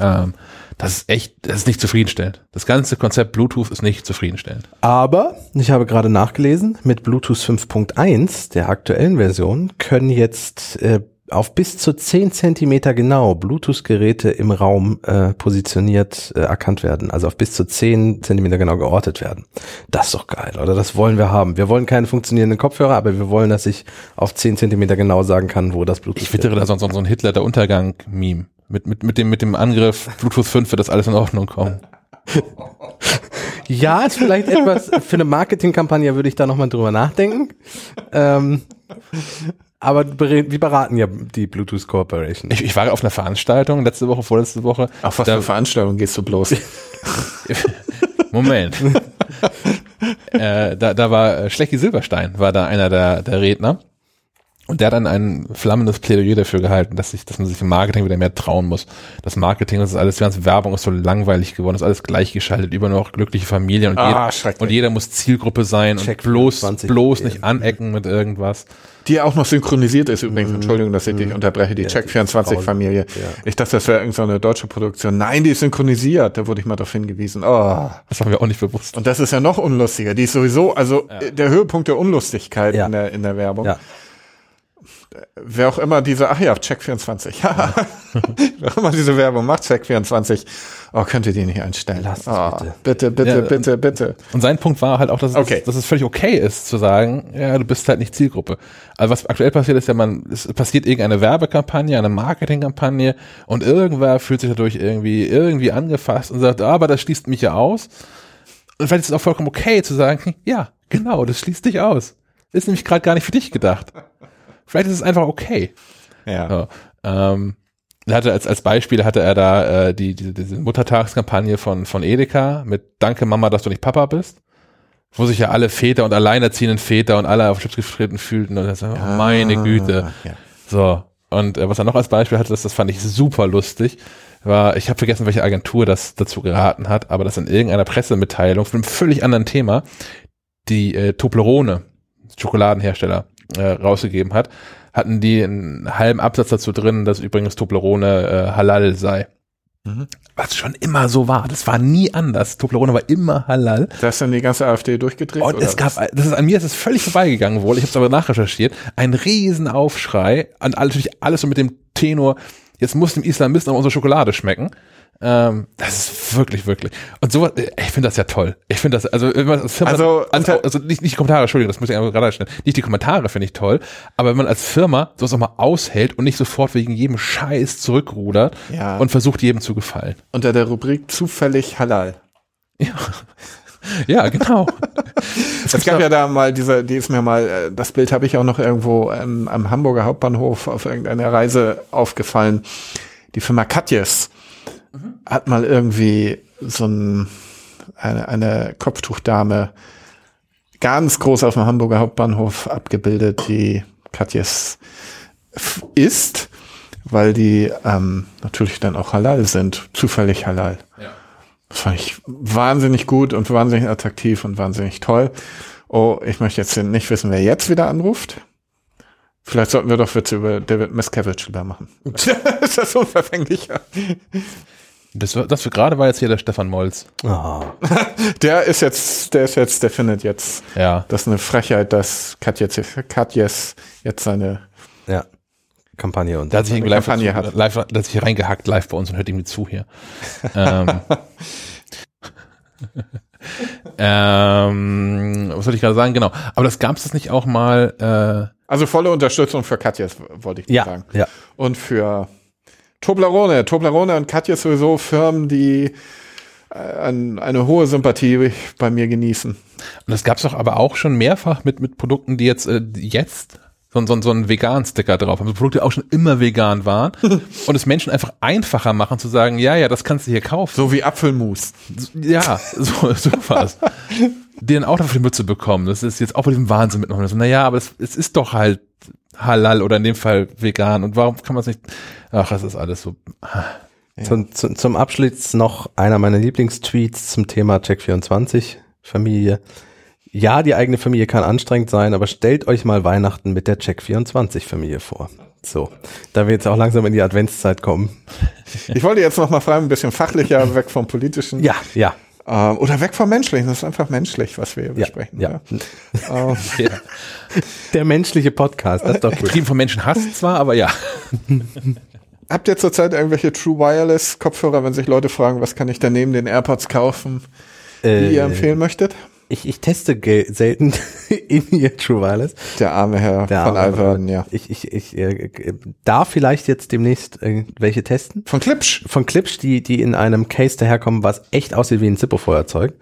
Ähm, das ist echt, das ist nicht zufriedenstellend. Das ganze Konzept Bluetooth ist nicht zufriedenstellend. Aber, ich habe gerade nachgelesen, mit Bluetooth 5.1, der aktuellen Version, können jetzt äh, auf bis zu 10 Zentimeter genau Bluetooth-Geräte im Raum äh, positioniert äh, erkannt werden. Also auf bis zu 10 Zentimeter genau geortet werden. Das ist doch geil, oder? Das wollen wir haben. Wir wollen keine funktionierenden Kopfhörer, aber wir wollen, dass ich auf 10 Zentimeter genau sagen kann, wo das Bluetooth Ich wittere da sonst so ein Hitler der Untergang-Meme. Mit, mit, mit, dem, mit dem Angriff Bluetooth 5 wird das alles in Ordnung kommen. Ja, ist vielleicht etwas für eine Marketingkampagne würde ich da nochmal drüber nachdenken. Ähm, aber wir beraten ja die Bluetooth Corporation. Ich, ich war auf einer Veranstaltung letzte Woche, vorletzte Woche. Auf was Da- für Veranstaltungen gehst du bloß? Moment. äh, da, da war äh, Schlecki Silberstein, war da einer der, der Redner. Und der hat dann ein flammendes Plädoyer dafür gehalten, dass sich, dass man sich im Marketing wieder mehr trauen muss. Das Marketing, das ist alles, die ganze Werbung ist so langweilig geworden, das ist alles gleichgeschaltet, über noch glückliche Familien und, Ah, jeder, und jeder muss Zielgruppe sein Check und bloß, 24 bloß nicht anecken mit irgendwas. Die auch noch synchronisiert ist übrigens. Entschuldigung, dass ich dich unterbreche. Die Ja, Check24-Familie. Ja. Ich dachte, das wäre irgendeine deutsche Produktion. Nein, die ist synchronisiert. Da wurde ich mal darauf hingewiesen. Oh. Das haben wir auch nicht bewusst. Und das ist ja noch unlustiger. Die ist sowieso, also äh, der Höhepunkt der Unlustigkeit Ja. in, der, in der Werbung. Ja. Wer auch immer diese, ach ja, Check24. Wer auch immer diese Werbung macht, Check24. Oh, könnt ihr die nicht einstellen? Lass oh, bitte. bitte. Bitte, Ja, bitte, bitte. Und sein Punkt war halt auch, dass, Okay. es, dass es völlig okay ist zu sagen, ja, du bist halt nicht Zielgruppe. Also was aktuell passiert ist ja, man, es passiert irgendeine Werbekampagne, eine Marketingkampagne und irgendwer fühlt sich dadurch irgendwie, irgendwie angefasst und sagt, ah, aber das schließt mich ja aus. Und vielleicht ist es auch vollkommen okay zu sagen, ja, genau, das schließt dich aus. Ist nämlich gerade gar nicht für dich gedacht. Vielleicht ist es einfach okay. Ja. Ja, ähm, er hatte als, als Beispiel hatte er da äh, die, die, diese Muttertagskampagne von, von Edeka mit Danke Mama, dass du nicht Papa bist. Wo sich ja alle Väter und alleinerziehenden Väter und alle auf Schlips getreten fühlten und das, oh, meine Güte. Ja. So. Und äh, was er noch als Beispiel hatte, das, das fand ich super lustig, war, ich habe vergessen, welche Agentur das dazu geraten hat, aber das in irgendeiner Pressemitteilung von einem völlig anderen Thema die äh, Toblerone, Schokoladenhersteller, äh, rausgegeben hat, hatten die einen halben Absatz dazu drin, dass übrigens Toblerone äh, halal sei. Mhm. Was schon immer so war. Das war nie anders. Toblerone war immer halal. Da ist dann die ganze AfD durchgedreht? Und es gab, das ist an mir ist es völlig vorbeigegangen wohl. Ich habe es aber nachrecherchiert. Ein Riesenaufschrei an all- natürlich alles so mit dem Tenor. jetzt muss dem Islamisten auch unsere Schokolade schmecken. Ähm, das ist wirklich, wirklich. Und sowas, äh, ich finde das ja toll. Ich finde das, also, wenn man als Firma, Also, also, also nicht, nicht die Kommentare, Entschuldigung, das muss ich einfach gerade schnell. Nicht die Kommentare finde ich toll, aber wenn man als Firma sowas auch mal aushält und nicht sofort wegen jedem Scheiß zurückrudert Ja. und versucht jedem zu gefallen. Unter der Rubrik zufällig halal. Ja, genau. Es gab ja da mal diese, die ist mir mal, äh, das Bild habe ich auch noch irgendwo ähm, am Hamburger Hauptbahnhof auf irgendeiner Reise aufgefallen. Die Firma Katjes hat mal irgendwie so ein, eine, eine Kopftuchdame ganz groß auf dem Hamburger Hauptbahnhof abgebildet, die Katjes ist, weil die ähm, natürlich dann auch halal sind, zufällig halal. Das fand ich wahnsinnig gut und wahnsinnig attraktiv und wahnsinnig toll. Oh, ich möchte jetzt nicht wissen, wer jetzt wieder anruft. Vielleicht sollten wir doch Witze über David Miscavige lieber machen. ist das unverfänglicher? Das, das für gerade war jetzt hier der Stefan Molz. Ah, Der ist jetzt, der ist jetzt, der findet jetzt, Ja. das ist eine Frechheit, dass Katjes, Katjes jetzt seine, ja. Kampagne und Da hat sich irgendwie live, Kampagne dazu, hat. live, da hat sich reingehackt live bei uns und hört irgendwie zu hier. ähm, ähm, was soll ich gerade sagen? Genau. Aber das gab es das nicht auch mal, also volle Unterstützung für Katjes, wollte ich ja, sagen. ja. Und für Toblerone. Toblerone und Katjes sowieso Firmen, die äh, ein, eine hohe Sympathie bei mir genießen. und das gab es doch aber auch schon mehrfach mit, mit Produkten, die jetzt, äh, die jetzt so, so, so einen Vegan-Sticker drauf haben. So Produkte, die auch schon immer vegan waren und es Menschen einfach einfacher machen zu sagen, ja, ja, das kannst du hier kaufen. So wie Apfelmus. Ja, so, so was. Die dann auch dafür die Mütze bekommen. Das ist jetzt auch bei diesem Wahnsinn mitmachen. So, naja, aber es, es ist doch halt halal oder in dem Fall vegan. Und warum kann man es nicht? Ach, das ist alles so. Zum, zum, zum Abschluss noch einer meiner Lieblingstweets zum Thema Check24 Familie. Ja, die eigene Familie kann anstrengend sein, aber stellt euch mal Weihnachten mit der Check24 Familie vor. So, da wir jetzt auch langsam in die Adventszeit kommen. Ich wollte jetzt noch mal fragen, ein bisschen fachlicher, weg vom politischen. Ja, ja, Ähm, oder weg vom menschlichen. Das ist einfach menschlich, was wir hier ja, besprechen. ja. Ähm, Ja. Der menschliche Podcast, das ist doch gut. Getrieben von Menschen Hass zwar, aber ja. habt ihr zurzeit irgendwelche True Wireless Kopfhörer, wenn sich Leute fragen, was kann ich da neben den AirPods kaufen, die Äh, ihr empfehlen möchtet? Ich, ich teste selten in ihr True Wireless. Der arme Herr Der von Alverden, ja. Ich, ich, ich äh, darf vielleicht jetzt demnächst äh, welche testen. Von Klipsch. von Clips, die, die in einem Case daherkommen, was echt aussieht wie ein Zippo-Feuerzeug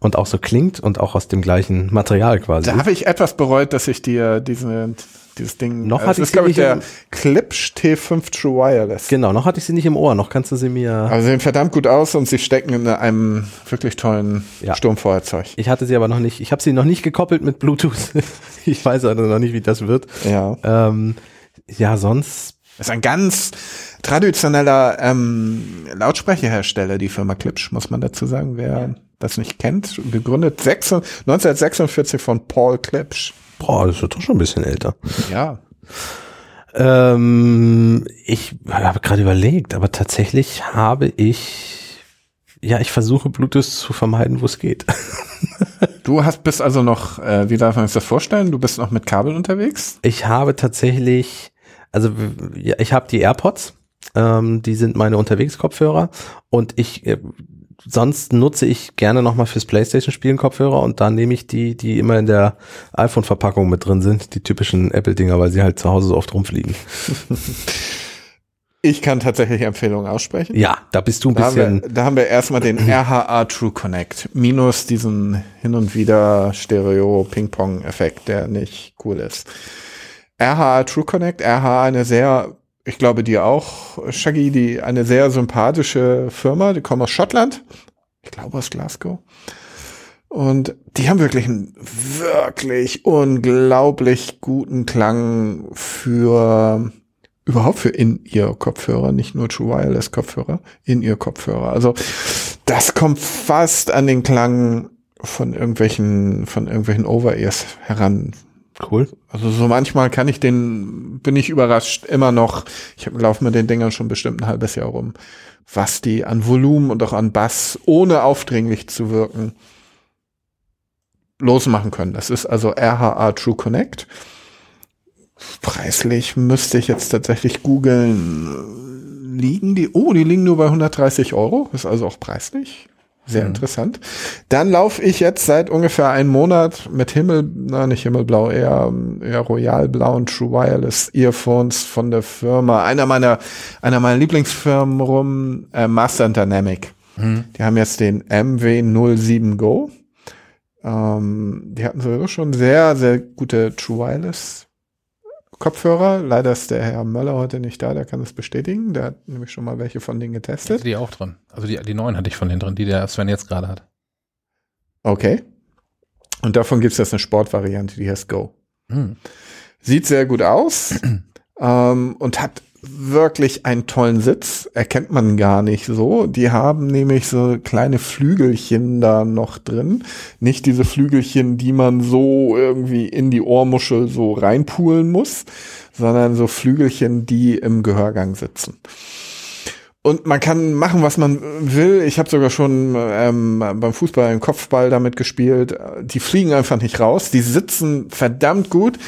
und auch so klingt und auch aus dem gleichen Material quasi. Da habe ich etwas bereut, dass ich dir diese, dieses Ding. Noch äh, hatte das ich ist, glaube ich, der Klipsch T5 True Wireless. genau, noch hatte ich sie nicht im Ohr, noch kannst du sie mir. Aber sie sehen verdammt gut aus und sie stecken in einem wirklich tollen Ja. Sturmfeuerzeug. Ich hatte sie aber noch nicht, ich habe sie noch nicht gekoppelt mit Bluetooth. ich weiß also noch nicht, wie das wird. Ja. Ähm, ja, sonst, Das ist ein ganz traditioneller ähm, Lautsprecherhersteller, die Firma Klipsch, muss man dazu sagen. Wer das nicht kennt, gegründet 6, 1946 von Paul Klipsch. Boah, das wird doch schon ein bisschen älter. Ja. Ähm, ich habe gerade überlegt, aber tatsächlich habe ich, ja, ich versuche Bluetooth zu vermeiden, wo es geht. Du hast bist also noch, äh, wie darf man sich das vorstellen? Du bist noch mit Kabel unterwegs? Ich habe tatsächlich, also ja, ich habe die AirPods, ähm, die sind meine Unterwegs-Kopfhörer und ich äh, sonst nutze ich gerne nochmal fürs Playstation-Spielen Kopfhörer und dann nehme ich die, die immer in der iPhone-Verpackung mit drin sind, die typischen Apple-Dinger, weil sie halt zu Hause so oft rumfliegen. Ich kann tatsächlich Empfehlungen aussprechen. Ja, da bist du ein Da haben, wir, bisschen, da haben wir erstmal den RHA True Connect minus diesen hin und wieder Stereo Ping-Pong Effekt, der nicht cool ist. RHA True Connect, RHA eine sehr, ich glaube dir auch, Shaggy, die eine sehr sympathische Firma, die kommen aus Schottland, ich glaube aus Glasgow. Und die haben wirklich einen wirklich unglaublich guten Klang für überhaupt für In-Ear-Kopfhörer, nicht nur True Wireless-Kopfhörer, In-Ear-Kopfhörer. Also das kommt fast an den Klang von irgendwelchen, von irgendwelchen Over-Ears heran. Cool. Also so manchmal kann ich den, bin ich überrascht, immer noch, ich laufe mit den Dingern schon bestimmt ein halbes Jahr rum, was die an Volumen und auch an Bass, ohne aufdringlich zu wirken, losmachen können. Das ist also RHA True Connect. Preislich müsste ich jetzt tatsächlich googeln. liegen die, oh, die liegen nur bei 130 Euro, ist also auch preislich. Sehr interessant. Dann laufe ich jetzt seit ungefähr einem Monat mit Himmel, na nicht Himmelblau, eher, eher royalblauen True Wireless Earphones von der Firma, einer meiner, einer meiner Lieblingsfirmen rum, äh, Master Dynamic. Die haben jetzt den MW07 Go. Ähm, die hatten sowieso schon sehr, sehr gute True Wireless Kopfhörer. Leider ist der Herr Möller heute nicht da, der kann das bestätigen. Der hat nämlich schon mal welche von denen getestet. die auch drin. Also die, die neuen hatte ich von denen drin, die der Sven jetzt gerade hat. Okay. Und davon gibt es jetzt eine Sportvariante, die heißt Go. Hm. Sieht sehr gut aus ähm, und hat wirklich einen tollen Sitz. Erkennt man gar nicht so. Die haben nämlich so kleine Flügelchen da noch drin. Nicht diese Flügelchen, die man so irgendwie in die Ohrmuschel so reinpulen muss, sondern so Flügelchen, die im Gehörgang sitzen. Und man kann machen, was man will. Ich habe sogar schon ähm, beim Fußball einen Kopfball damit gespielt. Die fliegen einfach nicht raus. Die sitzen verdammt gut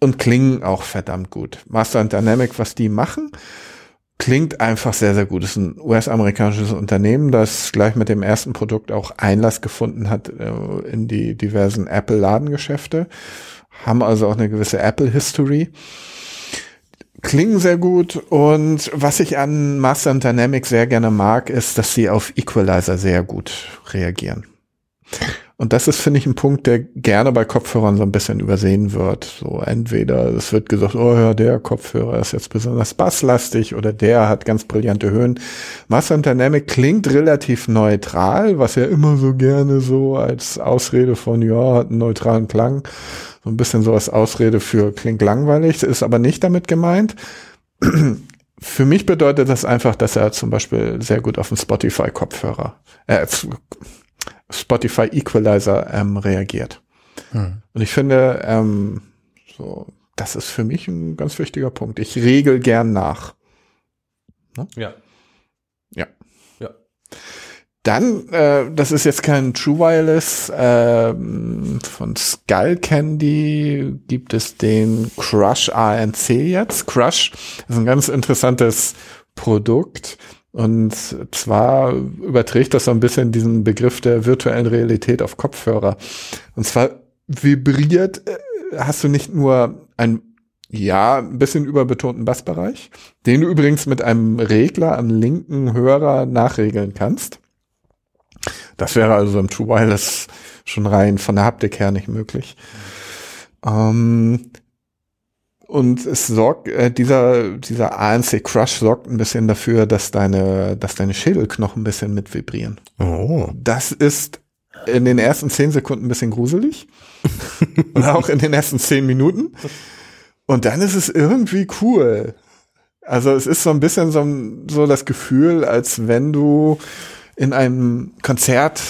und klingen auch verdammt gut. Master and Dynamic, was die machen, klingt einfach sehr, sehr gut. Das ist ein US-amerikanisches Unternehmen, das gleich mit dem ersten Produkt auch Einlass gefunden hat äh, in die diversen Apple-Ladengeschäfte. Haben also auch eine gewisse Apple-History klingen sehr gut und was ich an Master and Dynamic sehr gerne mag, ist, dass sie auf Equalizer sehr gut reagieren. Und das ist, finde ich, ein Punkt, der gerne bei Kopfhörern so ein bisschen übersehen wird. So entweder es wird gesagt, oh ja, der Kopfhörer ist jetzt besonders basslastig oder der hat ganz brillante Höhen. Master Dynamic klingt relativ neutral, was ja immer so gerne so als Ausrede von, ja, hat einen neutralen Klang so ein bisschen so als Ausrede für klingt langweilig, ist aber nicht damit gemeint. Für mich bedeutet das einfach, dass er zum Beispiel sehr gut auf den Spotify-Kopfhörer, äh, Spotify Equalizer ähm, reagiert. Hm. Und ich finde, ähm, so, das ist für mich ein ganz wichtiger Punkt. Ich regel gern nach. Ja. Dann, äh, das ist jetzt kein True Wireless, ähm, von Skull Candy gibt es den Crush ANC jetzt. Crush ist ein ganz interessantes Produkt. Und zwar überträgt das so ein bisschen diesen Begriff der virtuellen Realität auf Kopfhörer. Und zwar vibriert, äh, hast du nicht nur ein ja, ein bisschen überbetonten Bassbereich, den du übrigens mit einem Regler am linken Hörer nachregeln kannst. Das wäre also im True Wireless schon rein von der Haptik her nicht möglich. Ähm, und es sorgt, äh, dieser, dieser ANC Crush sorgt ein bisschen dafür, dass deine, dass deine Schädelknochen ein bisschen mit vibrieren. Oh. Das ist in den ersten zehn Sekunden ein bisschen gruselig. Und auch in den ersten zehn Minuten. Und dann ist es irgendwie cool. Also es ist so ein bisschen so, so das Gefühl, als wenn du in einem Konzert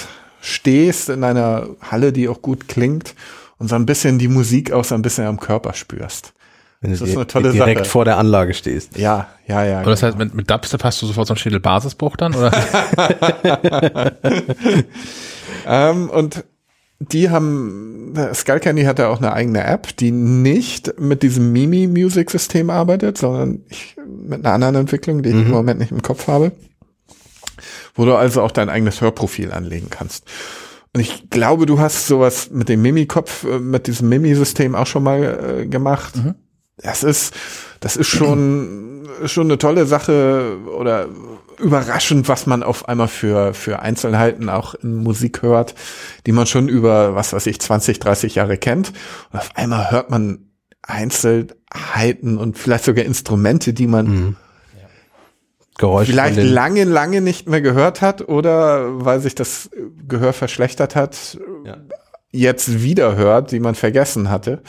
stehst, in einer Halle, die auch gut klingt und so ein bisschen die Musik auch so ein bisschen am Körper spürst. Wenn Das du ist eine tolle direkt Sache. vor der Anlage stehst. Ja, ja, ja. Und das genau. heißt, mit, mit Dubstep hast du sofort so einen Schädelbasisbruch dann, oder? Ähm, und die haben, Skull Candy hat ja auch eine eigene App, die nicht mit diesem Mimi Music System arbeitet, sondern ich, mit einer anderen Entwicklung, die ich im Moment nicht im Kopf habe, wo du also auch dein eigenes Hörprofil anlegen kannst. Und ich glaube, du hast sowas mit dem Mimi-Kopf, äh, mit diesem Mimi-System auch schon mal äh, gemacht. Das ist, das ist schon, schon eine tolle Sache oder überraschend, was man auf einmal für, für Einzelheiten auch in Musik hört, die man schon über, was weiß ich, 20, 30 Jahre kennt. Und auf einmal hört man Einzelheiten und vielleicht sogar Instrumente, die man Geräusch vielleicht lange, lange nicht mehr gehört hat oder weil sich das Gehör verschlechtert hat, Ja. jetzt wieder hört, die man vergessen hatte.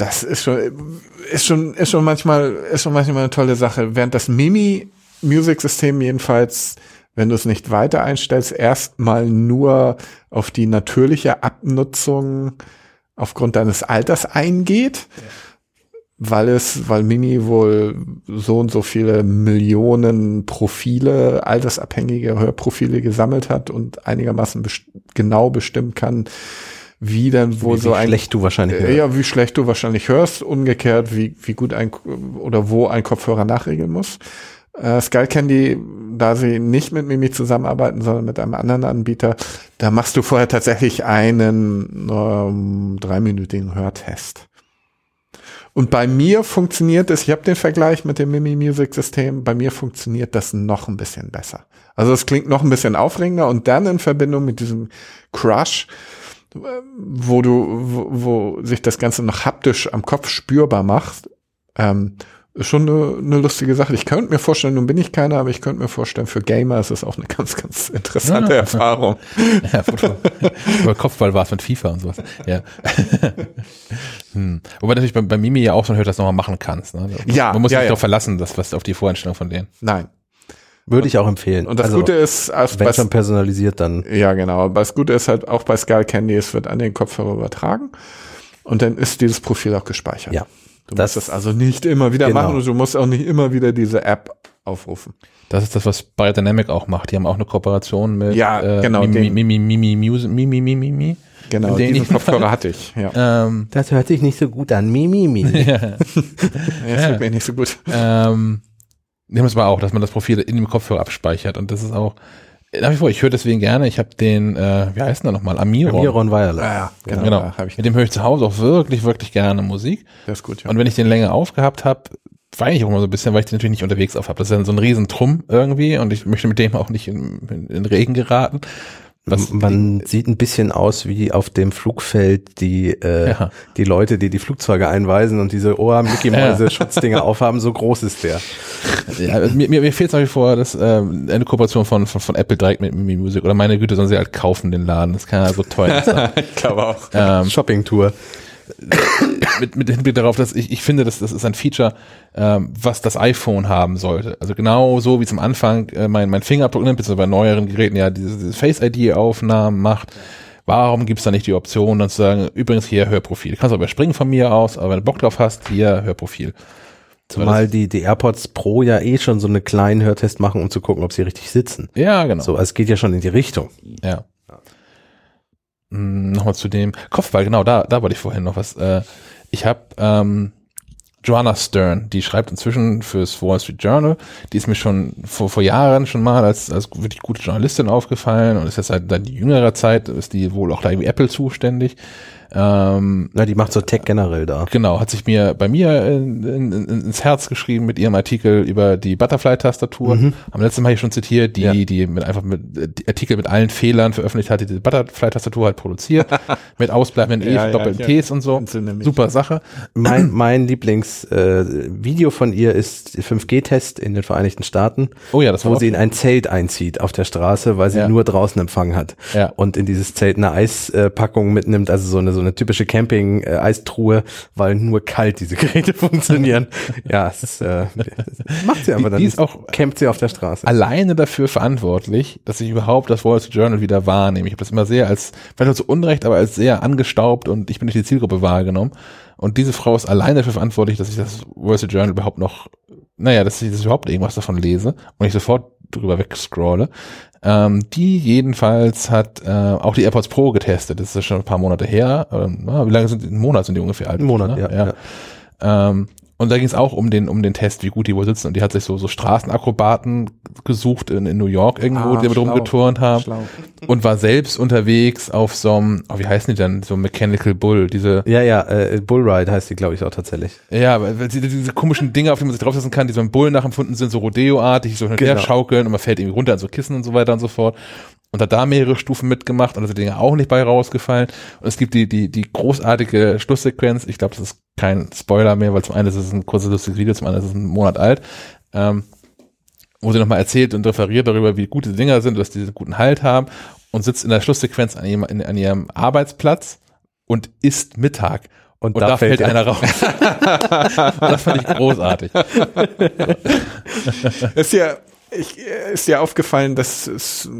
Das ist schon, ist schon, ist schon manchmal, ist schon manchmal eine tolle Sache. Während das Mimi Music System jedenfalls, wenn du es nicht weiter einstellst, erstmal nur auf die natürliche Abnutzung aufgrund deines Alters eingeht weil es, weil Mimi wohl so und so viele Millionen Profile, altersabhängige Hörprofile gesammelt hat und einigermaßen best genau bestimmen kann, wie dann wohl wie so ein schlecht du wahrscheinlich äh, hörst. ja, wie schlecht du wahrscheinlich hörst, umgekehrt, wie, wie gut ein oder wo ein Kopfhörer nachregeln muss. Äh, Skull Candy, da sie nicht mit Mimi zusammenarbeiten, sondern mit einem anderen Anbieter, da machst du vorher tatsächlich einen ähm, dreiminütigen Hörtest. Und bei mir funktioniert es, ich habe den Vergleich mit dem Mimi Music System, bei mir funktioniert das noch ein bisschen besser. Also es klingt noch ein bisschen aufregender und dann in Verbindung mit diesem Crush, wo du, wo, wo sich das Ganze noch haptisch am Kopf spürbar macht, ähm, ist schon eine, eine lustige Sache. Ich könnte mir vorstellen, nun bin ich keiner, aber ich könnte mir vorstellen, für Gamer ist es auch eine ganz, ganz interessante Ja. Erfahrung. Ja, Football. Über Kopfball war es mit FIFA und sowas. Ja. hm. Wobei natürlich bei, bei Mimi ja auch so Hört, das nochmal machen kannst. Ne? Ja, Man muss ja, sich ja. darauf verlassen, dass was auf die Voreinstellung von denen. Nein. Würde ich auch empfehlen. Und das Also, Gute ist, als wenn bei, schon personalisiert, dann ja genau, aber das Gute ist halt auch bei Skull Candy, es wird an den Kopfhörer übertragen und dann ist dieses Profil auch gespeichert. Ja. Du Das- musst das also nicht immer wieder Genau. machen und du musst auch nicht immer wieder diese App aufrufen. Das ist das, was Biodynamic auch macht. Die haben auch eine Kooperation mit Ja, äh, genau, Mimi, den- Mimi, Mimi, Music, Mimi, Mimi, Mimi. Genau, Den diesen ich- Kopfhörer hatte ich. Ja, Ähm, das hört sich nicht so gut an. Mimi, Mimi. ja das tut mir nicht so gut. ähm, die haben es aber auch, dass man das Profil in dem Kopfhörer abspeichert. Und das ist auch, nach wie vor, ich höre deswegen gerne, ich habe den, äh, wie heißt der nochmal? Amiron. Miron Wireless. Ja, genau, Genau. ich, Mit dem höre ich zu Hause auch wirklich, wirklich gerne Musik. das ist gut, ja. Und wenn ich den länger aufgehabt habe, weine ich auch immer so ein bisschen, weil ich den natürlich nicht unterwegs auf habe. Das ist ja so ein riesen Trumm irgendwie und ich möchte mit dem auch nicht in, in, in Regen geraten. Was, Man sieht ein bisschen aus wie auf dem Flugfeld die, äh, Ja. die Leute, die die Flugzeuge einweisen und diese Ohr Mickey Mäuse Schutzdinger aufhaben, so groß ist der. ja, mir, mir, mir fehlt nach wie vor das, ähm, eine Kooperation von, von, von Apple direkt mit Mimi Music oder meine Güte, sollen sie halt kaufen, den Laden. Das kann ja so teuer sein. ich glaube auch. ähm, Shopping Tour. Mit, mit Hinblick darauf, dass ich, ich finde, dass das ist ein Feature, ähm, was das iPhone haben sollte. Also genau so wie es am Anfang äh, mein, mein Fingerabdruck nimmt, beziehungsweise bei neueren Geräten ja diese, diese Face-ID-Aufnahmen macht. Warum gibt es da nicht die Option, dann zu sagen, übrigens hier Hörprofil. Du kannst auch überspringen von mir aus, aber wenn du Bock drauf hast, hier Hörprofil. Zumal die, die AirPods Pro ja eh schon so eine kleinen Hörtest machen, um zu gucken, ob sie richtig sitzen. Ja, genau. So, also es geht ja schon in die Richtung. Ja. Hm, Nochmal zu dem Kopfball, genau, da, da wollte ich vorhin noch was. Äh, ich habe ähm, Joanna Stern, die schreibt inzwischen fürs Wall Street Journal. Die ist mir schon vor, vor Jahren schon mal als, als wirklich gute Journalistin aufgefallen und ist jetzt seit, seit jüngerer Zeit, ist die wohl auch da irgendwie Apple zuständig. Ähm, Na, die macht so Tech generell da. Genau, hat sich mir bei mir in, in, in, ins Herz geschrieben mit ihrem Artikel über die Butterfly-Tastatur. Mhm. Am letzten Mal hier schon zitiert, die, Ja. die mit einfach mit äh, die Artikel mit allen Fehlern veröffentlicht hat, die die Butterfly-Tastatur halt produziert, mit ausbleibenden Ja, E, ja, doppelten ja. Ts und so. Super Sache. Mein, mein Lieblingsvideo äh, Video von ihr ist 5G-Test in den Vereinigten Staaten, Oh ja, das war wo sie in ein Zelt einzieht auf der Straße, weil sie Ja. nur draußen Empfang hat. Ja. Und in dieses Zelt eine Eispackung mitnimmt, also so eine, so eine typische Camping-Eistruhe, weil nur kalt diese Geräte funktionieren. ja, es ist, äh, macht sie aber dann. die ist auch- campt sie auf der Straße. alleine dafür verantwortlich, dass ich überhaupt das Wall Street Journal wieder wahrnehme. Ich habe das immer sehr als, vielleicht auch zu Unrecht, aber als sehr angestaubt und ich bin nicht die Zielgruppe wahrgenommen. Und diese Frau ist alleine dafür verantwortlich, dass ich das Wall Street Journal überhaupt noch, naja, dass ich das überhaupt irgendwas davon lese und ich sofort drüber wegscrolle. Ähm, die jedenfalls hat äh, auch die AirPods Pro getestet. Das ist schon ein paar Monate her. Ähm, na, wie lange sind die? Einen Monat sind die ungefähr alt? Ein Monat, ne? ja, ja. Ähm, und da ging es auch um den, um den Test, wie gut die wohl sitzen. Und die hat sich so, so Straßenakrobaten gesucht in, in New York irgendwo, Ah, die damit rumgeturnt haben. Schlau. Und war selbst unterwegs auf so einem, oh, wie heißen die denn? So Mechanical Bull, diese, Ja, ja, äh, Bullride heißt die, glaube ich, auch tatsächlich. ja, weil diese, diese komischen Dinge, auf die man sich draufsetzen kann, die so einem Bullen nachempfunden sind, so Rodeo-artig, so hin Genau. schaukeln und man fällt irgendwie runter an so Kissen und so weiter und so fort. Und hat da mehrere Stufen mitgemacht und da sind Dinge auch nicht bei rausgefallen. Und es gibt die, die, die großartige Schlusssequenz, ich glaube, das ist kein Spoiler mehr, weil zum einen ist es ein kurzes, lustiges Video, zum anderen ist es ein Monat alt, ähm, wo sie nochmal erzählt und referiert darüber, wie gut diese Dinger sind, dass die einen guten Halt haben und sitzt in der Schlusssequenz an ihrem, in, an ihrem Arbeitsplatz und isst Mittag. Und, Und da, fällt, einer raus. das fand ich großartig. Ist ja, ich, ist ja aufgefallen, dass es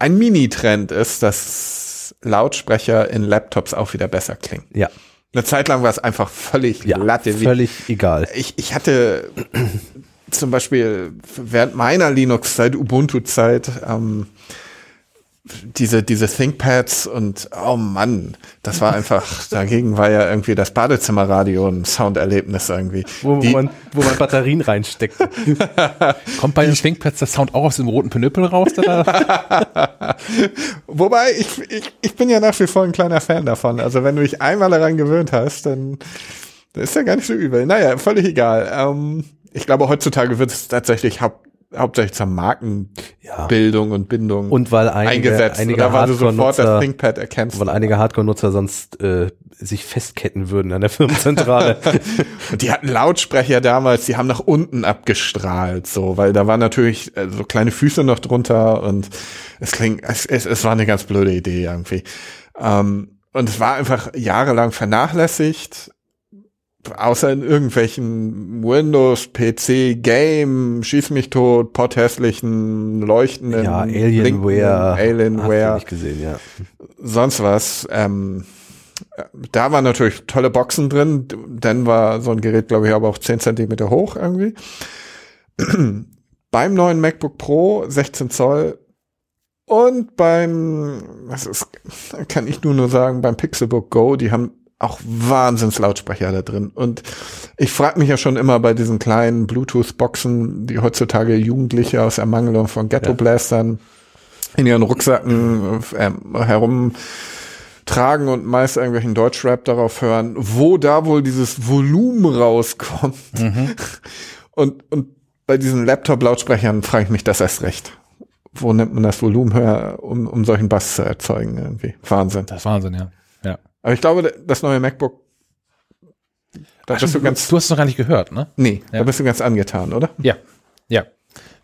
ein Mini-Trend ist, dass Lautsprecher in Laptops auch wieder besser klingen. Ja, Eine Zeit lang war es einfach völlig ja latte. Völlig egal. ich, ich hatte zum Beispiel während meiner Linux-Zeit, Ubuntu-Zeit, ähm, diese, diese ThinkPads und oh Mann, das war einfach, dagegen war ja irgendwie das Badezimmerradio ein Sounderlebnis irgendwie. Wo, wo, man, wo man Batterien reinsteckt. Kommt bei den ThinkPads der Sound auch aus dem roten Penüppel raus? Wobei, ich, ich, ich bin ja nach wie vor ein kleiner Fan davon. Also wenn du dich einmal daran gewöhnt hast, dann, dann ist ja gar nicht so übel. Naja, völlig egal. Ähm, ich glaube, heutzutage wird es tatsächlich hau hauptsächlich zur Markenbildung und Bindung Und weil einige, eingesetzt. einige Oder weil du sofort das ThinkPad erkennst. weil einige Hardcore-Nutzer sonst äh, sich festketten würden an der Firmenzentrale. Und die hatten Lautsprecher damals, die haben nach unten abgestrahlt, so, weil da waren natürlich äh, so kleine Füße noch drunter und es klingt, es, es, es war eine ganz blöde Idee irgendwie. Ähm, und es war einfach jahrelang vernachlässigt, außer in irgendwelchen Windows, PC, Game, Schieß mich tot, potthässlichen, leuchtenden, ja, Alienware. Alienware nicht gesehen, ja. sonst was. Ähm, da waren natürlich tolle Boxen drin. Dann war so ein Gerät, glaube ich, aber auch 10 Zentimeter hoch irgendwie. beim neuen MacBook Pro 16 Zoll und beim, was ist, kann ich nur nur sagen, beim Pixelbook Go, die haben auch Wahnsinns Lautsprecher da drin. Und ich frage mich ja schon immer bei diesen kleinen Bluetooth-Boxen, die heutzutage Jugendliche aus Ermangelung von Ghetto-Blastern in ihren Rucksacken ähm, herum tragen und meist irgendwelchen Deutschrap darauf hören, wo da wohl dieses Volumen rauskommt. Und, und bei diesen Laptop-Lautsprechern frage ich mich das erst recht. Wo nimmt man das Volumen her, um, um solchen Bass zu erzeugen irgendwie? Wahnsinn. Das ist Wahnsinn, ja. ja. Aber ich glaube, das neue MacBook, da bist du ganz, du hast es noch gar nicht gehört, ne? nee, Ja. da bist du ganz angetan, oder? Ja, ja.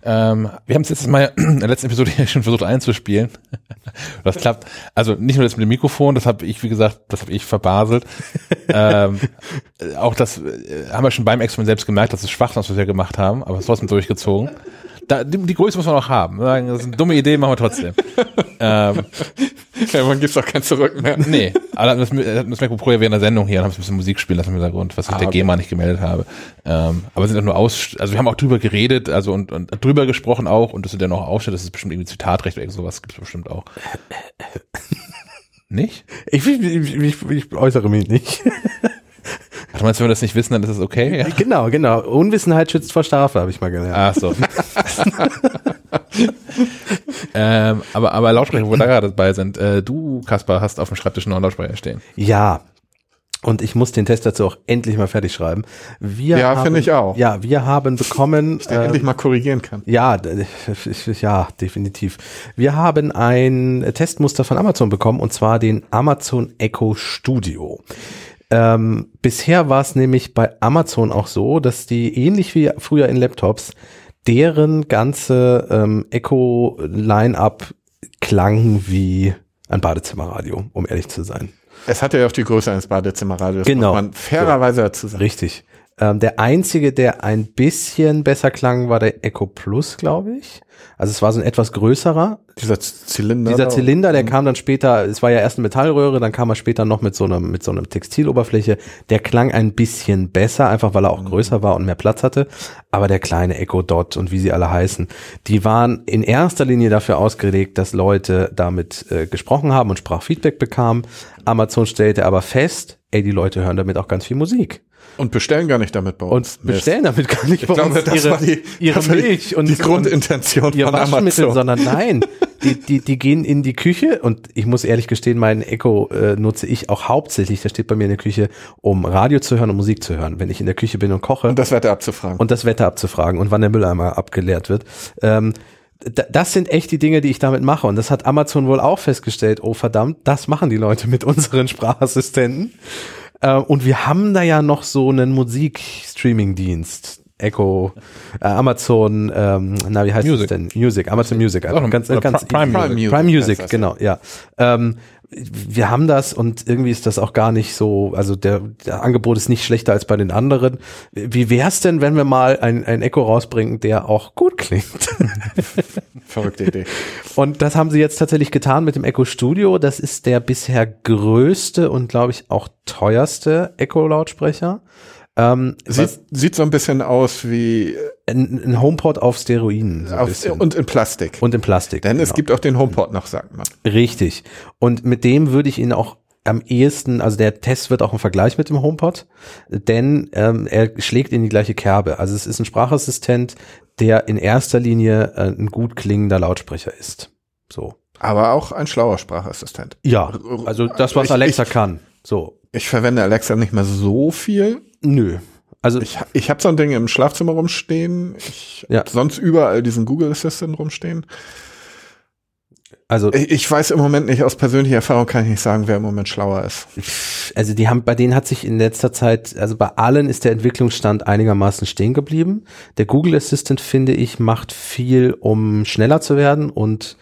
Ähm, wir haben es letztes Mal in der letzten Episode hier schon versucht einzuspielen. Das klappt. Also nicht nur das mit dem Mikrofon, das habe ich, wie gesagt, das habe ich verbaselt. ähm, äh, auch das äh, haben wir schon beim Experiment selbst gemerkt, dass es schwach ist, was wir gemacht haben, aber es trotzdem durchgezogen. Da, die, die Größe muss man auch haben. Das ist eine dumme Idee, machen wir trotzdem. ähm, Ja, man gibt's auch kein Zurück mehr. nee, aber das, das MacBook Pro ja während der Sendung hier und haben ein bisschen Musik spielen lassen im Hintergrund, was ich Ah, der okay. GEMA nicht gemeldet habe. Ähm, aber sind auch nur aus, also wir haben auch drüber geredet, also und, und drüber gesprochen auch und das sind ja noch Ausschnitte, das ist bestimmt irgendwie Zitatrecht oder sowas gibt's bestimmt auch. nicht? Ich, ich, ich, ich, ich äußere mich nicht. Ach, du meinst, wenn wir das nicht wissen, dann ist es okay? Ja. genau, genau. Unwissenheit schützt vor Strafe, habe ich mal gelernt. Ach so. ähm, aber, aber Lautsprecher, wo wir da gerade dabei sind, äh, du, Kaspar, hast auf dem Schreibtisch noch einen Lautsprecher stehen. Ja. Und ich muss den Test dazu auch endlich mal fertig schreiben. Wir Ja, finde ich auch. Ja, wir haben bekommen. Der äh, endlich mal korrigieren kann. Ja, ja, definitiv. Wir haben ein Testmuster von Amazon bekommen und zwar den Amazon Echo Studio. Ähm, bisher war es nämlich bei Amazon auch so, dass die ähnlich wie früher in Laptops deren ganze ähm, Echo Line-up klang wie ein Badezimmerradio, um ehrlich zu sein. Es hatte ja auch die Größe eines Badezimmerradios. Genau. Muss man fairerweise dazu sagen. Richtig. Ähm, der einzige, der ein bisschen besser klang, war der Echo Plus, glaube ich. Also es war so ein etwas größerer. Dieser Zylinder. Dieser. Zylinder, der kam dann später, es war ja erst eine Metallröhre, dann kam er später noch mit so einem, mit so einem Textiloberfläche. Der klang ein bisschen besser, einfach weil er auch größer war und mehr Platz hatte. Aber der kleine Echo Dot und wie sie alle heißen, die waren in erster Linie dafür ausgelegt, dass Leute damit äh, gesprochen haben und Sprachfeedback bekamen. Amazon stellte aber fest, ey, die Leute hören damit auch ganz viel Musik. Und bestellen gar nicht damit bei Und uns. bestellen damit gar nicht Ich bei glaube, uns das ihre, war die, ihre das war die- Milch und die Grundintention ihr von Waschmittel, Amazon. sondern nein, die, die, die gehen in die Küche und ich muss ehrlich gestehen, meinen Echo äh, nutze ich auch hauptsächlich, der steht bei mir in der Küche, um Radio zu hören und Musik zu hören, wenn ich in der Küche bin und koche Und das Wetter abzufragen. und das Wetter abzufragen und wann der Mülleimer abgeleert wird. Ähm, da- das sind echt die Dinge, die ich damit mache. Und das hat Amazon wohl auch festgestellt. Oh verdammt, das machen die Leute mit unseren Sprachassistenten. Äh, und wir haben da ja noch so einen Musikstreaming-Dienst. Echo, äh, Amazon, ähm, na wie heißt Music. das denn? Music, Amazon Music. Also Auch noch- ganz, ganz, Prime Music. Prime Prime Music, heißt das, genau, ja. Ähm, wir haben das und irgendwie ist das auch gar nicht so, also der, der Angebot ist nicht schlechter als bei den anderen. Wie wär's denn, wenn wir mal ein, ein Echo rausbringen, der auch gut klingt? Verrückte Idee. Und das haben sie jetzt tatsächlich getan mit dem Echo Studio. Das ist der bisher größte und glaube ich auch teuerste Echo-Lautsprecher. Ähm, Sieht, sieht so ein bisschen aus wie ein, ein HomePod auf Steroiden. So auf, und in Plastik. und in Plastik. Denn es genau. gibt auch den HomePod noch, sagt man. Richtig. Und mit dem würde ich ihn auch am ehesten, also der Test wird auch ein Vergleich mit dem HomePod, denn ähm, er schlägt in die gleiche Kerbe. Also es ist ein Sprachassistent, der in erster Linie äh, ein gut klingender Lautsprecher ist. So. Aber auch ein schlauer Sprachassistent. Ja, also das, was Ich- Alexa ich- kann. So. Ich verwende Alexa nicht mehr so viel. Nö. Also Ich, ich habe so ein Ding im Schlafzimmer rumstehen. Ich Ja. hab sonst überall diesen Google Assistant rumstehen. also Ich, ich weiß im Moment nicht, aus persönlicher Erfahrung kann ich nicht sagen, wer im Moment schlauer ist. also die haben, bei denen hat sich in letzter Zeit, also bei allen ist der Entwicklungsstand einigermaßen stehen geblieben. Der Google Assistant, finde ich, macht viel, um schneller zu werden und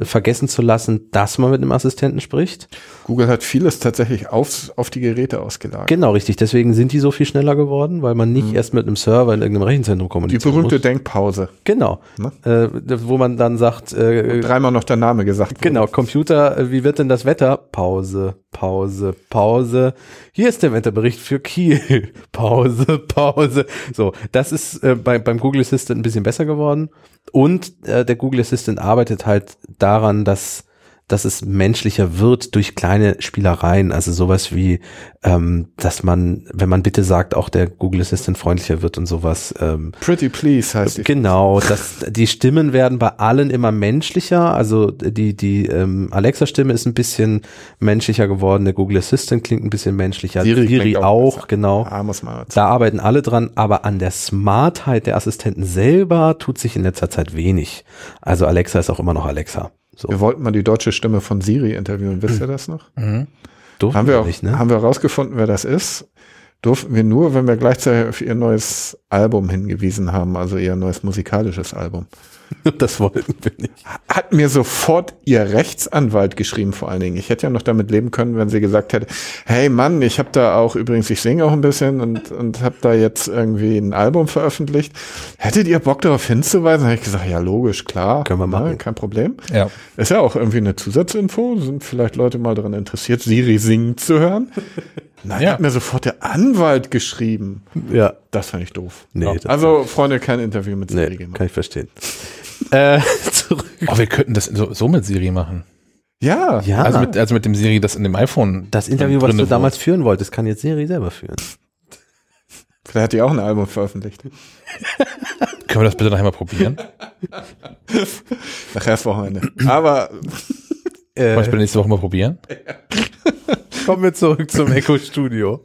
vergessen zu lassen, dass man mit einem Assistenten spricht. Google hat vieles tatsächlich aufs, auf die Geräte ausgelagert. Genau, richtig. Deswegen sind die so viel schneller geworden, weil man nicht erst mit einem Server in irgendeinem Rechenzentrum Die kommunizieren berühmte muss. Denkpause. Genau. Ne? Äh, wo man dann sagt, äh, Dreimal noch der Name gesagt. wurde. Genau, Computer, äh, wie wird denn das Wetter? Pause, Pause, Pause. Hier ist der Wetterbericht für Kiel. Pause, Pause. So, das ist äh, bei, beim Google Assistant ein bisschen besser geworden. Und äh, der Google Assistant arbeitet halt daran, dass dass es menschlicher wird durch kleine Spielereien, also sowas wie, ähm, dass man, wenn man bitte sagt, auch der Google Assistant freundlicher wird und sowas. Ähm, Pretty Please heißt die. Genau, das, die Stimmen werden bei allen immer menschlicher. Also die, die ähm, Alexa-Stimme ist ein bisschen menschlicher geworden, der Google Assistant klingt ein bisschen menschlicher, Siri Siri, auch besser. genau. Ah, muss man Da arbeiten alle dran, aber an der Smartheit der Assistenten selber tut sich in letzter Zeit wenig. Also Alexa ist auch immer noch Alexa. So, Wir wollten mal die deutsche Stimme von Siri interviewen. Wisst ihr das noch? durften Haben wir auch, nicht, ne? haben wir rausgefunden, wer das ist? Durften wir nur, wenn wir gleichzeitig auf ihr neues Album hingewiesen haben, also ihr neues musikalisches Album. das wollten wir nicht. Hat mir sofort ihr Rechtsanwalt geschrieben, vor allen Dingen. Ich hätte ja noch damit leben können, wenn sie gesagt hätte, hey Mann, ich habe da auch, übrigens, ich singe auch ein bisschen und, und habe da jetzt irgendwie ein Album veröffentlicht. Hättet ihr Bock darauf hinzuweisen? Habe ich gesagt, ja logisch, klar. Können wir Na, machen. kein Problem. Ja. Ist ja auch irgendwie eine Zusatzinfo. Sind vielleicht Leute mal daran interessiert, Siri singen zu hören? Nein, Ja. hat mir sofort der Anwalt geschrieben. Ja, Das fand ich doof. nee, das, Also, Freunde, kein Interview mit Siri nee gemacht. kann ich verstehen. äh, zurück. Oh, wir könnten das so, so mit Siri machen. Ja, Ja, Also mit, also mit dem Siri, das in dem iPhone. das Interview, was du wo- damals führen wolltest, kann jetzt Siri selber führen. vielleicht hat die auch ein Album veröffentlicht. Können wir das bitte nachher mal probieren? Nachher ist Wochenende. Aber Wollen wir das bitte nächste Woche mal probieren? Kommen wir zurück zum Echo Studio.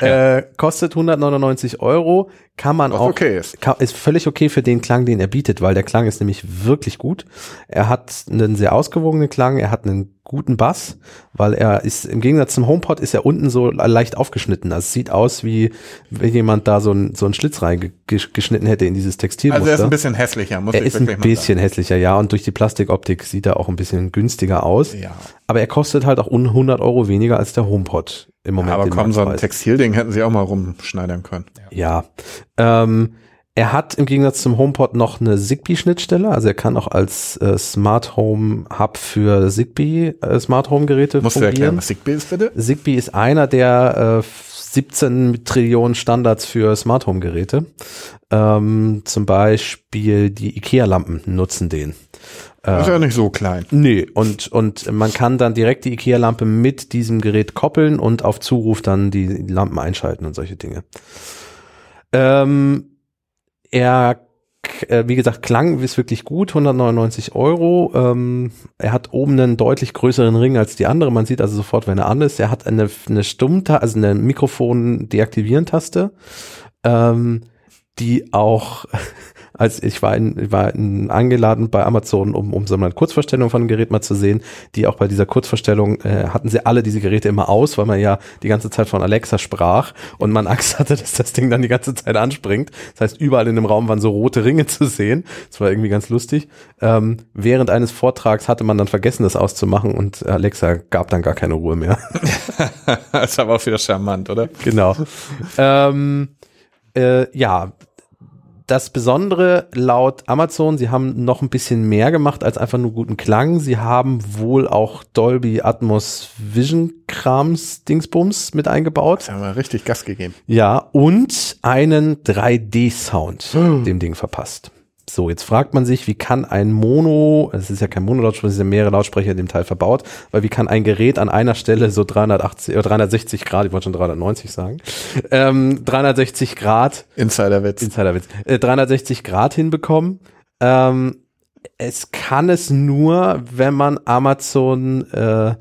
Äh, kostet 199 Euro, kann man Was auch, okay ist. Kann, ist völlig okay für den Klang, den er bietet, weil der Klang ist nämlich wirklich gut. Er hat einen sehr ausgewogenen Klang, er hat einen guten Bass, weil er ist, im Gegensatz zum HomePod ist er unten so leicht aufgeschnitten. Also es sieht aus, wie wenn jemand da so einen so einen Schlitz reingeschnitten hätte in dieses Textilmuster. also er ist ein bisschen hässlicher, muss Er ich ist ein wirklich mal bisschen hässlicher, ja, und durch die Plastikoptik sieht er auch ein bisschen günstiger aus. sagen. Ja. Aber er kostet halt auch un- 100 Euro weniger als der HomePod im Moment. Aber im komm, so ein. Textilding hätten sie auch mal rumschneidern können. Ja. Ähm, er hat im Gegensatz zum HomePod noch eine Zigbee-Schnittstelle, also er kann auch als äh, Smart Home Hub für Zigbee äh, Smart Home Geräte Musst du erklären, fungieren. was Zigbee ist, bitte? Zigbee ist einer der äh, 17 Trillionen Standards für Smart Home Geräte. Ähm, zum Beispiel die IKEA-Lampen nutzen den. Das ist ja nicht so klein. Nee, und, und man kann dann direkt die IKEA-Lampe mit diesem Gerät koppeln und auf Zuruf dann die Lampen einschalten und solche Dinge. Ähm, er, äh, wie gesagt, Klang ist wirklich gut, 199 Euro. Ähm, er hat oben einen deutlich größeren Ring als die andere. Man sieht also sofort, wenn er an ist. Er hat eine, eine Stummtaste, also eine Mikrofon-Deaktivieren-Taste, ähm, die auch als ich war, in, ich war in, eingeladen bei Amazon, um, um so eine Kurzvorstellung von dem Gerät mal zu sehen, die auch bei dieser Kurzvorstellung äh, hatten sie alle diese Geräte immer aus, weil man ja die ganze Zeit von Alexa sprach und man Angst hatte, dass das Ding dann die ganze Zeit anspringt. Das heißt, überall in dem Raum waren so rote Ringe zu sehen. Das war irgendwie ganz lustig. Ähm, während eines Vortrags hatte man dann vergessen, das auszumachen und Alexa gab dann gar keine Ruhe mehr. das aber auch wieder charmant, oder? genau. ähm, äh, ja, das Besondere laut Amazon, sie haben noch ein bisschen mehr gemacht als einfach nur guten Klang. Sie haben wohl auch Dolby Atmos Vision Krams Dingsbums mit eingebaut. Da haben wir richtig Gas gegeben. Ja, und einen 3D-Sound dem Ding verpasst. So, jetzt fragt man sich, wie kann ein Mono, es ist ja kein Mono-Lautsprecher, es sind mehrere Lautsprecher in dem Teil verbaut, weil wie kann ein Gerät an einer Stelle so 380 oder 360 Grad, ich wollte schon 390 sagen, ähm, 360 Grad, Insiderwitz. Insiderwitz, äh, 360 Grad hinbekommen? Ähm, es kann es nur, wenn man Amazon äh,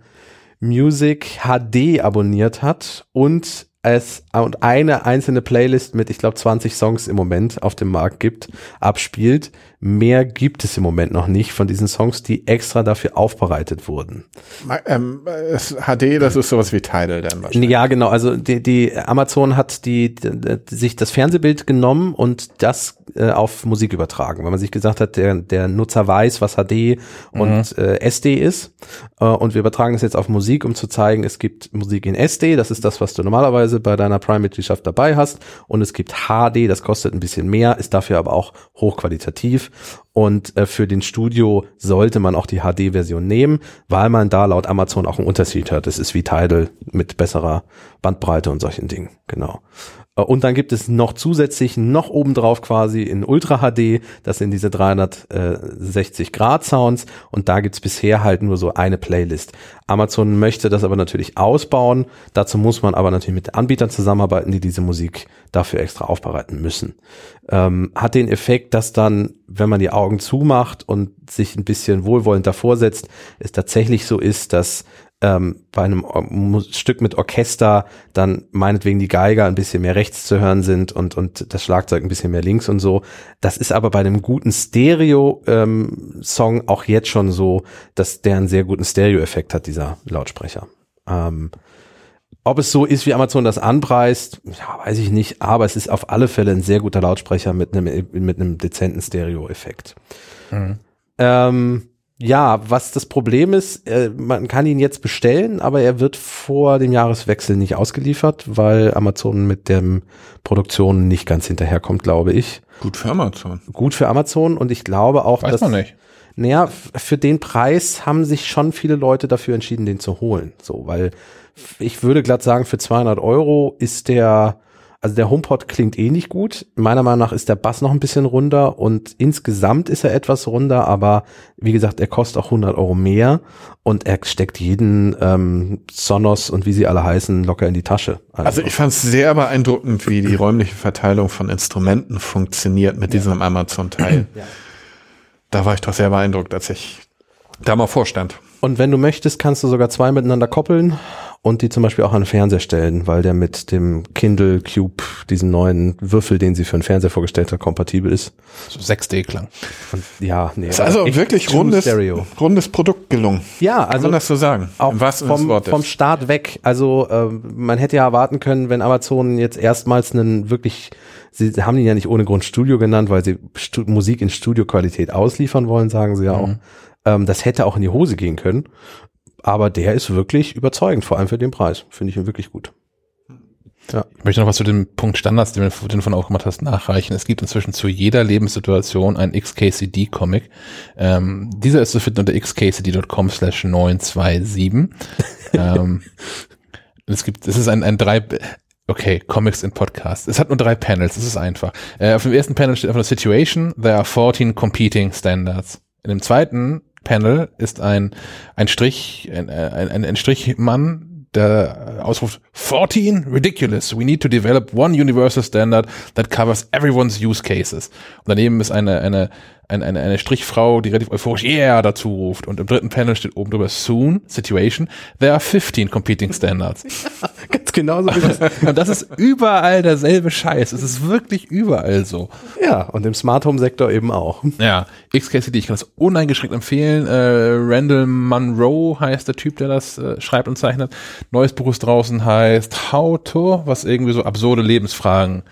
Music HD abonniert hat und es und eine einzelne Playlist mit, ich glaube, 20 Songs im Moment auf dem Markt gibt, abspielt. Mehr gibt es im Moment noch nicht von diesen Songs, die extra dafür aufbereitet wurden. Ähm, HD, das ist sowas wie Tidal dann wahrscheinlich. Ja, genau. Also die, die Amazon hat die, die, sich das Fernsehbild genommen und das äh, auf Musik übertragen, weil man sich gesagt hat, der, der Nutzer weiß, was HD und äh, SD ist. Äh, und wir übertragen das jetzt auf Musik, um zu zeigen, es gibt Musik in SD, das ist das, was du normalerweise bei deiner Prime-Mitgliedschaft dabei hast. Und es gibt HD, das kostet ein bisschen mehr, ist dafür aber auch hochqualitativ. Und äh, für den Studio sollte man auch die HD-Version nehmen, weil man da laut Amazon auch einen Unterschied hat. Es ist wie Tidal mit besserer Bandbreite und solchen Dingen. Genau. Äh, Und dann gibt es noch zusätzlich noch obendrauf quasi in Ultra HD, das sind diese 360 Grad Sounds und da gibt's bisher halt nur so eine Playlist. Amazon möchte das aber natürlich ausbauen. Dazu muss man aber natürlich mit Anbietern zusammenarbeiten, die diese Musik dafür extra aufbereiten müssen. Ähm, hat den Effekt, dass dann, wenn man die Augen zumacht und sich ein bisschen wohlwollend davor setzt, es tatsächlich so ist, dass ähm, bei einem Stück mit Orchester dann meinetwegen die Geiger ein bisschen mehr rechts zu hören sind und, und das Schlagzeug ein bisschen mehr links und so. Das ist aber bei einem guten Stereo-Song auch jetzt schon so, dass der einen sehr guten Stereo-Effekt hat, dieser Lautsprecher. Ähm, ob es so ist, wie Amazon das anpreist, ja, weiß ich nicht, aber es ist auf alle Fälle ein sehr guter Lautsprecher mit einem, mit einem dezenten Stereo-Effekt. Ähm, ja, was das Problem ist, äh, man kann ihn jetzt bestellen, aber er wird vor dem Jahreswechsel nicht ausgeliefert, weil Amazon mit dem Produktion nicht ganz hinterherkommt, glaube ich. Gut für Amazon. Gut für Amazon und ich glaube auch, Weiß dass man nicht. naja, für den Preis haben sich schon viele Leute dafür entschieden, den zu holen. So, weil ich würde glatt sagen, für 200 Euro ist der, also der HomePod klingt eh nicht gut. Meiner Meinung nach ist der Bass noch ein bisschen runder und insgesamt ist er etwas runder, aber wie gesagt, er kostet auch 100 Euro mehr und er steckt jeden ähm, Sonos und wie sie alle heißen locker in die Tasche. Also ich fand es sehr beeindruckend, wie die räumliche Verteilung von Instrumenten funktioniert mit diesem Amazon-Teil. Da war ich doch sehr beeindruckt, als ich da mal vorstand. Und wenn du möchtest, kannst du sogar zwei miteinander koppeln und die zum Beispiel auch an den Fernseher stellen, weil der mit dem Kindle Cube, diesen neuen Würfel, den sie für den Fernseher vorgestellt hat, kompatibel ist. So 6D-Klang. Und ja, nee. Ist also wirklich rundes, Stereo. rundes Produkt gelungen. Ja, Kann also man das so sagen? auch vom, vom Start weg. Also ähm, man hätte ja erwarten können, wenn Amazon jetzt erstmals einen wirklich, sie haben ihn ja nicht ohne Grund Studio genannt, weil sie Stu Musik in Studioqualität ausliefern wollen, sagen sie ja auch. Ähm, das hätte auch in die Hose gehen können. Aber der ist wirklich überzeugend, vor allem für den Preis. Finde ich ihn wirklich gut. Ich möchte noch was zu dem Punkt Standards, den, du- von auch gemacht hast, nachreichen. Es gibt inzwischen zu jeder Lebenssituation einen XKCD-Comic. Ähm, dieser ist zu finden unter xkcd.com slash 927. ähm, es gibt, es ist ein, ein drei, okay, Comics in Podcast. Es hat nur drei Panels, es ist einfach. Äh, auf dem ersten Panel steht einfach nur Situation, there are 14 competing standards. In dem zweiten Panel ist ein, ein Strich, ein, ein, ein, Strichmann, der ausruft 14 ridiculous. We need to develop one universal standard that covers everyone's use cases. Und daneben ist eine eine eine, eine, eine Strichfrau, die relativ euphorisch yeah dazu ruft. Und im dritten Panel steht oben drüber soon situation. There are 15 competing standards. Ganz genau so. Und das ist überall derselbe Scheiß. Es ist wirklich überall so. Ja, und im Smart Home Sektor eben auch. Ja, XKCD, ich kann das uneingeschränkt empfehlen. Äh, Randall Munro heißt der Typ, der das äh, schreibt und zeichnet. Neues Buch ist draußen heißt How to, was irgendwie so absurde Lebensfragen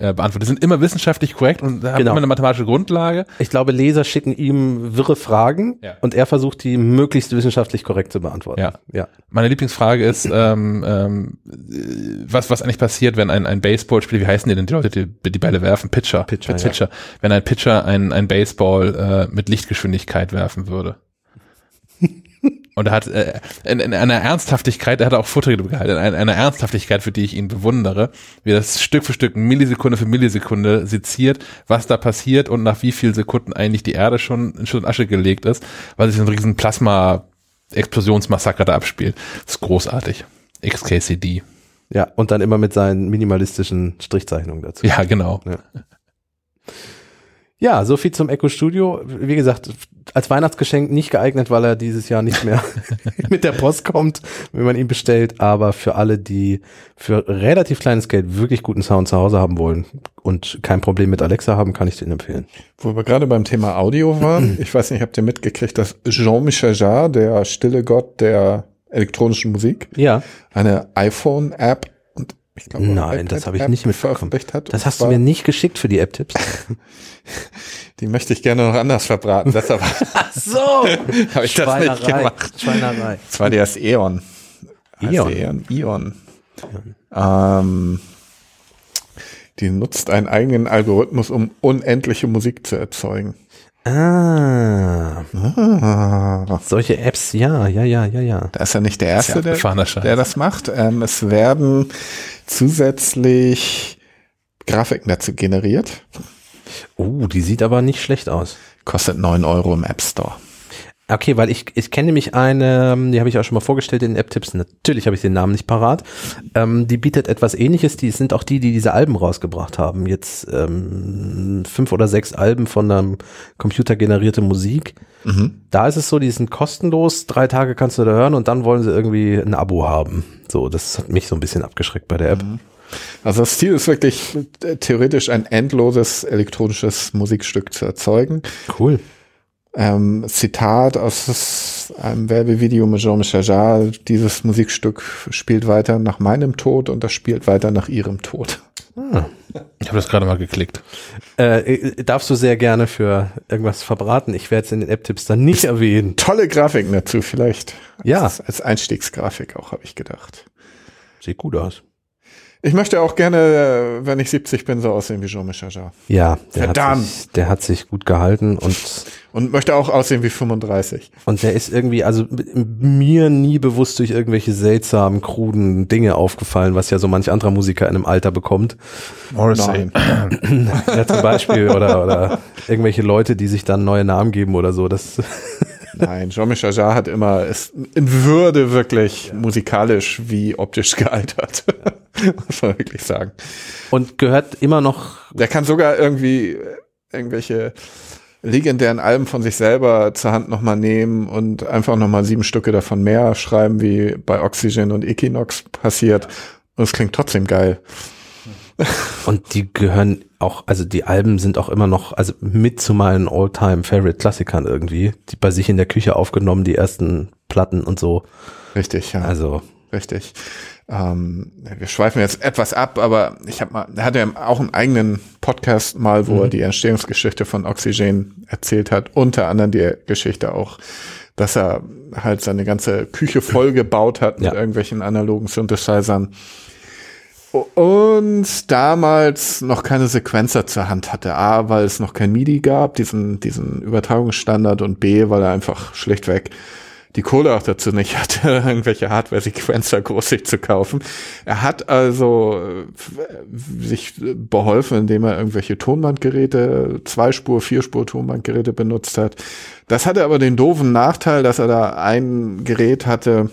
äh, beantwortet. Die sind immer wissenschaftlich korrekt und haben Genau. immer eine mathematische Grundlage. Ich glaube, Leser schicken ihm wirre Fragen Ja. und er versucht, die möglichst wissenschaftlich korrekt zu beantworten. Ja. ja. Meine Lieblingsfrage ist, ähm, ähm, äh, was, was eigentlich passiert, wenn ein, ein Baseballspieler, wie heißen die denn die Leute, die die Bälle werfen? Pitcher. Pitcher, Pitcher. Pitcher. Wenn ein Pitcher ein, ein Baseball äh, mit Lichtgeschwindigkeit werfen würde. Und er hat äh, in, in einer Ernsthaftigkeit, er hat auch Vorträge gehalten, in einer, Ernsthaftigkeit, für die ich ihn bewundere, wie das Stück für Stück, Millisekunde für Millisekunde seziert, was da passiert und nach wie vielen Sekunden eigentlich die Erde schon in Schutt und Asche gelegt ist, weil sich so ein riesen Plasma-Explosionsmassaker da abspielt. Das ist großartig. XKCD. Ja, und dann immer mit seinen minimalistischen Strichzeichnungen dazu. Ja, genau. Ja, so viel zum Echo Studio. Wie gesagt, als Weihnachtsgeschenk nicht geeignet, weil er dieses Jahr nicht mehr mit der Post kommt, wenn man ihn bestellt. Aber für alle, die für relativ kleines Geld wirklich guten Sound zu Hause haben wollen und kein Problem mit Alexa haben, kann ich den empfehlen. Wo wir gerade beim Thema Audio waren, ich weiß nicht, habt ihr mitgekriegt, dass Jean-Michel Jarre, der stille Gott der elektronischen Musik, Ja, eine iPhone-App ich glaube Nein, das habe ich nicht mitbekommen. veröffentlicht hat. das hast du mir nicht geschickt für die App-Tipps. Die möchte ich gerne noch anders verbraten. Deshalb so, habe ich das nicht gemacht. Schweinerei. Das war das Eon. Eon. die Eon. Eon. Ähm, die nutzt einen eigenen Algorithmus, um unendliche Musik zu erzeugen. Ah, Ah, solche Apps, ja, ja, ja, ja, ja. da ist er nicht der Erste, Ja, der, der das macht. Ähm, es werden zusätzlich Grafiken dazu generiert. Oh, die sieht aber nicht schlecht aus. Kostet 9 Euro im App Store. Okay, weil ich, ich kenne nämlich eine, ähm, die habe ich auch schon mal vorgestellt in den App-Tipps. Natürlich habe ich den Namen nicht parat. Ähm, die bietet etwas ähnliches. Die sind auch die, die diese Alben rausgebracht haben. Jetzt ähm, fünf oder sechs Alben von einem computergenerierte Musik. Da ist es so, die sind kostenlos. Drei Tage kannst du da hören und dann wollen sie irgendwie ein Abo haben. So, das hat mich so ein bisschen abgeschreckt bei der App. Also das Ziel ist wirklich äh, theoretisch ein endloses elektronisches Musikstück zu erzeugen. Cool. Ähm, Zitat aus einem Werbevideo mit Jean-Michel Jarre, dieses Musikstück spielt weiter nach meinem Tod und das spielt weiter nach ihrem Tod. Ich habe das gerade mal geklickt. Äh, äh, darfst du sehr gerne für irgendwas verbraten. Ich werde es in den App-Tipps dann nicht erwähnen. Tolle Grafiken dazu vielleicht. Ja. Als, als Einstiegsgrafik auch, habe ich gedacht. Sieht gut aus. Ich möchte auch gerne, wenn ich 70 bin, so aussehen wie Jean-Michel Jarre. Ja, der hat, Verdammt. sich, der hat sich gut gehalten und Und möchte auch aussehen wie 35. Und der ist irgendwie, also mir nie bewusst durch irgendwelche seltsamen, kruden Dinge aufgefallen, was ja so manch anderer Musiker in einem Alter bekommt. Morrissey. Ja, zum Beispiel, oder, oder irgendwelche Leute, die sich dann neue Namen geben oder so. Das, Nein, Jean-Michel Jarre hat immer, ist in Würde wirklich musikalisch wie optisch gealtert. Muss man wirklich sagen. und gehört immer noch, Der kann sogar irgendwie äh, irgendwelche legendären Alben von sich selber zur Hand nochmal nehmen und einfach nochmal sieben Stücke davon mehr schreiben, wie bei Oxygen und Equinox passiert. Und es klingt trotzdem geil. und die gehören auch, also die Alben sind auch immer noch, also mit zu meinen All-Time-Favorite-Klassikern irgendwie, die bei sich in der Küche aufgenommen, die ersten Platten und so. Richtig, ja. Also, Richtig. Ähm, wir schweifen jetzt etwas ab, aber ich habe mal, er hatte ja auch einen eigenen Podcast mal, wo er die Entstehungsgeschichte von Oxygen erzählt hat, unter anderem die Geschichte auch, dass er halt seine ganze Küche voll gebaut hat mit Ja. irgendwelchen analogen Synthesizern und damals noch keine Sequenzer zur Hand hatte. A, weil es noch kein MIDI gab, diesen, diesen Übertragungsstandard und B, weil er einfach schlichtweg die Kohle auch dazu nicht hatte, irgendwelche Hardware-Sequencer großig zu kaufen. Er hat also äh, sich beholfen, indem er irgendwelche Tonbandgeräte, Zweispur, Vierspur Tonbandgeräte benutzt hat. Das hatte aber den doofen Nachteil, dass er da ein Gerät hatte,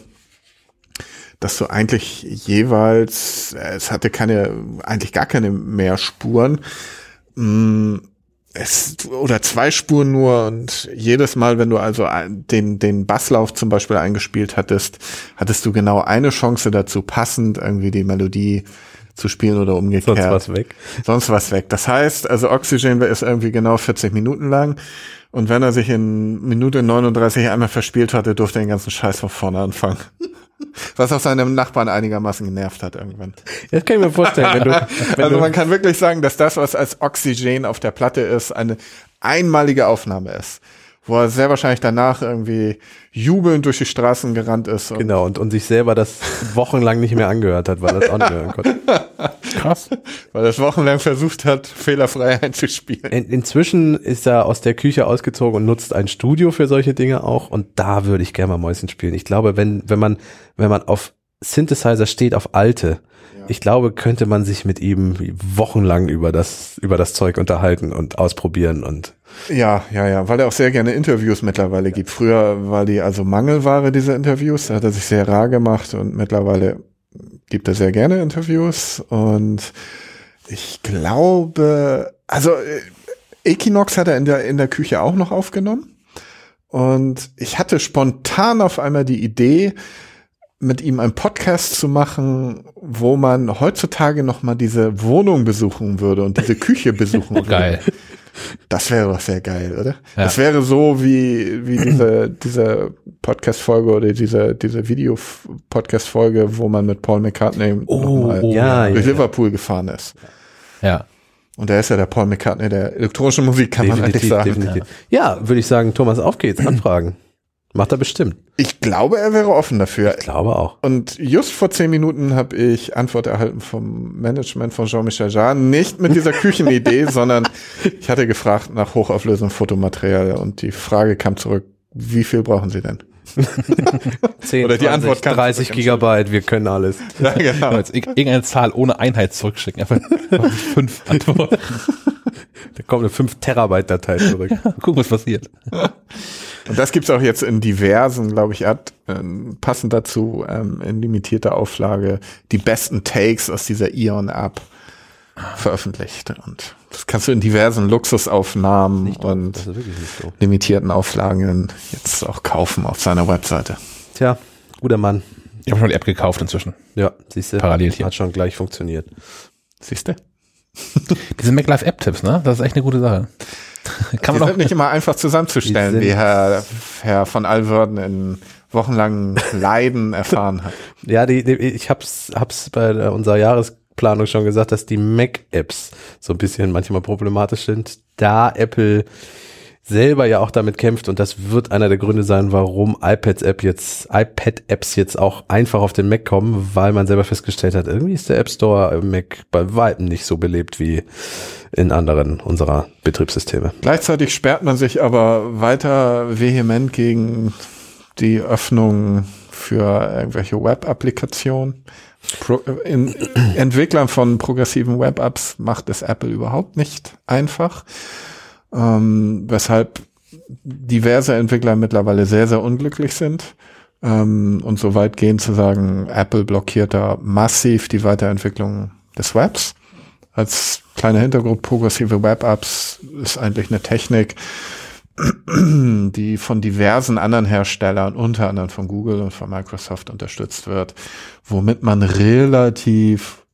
dass du eigentlich jeweils, äh, es hatte keine, eigentlich gar keine mehr Spuren. Mm, Es, oder zwei Spuren nur und jedes Mal, wenn du also den, den Basslauf zum Beispiel eingespielt hattest, hattest du genau eine Chance dazu, passend irgendwie die Melodie zu spielen oder umgekehrt. sonst was weg. Sonst was weg. Das heißt, also Oxygen ist irgendwie genau 40 Minuten lang. Und wenn er sich in Minute 39 einmal verspielt hatte, durfte er den ganzen Scheiß von vorne anfangen. Was auch seine Nachbarn einigermaßen genervt hat irgendwann. Das kann ich mir vorstellen, wenn du, also man kann wirklich sagen, dass das, was als Oxygen auf der Platte ist, eine einmalige Aufnahme ist. Wo er sehr wahrscheinlich danach irgendwie jubelnd durch die Straßen gerannt ist. Und genau und, und sich selber das wochenlang nicht mehr angehört hat, weil er das auch nicht hören konnte. Krass. Weil er es wochenlang versucht hat, fehlerfrei einzuspielen. In, inzwischen ist er aus der Küche ausgezogen und nutzt ein Studio für solche Dinge auch. Und da würde ich gerne mal Mäuschen spielen. Ich glaube, wenn, wenn man, wenn man auf Synthesizer steht, auf alte, ich glaube, könnte man sich mit ihm wochenlang über das, über das Zeug unterhalten und ausprobieren und Ja, ja, ja, weil er auch sehr gerne Interviews mittlerweile gibt. Früher war die also Mangelware, diese Interviews. Da hat er sich sehr rar gemacht und mittlerweile gibt er sehr gerne Interviews. Und ich glaube, also äh, Equinox hat er in der, in der Küche auch noch aufgenommen. Und ich hatte spontan auf einmal die Idee, mit ihm einen Podcast zu machen, wo man heutzutage noch mal diese Wohnung besuchen würde und diese Küche besuchen würde. Geil. Das wäre doch sehr geil, oder? Ja. Das wäre so wie, wie diese, diese Podcast-Folge oder diese, diese Video-Podcast-Folge, wo man mit Paul McCartney mal Oh, ja, durch ja. Liverpool gefahren ist. Ja. Und er ist ja der Paul McCartney der elektronischen Musik, kann man eigentlich sagen. definitiv. Ja, würde ich sagen, Thomas, auf geht's, anfragen. Macht er bestimmt. Ich glaube, er wäre offen dafür. Ich glaube auch. Und just vor zehn Minuten habe ich Antwort erhalten vom Management von Jean-Michel Jarre. Nicht mit dieser Küchenidee, sondern ich hatte gefragt nach hochauflösendem Fotomaterial und die Frage kam zurück, wie viel brauchen Sie denn? 10, Oder die Antwort kam 30 zurück. Gigabyte, wir können alles. Ja, genau. Irgendeine Zahl ohne Einheit zurückschicken. Einfach fünf Antworten. Da kommt eine 5 Terabyte Datei zurück. Gucken, was passiert. Und das gibt's auch jetzt in diversen, glaube ich, er hat ähm, passend dazu ähm, in limitierter Auflage die besten Takes aus dieser Ion-App veröffentlicht. Und das kannst du in diversen Luxusaufnahmen und so. limitierten Auflagen jetzt auch kaufen auf seiner Webseite. Tja, guter Mann. Ich habe schon die App gekauft inzwischen. Ja, siehst du. Parallel hier. Hat schon gleich funktioniert. Siehst du? Diese MacLife App-Tipps, ne? Das ist echt eine gute Sache. Kann Die man sind nicht immer einfach zusammenzustellen, wie Herr, Herr von Alverden in wochenlangen Leiden erfahren hat. Ja, die, die, ich hab's, hab's bei unserer Jahresplanung schon gesagt, dass die Mac-Apps so ein bisschen manchmal problematisch sind, da Apple selber ja auch damit kämpft und das wird einer der Gründe sein, warum iPads-App jetzt, iPad-Apps jetzt auch einfach auf den Mac kommen, weil man selber festgestellt hat, irgendwie ist der App Store im Mac bei weitem nicht so belebt wie in anderen unserer Betriebssysteme. Gleichzeitig sperrt man sich aber weiter vehement gegen die Öffnung für irgendwelche Web-Applikationen. In, Entwicklern von progressiven Web-Apps macht es Apple überhaupt nicht einfach, ähm, weshalb diverse Entwickler mittlerweile sehr, sehr unglücklich sind. Ähm, und so weit gehen zu sagen, Apple blockiert da massiv die Weiterentwicklung des Webs. Als kleiner Hintergrund, progressive Web-Apps ist eigentlich eine Technik, die von diversen anderen Herstellern, unter anderem von Google und von Microsoft unterstützt wird, womit man relativ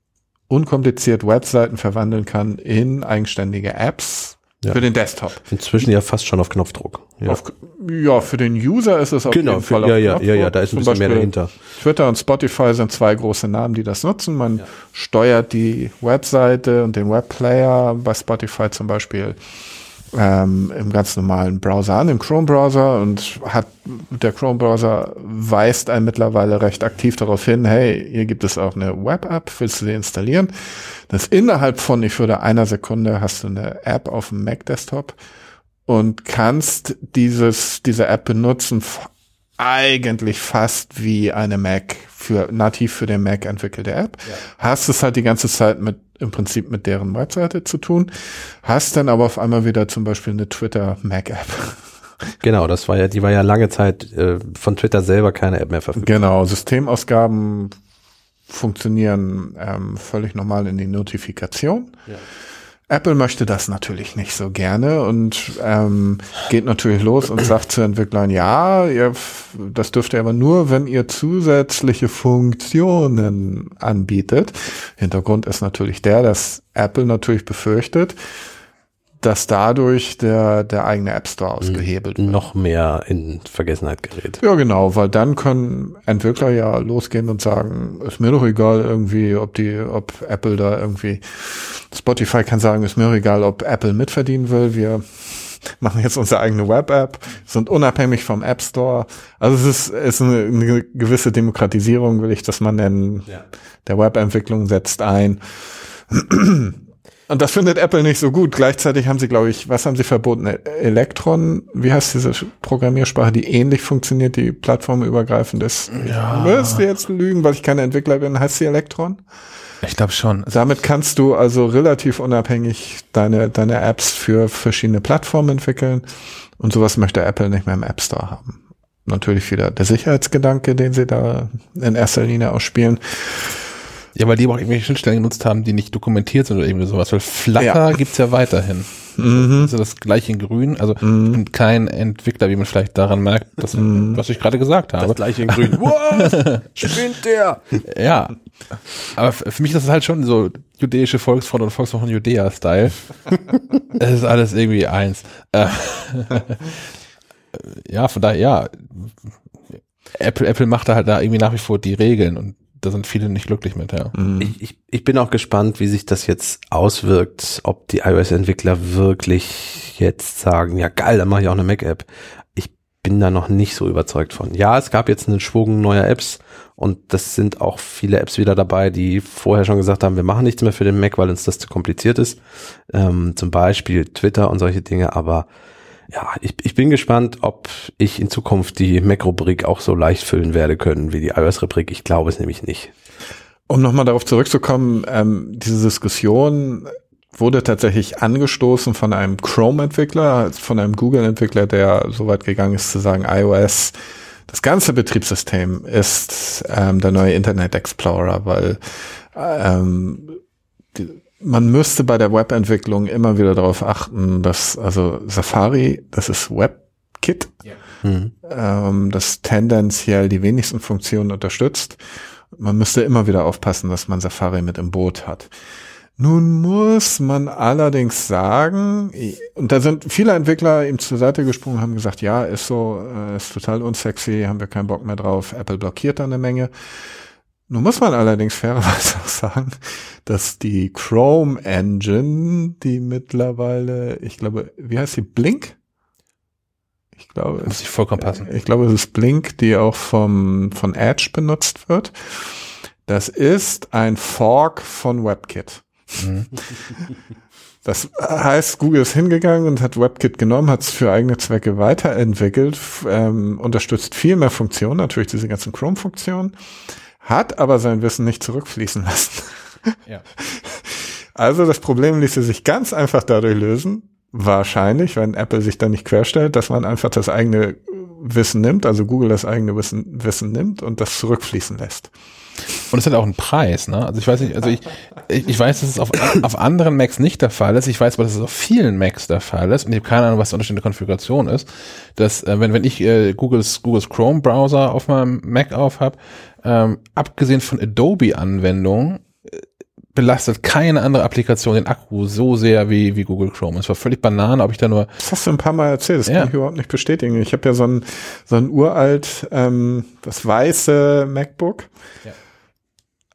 unkompliziert Webseiten verwandeln kann in eigenständige Apps Ja. für den Desktop. Inzwischen ja fast schon auf Knopfdruck. Ja. Auf, ja, für den User ist es auf genau, jeden Fall für, auf ja, ja, ja, ja, Knopfdruck. da ist ein Zum bisschen mehr Beispiel dahinter. Twitter und Spotify sind zwei große Namen, die das nutzen. Man steuert die Webseite und den Webplayer bei Spotify zum Beispiel ähm, im ganz normalen Browser an, im Chrome-Browser und hat der Chrome-Browser weist einen mittlerweile recht aktiv darauf hin, hey, hier gibt es auch eine Web-App, willst du sie installieren? Das innerhalb von, ich würde einer Sekunde hast du eine App auf dem Mac-Desktop und kannst dieses, diese App benutzen, eigentlich fast wie eine Mac für, nativ für den Mac entwickelte App. Hast es halt die ganze Zeit mit, im Prinzip mit deren Webseite zu tun. Hast dann aber auf einmal wieder zum Beispiel eine Twitter Mac App. Genau, das war ja, die war ja lange Zeit äh, von Twitter selber keine App mehr verfügbar. Genau, Systemausgaben funktionieren ähm, völlig normal in die Notifikation. Apple möchte das natürlich nicht so gerne und ähm, geht natürlich los und sagt zu Entwicklern, ja, ihr, das dürft ihr aber nur, wenn ihr zusätzliche Funktionen anbietet. Hintergrund ist natürlich der, dass Apple natürlich befürchtet, dass dadurch der, der eigene App Store ausgehebelt wird. Noch mehr in Vergessenheit gerät. Ja, genau, weil dann können Entwickler ja losgehen und sagen, ist mir doch egal irgendwie, ob die, ob Apple da irgendwie, Spotify kann sagen, ist mir doch egal, ob Apple mitverdienen will, wir machen jetzt unsere eigene Web-App, sind unabhängig vom App Store. Also es ist, ist eine, eine gewisse Demokratisierung, will ich das mal nennen, Ja. der Webentwicklung setzt ein. Und das findet Apple nicht so gut. Gleichzeitig haben sie, glaube ich, was haben sie verboten? E- Electron, wie heißt diese Programmiersprache, die ähnlich funktioniert, die plattformübergreifend ist? Ja. Ich müsste jetzt lügen, weil ich keine Entwickler bin. Heißt sie Electron? Ich glaube schon. Damit kannst du also relativ unabhängig deine, deine Apps für verschiedene Plattformen entwickeln. Und sowas möchte Apple nicht mehr im App Store haben. Natürlich wieder der Sicherheitsgedanke, den sie da in erster Linie ausspielen. Ja, weil die aber auch irgendwelche Schnittstellen genutzt haben, die nicht dokumentiert sind oder irgendwie sowas. Weil Flutter Ja. gibt's ja weiterhin. Mhm. Also das gleiche in grün. Also ich bin kein Entwickler, wie man vielleicht daran merkt, dass, was ich gerade gesagt habe. Das gleiche in grün. What? Spinnt der? Ja. Aber für mich ist das halt schon so jüdische Volksfront und Volksfront von Judäa-Style. Es ist alles irgendwie eins. Äh, ja, von daher, ja. Apple, Apple macht da halt da irgendwie nach wie vor die Regeln und da sind viele nicht glücklich mit, ja. Ich, ich, ich bin auch gespannt, wie sich das jetzt auswirkt, ob die iOS-Entwickler wirklich jetzt sagen, ja geil, dann mache ich auch eine Mac-App. Ich bin da noch nicht so überzeugt von. Ja, es gab jetzt einen Schwung neuer Apps und das sind auch viele Apps wieder dabei, die vorher schon gesagt haben, wir machen nichts mehr für den Mac, weil uns das zu kompliziert ist. Ähm, zum Beispiel Twitter und solche Dinge, aber ja, ich, ich bin gespannt, ob ich in Zukunft die Mac-Rubrik auch so leicht füllen werde können wie die iOS-Rubrik. Ich glaube es nämlich nicht. Um nochmal darauf zurückzukommen, ähm, diese Diskussion wurde tatsächlich angestoßen von einem Chrome-Entwickler, von einem Google-Entwickler, der so weit gegangen ist zu sagen, iOS, das ganze Betriebssystem ist ähm, der neue Internet Explorer, weil ähm, man müsste bei der Webentwicklung immer wieder darauf achten, dass also Safari, das ist WebKit, Mhm. ähm, das tendenziell die wenigsten Funktionen unterstützt. Man müsste immer wieder aufpassen, dass man Safari mit im Boot hat. Nun muss man allerdings sagen, und da sind viele Entwickler ihm zur Seite gesprungen, haben gesagt, ja, ist so, äh, ist total unsexy, haben wir keinen Bock mehr drauf, Apple blockiert da eine Menge. Nun muss man allerdings fairerweise auch sagen, dass die Chrome Engine, die mittlerweile, ich glaube, wie heißt die, Blink? Ich glaube, Muss ich vollkommen passen. ich glaube, es ist Blink, die auch vom, von Edge benutzt wird. Das ist ein Fork von WebKit. Mhm. Das heißt, Google ist hingegangen und hat WebKit genommen, hat es für eigene Zwecke weiterentwickelt, ähm, unterstützt viel mehr Funktionen, natürlich diese ganzen Chrome-Funktionen, hat aber sein Wissen nicht zurückfließen lassen. Ja. Also das Problem ließe sich ganz einfach dadurch lösen, wahrscheinlich, wenn Apple sich da nicht querstellt, dass man einfach das eigene Wissen nimmt, also Google das eigene Wissen, Wissen nimmt und das zurückfließen lässt. Und es hat auch einen Preis, ne? Also ich weiß nicht, also ich, ich, weiß, dass es auf, auf anderen Macs nicht der Fall ist. Ich weiß aber, dass es auf vielen Macs der Fall ist. Und ich habe keine Ahnung, was die unterschiedliche Konfiguration ist. Dass, äh, wenn, wenn ich äh, Googles, Googles Chrome Browser auf meinem Mac auf habe, ähm, abgesehen von Adobe-Anwendungen, äh, belastet keine andere Applikation den Akku so sehr wie, wie Google Chrome. Es war völlig Banane, ob ich da nur Das hast du ein paar Mal erzählt, das Ja. kann ich überhaupt nicht bestätigen. Ich habe ja so ein, so ein uralt, ähm, das weiße MacBook. Ja.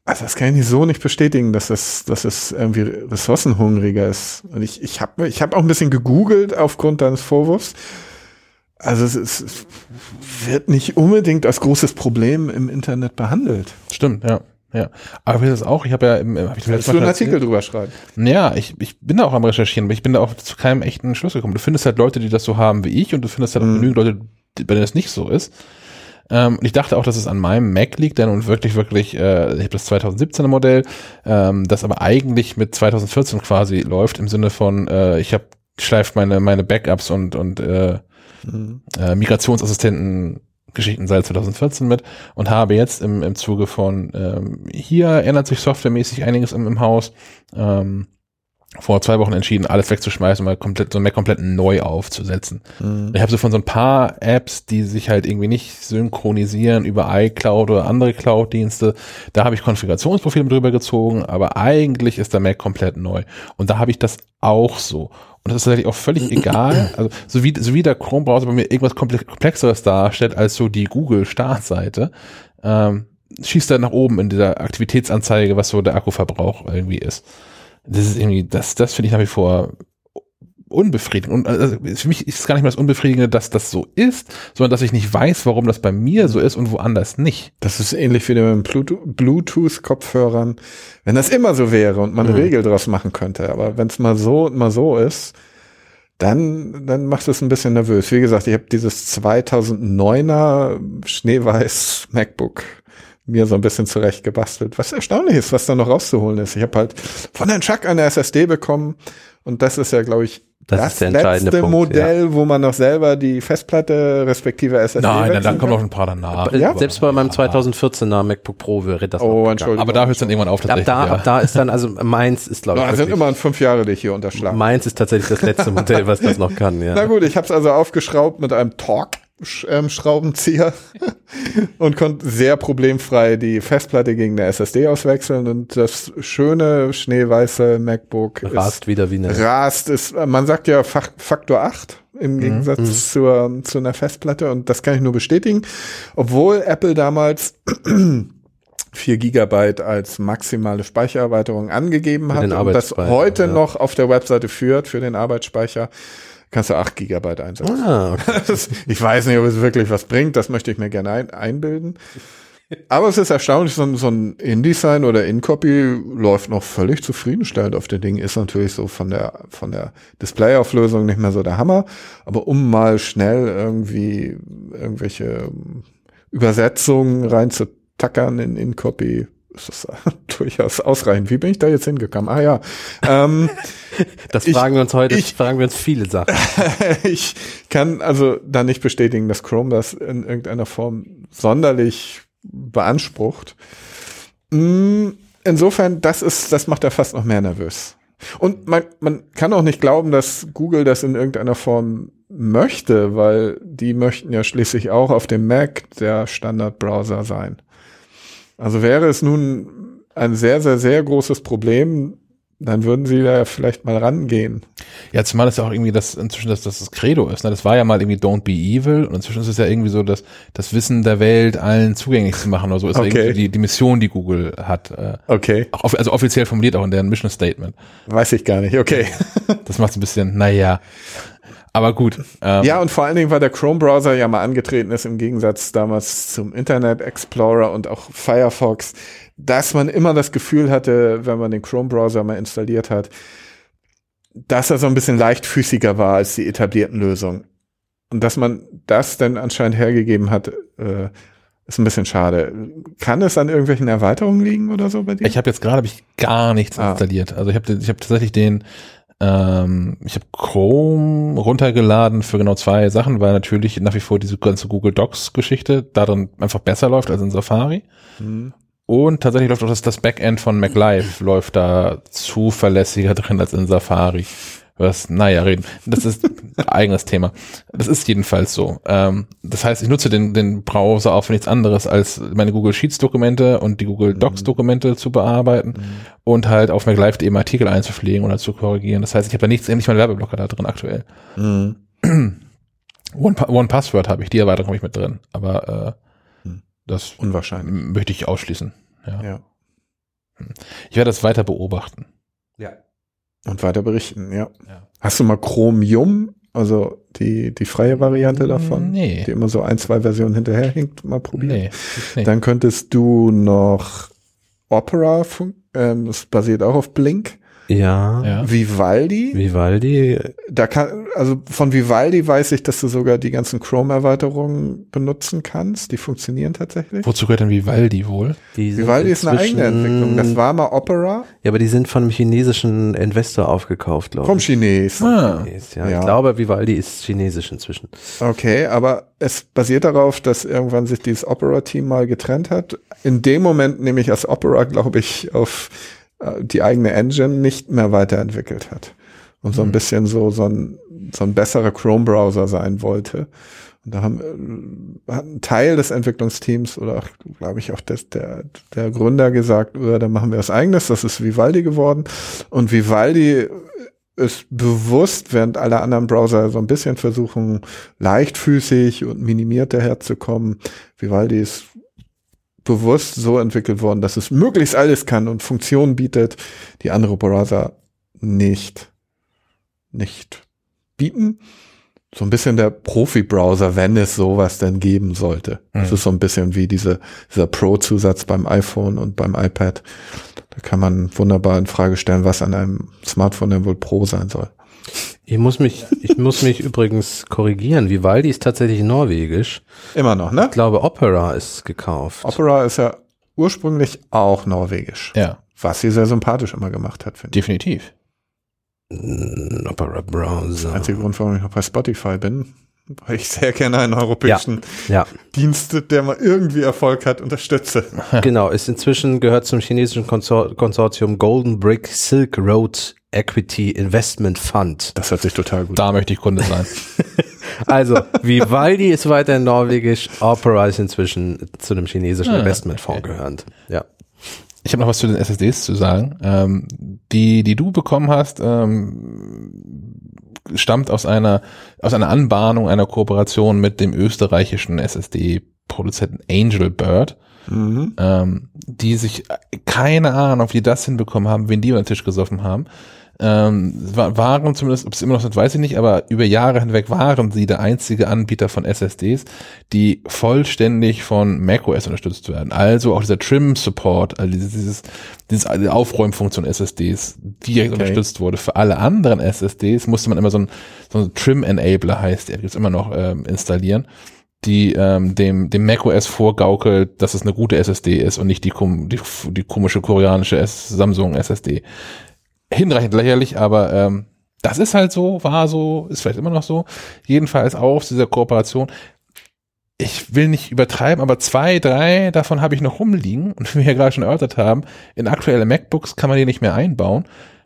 Also das kann ich so nicht bestätigen, dass es, dass es irgendwie ressourcenhungriger ist. Und ich, ich habe ich hab auch ein bisschen gegoogelt aufgrund deines Vorwurfs. Also es, ist, es wird nicht unbedingt als großes Problem im Internet behandelt. Stimmt, ja. Ja, aber wie ist das auch? Ich habe ja im, hab ich Willst du einen Artikel drüber schreiben? Ja, ich, ich bin da auch am Recherchieren, aber ich bin da auch zu keinem echten Schluss gekommen. Du findest halt Leute, die das so haben wie ich und du findest halt auch Mhm. genügend Leute, bei denen das nicht so ist. Ähm, und ich dachte auch, dass es an meinem Mac liegt, denn und wirklich, wirklich, äh, ich habe das 2017er Modell, ähm, das aber eigentlich mit 2014 quasi läuft, im Sinne von, äh, ich habe schleift meine, meine Backups und, und äh, äh, Migrationsassistenten Geschichten seit 2014 mit und habe jetzt im, im Zuge von ähm, hier ändert sich softwaremäßig einiges im, im Haus. Ähm, vor zwei Wochen entschieden, alles wegzuschmeißen und mal komplett so ein Mac komplett neu aufzusetzen. Ich habe so von so ein paar Apps, die sich halt irgendwie nicht synchronisieren über iCloud oder andere Cloud-Dienste, da habe ich Konfigurationsprofile drüber gezogen, aber eigentlich ist der Mac komplett neu. Und da habe ich das auch so. Und das ist tatsächlich auch völlig egal. Also, so wie, so wie der Chrome-Browser bei mir irgendwas komple- Komplexeres darstellt als so die Google-Startseite, ähm, schießt er nach oben in dieser Aktivitätsanzeige, was so der Akkuverbrauch irgendwie ist. Das ist irgendwie, das, das finde ich nach wie vor unbefriedigend. Und also für mich ist es gar nicht mehr das Unbefriedigende, dass das so ist, sondern dass ich nicht weiß, warum das bei mir so ist und woanders nicht. Das ist ähnlich wie mit Bluetooth-Kopfhörern. Wenn das immer so wäre und man eine Mhm. Regel draus machen könnte, aber wenn es mal so und mal so ist, dann, dann macht es ein bisschen nervös. Wie gesagt, ich habe dieses 2009er schneeweiß MacBook mir so ein bisschen zurecht gebastelt. Was erstaunlich ist, was da noch rauszuholen ist. Ich habe halt von Herrn Chuck eine SSD bekommen und das ist ja, glaube ich, Das das, ist der entscheidende letzte Punkt, Modell, wo man noch selber die Festplatte respektive SSD Nein, dann, wechseln dann kommen noch ein paar danach. Ja. Selbst bei meinem 2014er MacBook Pro wäre das Oh. Entschuldigung. Aber da hört es dann irgendwann auf Ab tatsächlich. da, ja. ab da ist dann, also meins ist, glaube ich, Das sind immer fünf Jahre, die ich hier unterschlagen. meins ist tatsächlich das letzte Modell, was das noch kann, ja. Na gut, ich habe es also aufgeschraubt mit einem Torque-Schraubenzieher und konnte sehr problemfrei die Festplatte gegen eine SSD auswechseln und das schöne schneeweiße MacBook Rast wieder wie eine. ist, rast ist, man sagt ja Fak- Faktor 8 im Gegensatz zur, zu einer Festplatte und das kann ich nur bestätigen, obwohl Apple damals 4 Gigabyte als maximale Speichererweiterung angegeben hat und das heute ja. noch auf der Webseite führt für den Arbeitsspeicher, kannst du 8 Gigabyte einsetzen. Ah, okay. Ich weiß nicht, ob es wirklich was bringt, das möchte ich mir gerne ein, einbilden. Aber es ist erstaunlich, so ein, so ein InDesign oder InCopy läuft noch völlig zufriedenstellend auf dem Ding. Ist natürlich so von der, von der Displayauflösung nicht mehr so der Hammer. Aber um mal schnell irgendwie irgendwelche Übersetzungen reinzutackern in InCopy, ist das durchaus ausreichend. Wie bin ich da jetzt hingekommen? Ah ja. Ähm, Das Ich- fragen wir uns heute, ich- fragen wir uns viele Sachen. ich kann also da nicht bestätigen, dass Chrome das in irgendeiner Form sonderlich beansprucht. Mm, Insofern, das ist, das macht er fast noch mehr nervös. Und man, man kann auch nicht glauben, dass Google das in irgendeiner Form möchte, weil die möchten ja schließlich auch auf dem Mac der Standardbrowser sein. Also wäre es nun ein sehr, sehr, sehr großes Problem, dann würden sie da vielleicht mal rangehen. Ja, zumal es ja auch irgendwie das inzwischen das, das, das Credo ist. Ne? Das war ja mal irgendwie Don't be evil und inzwischen ist es ja irgendwie so, dass das Wissen der Welt allen zugänglich zu machen oder so ist Okay. irgendwie die, die Mission, die Google hat. Äh, Okay, auch also offiziell formuliert auch in deren Mission Statement. weiß ich gar nicht. Okay. Das macht es ein bisschen, naja. Aber gut. Ähm, Ja, und vor allen Dingen, weil der Chrome-Browser ja mal angetreten ist, im Gegensatz damals zum Internet Explorer und auch Firefox, dass man immer das Gefühl hatte, wenn man den Chrome-Browser mal installiert hat, dass er so ein bisschen leichtfüßiger war als die etablierten Lösungen. Und dass man das dann anscheinend hergegeben hat, äh, ist ein bisschen schade. Kann es an irgendwelchen Erweiterungen liegen oder so bei dir? Ich habe jetzt gerade hab ich gar nichts Ah. installiert. Also ich habe ich hab tatsächlich den, ähm, ich habe Chrome runtergeladen für genau zwei Sachen, weil natürlich nach wie vor diese ganze Google Docs Geschichte darin einfach besser läuft als in Safari. Hm. Und tatsächlich läuft auch das, das Backend von MacLive läuft da zuverlässiger drin als in Safari. Was, naja, reden. Das ist ein eigenes Thema. Das ist jedenfalls so. Ähm, das heißt, ich nutze den, den Browser auch für nichts anderes, als meine Google Sheets Dokumente und die Google Docs Dokumente zu bearbeiten und halt auf MacLive eben Artikel einzupflegen oder zu korrigieren. Das heißt, ich habe da nichts, nicht mal einen Werbeblocker da drin aktuell. Hm. One, One Password habe ich, die Erweiterung habe ich mit drin. Aber äh, Hm. das Unwahrscheinlich. möchte ich ausschließen. Ja. Ja. Ich werde das weiter beobachten. Ja. Und weiter berichten, ja. Ja. Hast du mal Chromium, also die, die freie Variante davon? Nee. Die immer so ein, zwei Versionen hinterherhinkt, mal probieren? Nee. Dann könntest du noch Opera, ähm, das basiert auch auf Blink. Ja. ja. Vivaldi, Vivaldi, da kann, also von Vivaldi weiß ich, dass du sogar die ganzen Chrome-Erweiterungen benutzen kannst. Die funktionieren tatsächlich. Wozu gehört denn Vivaldi wohl? die Vivaldi ist eine eigene Entwicklung. Das war mal Opera Ja, aber die sind von einem chinesischen Investor aufgekauft, glaube vom ich. Chines. Ah, Ja, Ja. Ich glaube, Vivaldi ist chinesisch inzwischen. Okay, aber es basiert darauf, dass irgendwann sich dieses Opera-Team mal getrennt hat. In dem Moment nämlich als Opera, glaube ich, auf äh, die eigene Engine nicht mehr weiterentwickelt hat. Und so ein bisschen so, so ein, so ein besserer Chrome-Browser sein wollte. Und da haben, äh, hat ein Teil des Entwicklungsteams oder glaube ich, auch des, der, der Gründer gesagt, äh, dann machen wir was eigenes. Das ist Vivaldi geworden. Und Vivaldi ist bewusst, während alle anderen Browser so ein bisschen versuchen, leichtfüßig und minimiert daherzukommen. Vivaldi ist bewusst so entwickelt worden, dass es möglichst alles kann und Funktionen bietet, die andere Browser nicht, nicht bieten. So ein bisschen der Profi-Browser, wenn es sowas denn geben sollte. Das Mhm. ist so ein bisschen wie diese, dieser Pro-Zusatz beim iPhone und beim iPad. Da kann man wunderbar in Frage stellen, was an einem Smartphone denn wohl Pro sein soll. Ich muss mich, ich muss mich übrigens korrigieren. Vivaldi ist tatsächlich norwegisch. Immer noch, ne? Ich glaube, Opera ist gekauft. Opera ist ja ursprünglich auch norwegisch. Ja, Was sie sehr sympathisch immer gemacht hat, finde ich. definitiv. Opera Browser. Einziger Grund, warum ich noch bei Spotify bin, weil ich sehr gerne einen europäischen Ja, Dienst, der mal irgendwie Erfolg hat, unterstütze. genau. Ist inzwischen gehört zum chinesischen Konsor Konsortium Golden Brick Silk Road Equity Investment Fund. Das hört sich total gut an. Da möchte ich Kunde sein. Also, Vivaldi ist weiterhin norwegisch, Opera ist inzwischen zu einem chinesischen Ah, Investmentfonds okay. gehörend. Ja. Ich habe noch was zu den SSDs zu sagen. Ähm, die, die du bekommen hast, ähm, stammt aus einer, aus einer Anbahnung einer Kooperation mit dem österreichischen SSD-Produzenten Angel Bird, Mhm. ähm, die sich äh, keine Ahnung, wie die das hinbekommen haben, wen die über den Tisch gesoffen haben. Ähm, wa- waren zumindest, ob es immer noch sind, weiß ich nicht, aber über Jahre hinweg waren sie der einzige Anbieter von SSDs, die vollständig von macOS unterstützt werden. Also auch dieser Trim-Support, also dieses, dieses, dieses die Aufräumfunktion SSDs direkt Okay. unterstützt wurde. Für alle anderen SSDs musste man immer so ein, so ein Trim-Enabler heißt der, gibt's immer noch ähm, installieren die ähm, dem, dem macOS vorgaukelt, dass es eine gute SSD ist und nicht die, kom die, die komische koreanische S Samsung SSD. Hinreichend lächerlich, aber ähm, das ist halt so, war so, ist vielleicht immer noch so. Jedenfalls auch aus dieser Kooperation. Ich will nicht übertreiben, aber zwei, drei davon habe ich noch rumliegen und wie wir ja gerade schon erörtert haben, in aktuelle MacBooks kann man die nicht mehr einbauen.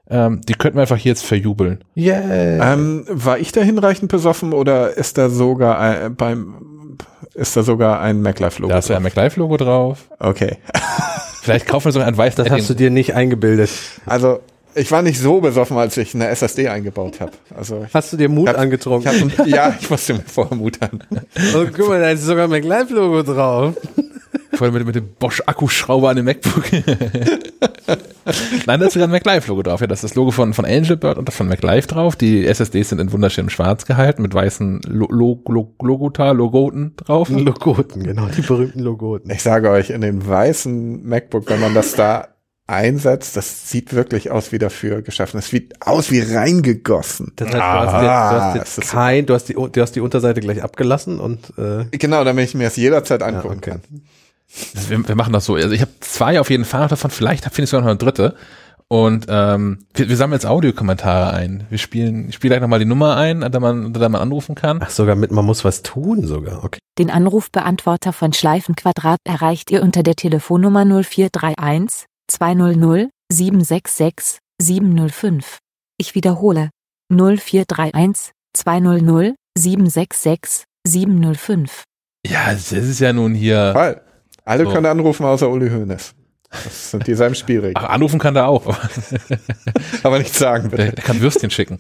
Ähm, die könnten wir einfach hier jetzt verjubeln. Yeah. Ähm, war ich da hinreichend besoffen oder ist da sogar ein, beim ist da sogar ein MacLife-Logo? Da ist ja ein MacLife-Logo drauf. Okay. Vielleicht kaufen wir sogar ein weißes das hast du dir nicht eingebildet. Also ich war nicht so besoffen, als ich eine SSD eingebaut habe. Also Hast du dir Mut hab- angetrunken? Ich hab, ja, ich musste mir vorher Mut an. oh, guck mal, da ist sogar mein Live-Logo drauf. Voll mit, mit dem Bosch-Akkuschrauber an dem MacBook. Nein, da ist sogar ein MacLife-Logo drauf. Ja, das ist das Logo von, von Angel Bird und von MacLife drauf. Die SSDs sind in wunderschönem Schwarz gehalten mit weißen Lo Lo Lo Logota, Logoten drauf. Logoten, genau, die berühmten Logoten. Ich sage euch, in dem weißen MacBook, wenn man das da einsetzt, das sieht wirklich aus wie dafür geschaffen. Es sieht aus wie reingegossen. Das heißt, du Ah, hast, jetzt, du hast das jetzt ist- kein, du hast die, du hast die Unterseite gleich abgelassen und äh, Genau, damit ich mir das jederzeit angucken okay. kann. Das- Wir, wir machen das so. Also ich habe zwei auf jeden Fall davon. Vielleicht finde ich sogar noch eine dritte. Und ähm, wir, wir sammeln jetzt Audiokommentare ein. Wir spielen, ich spiele gleich nochmal die Nummer ein, der man, der man anrufen kann. ach sogar mit, man muss was tun sogar. Okay. Den Anrufbeantworter von Schleifenquadrat erreicht ihr unter der Telefonnummer 0431 200 766 705. Ich wiederhole 0431 200 766 705. Ja, das ist ja nun hier. Weil alle So. können anrufen, außer Uli Hoeneß. Das sind dieselben Spielregeln. Ach, anrufen kann der auch. Aber nichts sagen, Der, bitte. der kann Würstchen schicken.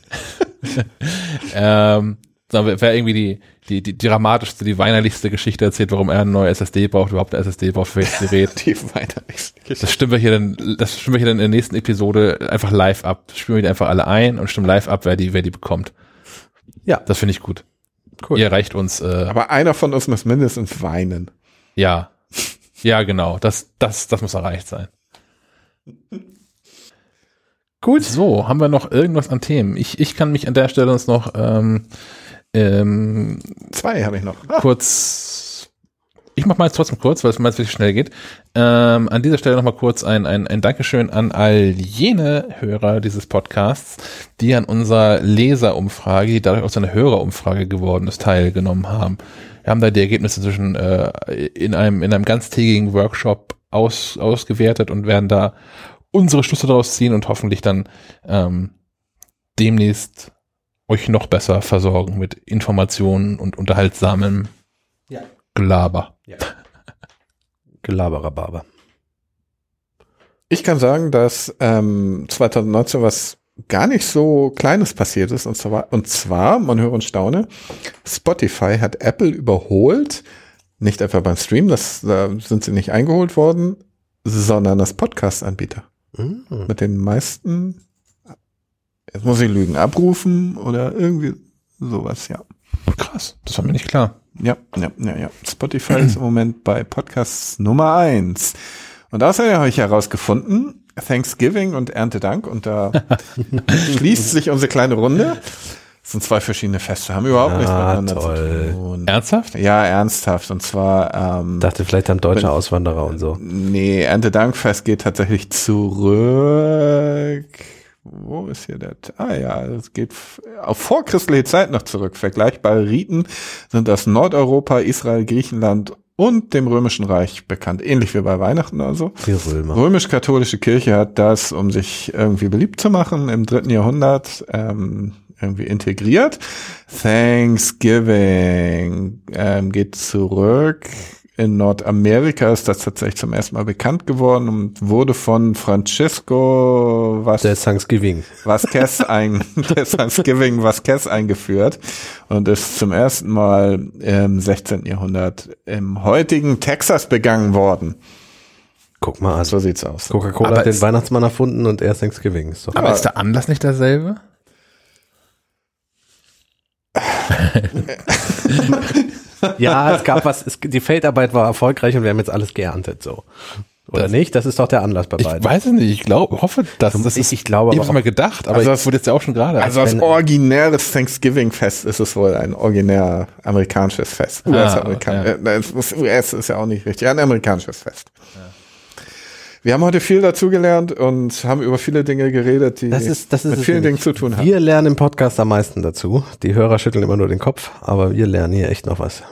ähm, so, wer, wer irgendwie die, die, die, dramatischste, die weinerlichste Geschichte erzählt, warum er eine neue SSD braucht, überhaupt eine SSD braucht für welches Gerät. Die weinerlichste Geschichte. Das stimmen wir hier dann, das stimmen wir hier dann in der nächsten Episode einfach live ab. Spielen wir die einfach alle ein und stimmen live ab, wer die, wer die bekommt. Ja. Das finde ich gut. Cool. Ihr erreicht uns, äh, Aber einer von uns muss mindestens weinen. ja. Ja, genau. Das, das, das muss erreicht sein. Gut. So, haben wir noch irgendwas an Themen? Ich, ich kann mich an der Stelle uns noch ähm, ähm, Zwei habe ich noch. Ah, kurz. Ich mache mal jetzt trotzdem kurz, weil es jetzt wirklich schnell geht. Ähm, an dieser Stelle nochmal kurz ein, ein, ein Dankeschön an all jene Hörer dieses Podcasts, die an unserer Leserumfrage, die dadurch aus einer Hörerumfrage geworden ist, teilgenommen haben. Wir haben da die Ergebnisse zwischen äh, in einem in einem ganztägigen Workshop aus, ausgewertet und werden da unsere Schlüsse daraus ziehen und hoffentlich dann ähm, demnächst euch noch besser versorgen mit Informationen und unterhaltsamem Ja. Gelaber. Gelabererbarber. Ich kann sagen, dass ähm, 2019 was gar nicht so Kleines passiert ist. Und zwar, und zwar, man höre und staune, Spotify hat Apple überholt, nicht etwa beim Stream, das, da sind sie nicht eingeholt worden, sondern das Podcast-Anbieter. Mhm. Mit den meisten, jetzt muss ich lügen, abrufen oder irgendwie sowas, ja. Krass, das war mir nicht klar. Ja, ja, ja, ja. Spotify ist im Moment bei Podcasts Nummer eins. Und außerdem habe ich herausgefunden, Thanksgiving und Erntedank, und da schließt sich unsere kleine Runde. Das sind zwei verschiedene Feste, haben überhaupt nichts Ah, miteinander toll. zu tun. Ernsthaft? Ja, ernsthaft. Und zwar, ähm, Dachte vielleicht haben deutsche Auswanderer und so. nee, Erntedankfest geht tatsächlich zurück. Wo ist hier der? Ah ja, es geht auf vorchristliche Zeit noch zurück. Vergleichbare Riten sind aus Nordeuropa, Israel, Griechenland und dem Römischen Reich bekannt. Ähnlich wie bei Weihnachten also. Die Römer. Römisch-katholische Kirche hat das, um sich irgendwie beliebt zu machen, im dritten Jahrhundert ähm, irgendwie integriert. Thanksgiving ähm, geht zurück. In Nordamerika ist das tatsächlich zum ersten Mal bekannt geworden und wurde von Francisco was Der Thanksgiving. Vasquez ein, der Thanksgiving Vasquez eingeführt und ist zum ersten Mal im 16. Jahrhundert im heutigen Texas begangen worden. Guck mal an. So sieht's aus. Coca-Cola hat den Weihnachtsmann erfunden und er Thanksgiving. Ist doch Aber ist der Anlass nicht derselbe? ja, es gab was, es, die Feldarbeit war erfolgreich und wir haben jetzt alles geerntet, so. Oder Das- nicht? Das ist doch der Anlass bei Ich beiden. weiß es nicht, ich glaube, hoffe, dass das Ich- ist. ich glaube ich habe mal gedacht, aber Also das wurde jetzt ja auch schon gerade. Also als wenn- originäres Thanksgiving-Fest ist es wohl ein originär amerikanisches Fest. US-Amerikan Ah, ja. äh, das ist- US ist ja auch nicht richtig, ein amerikanisches Fest. Wir haben heute viel dazugelernt und haben über viele Dinge geredet, die Das ist, das ist mit vielen Dingen zu tun haben. Wir lernen im Podcast am meisten dazu. Die Hörer schütteln immer nur den Kopf, aber wir lernen hier echt noch was.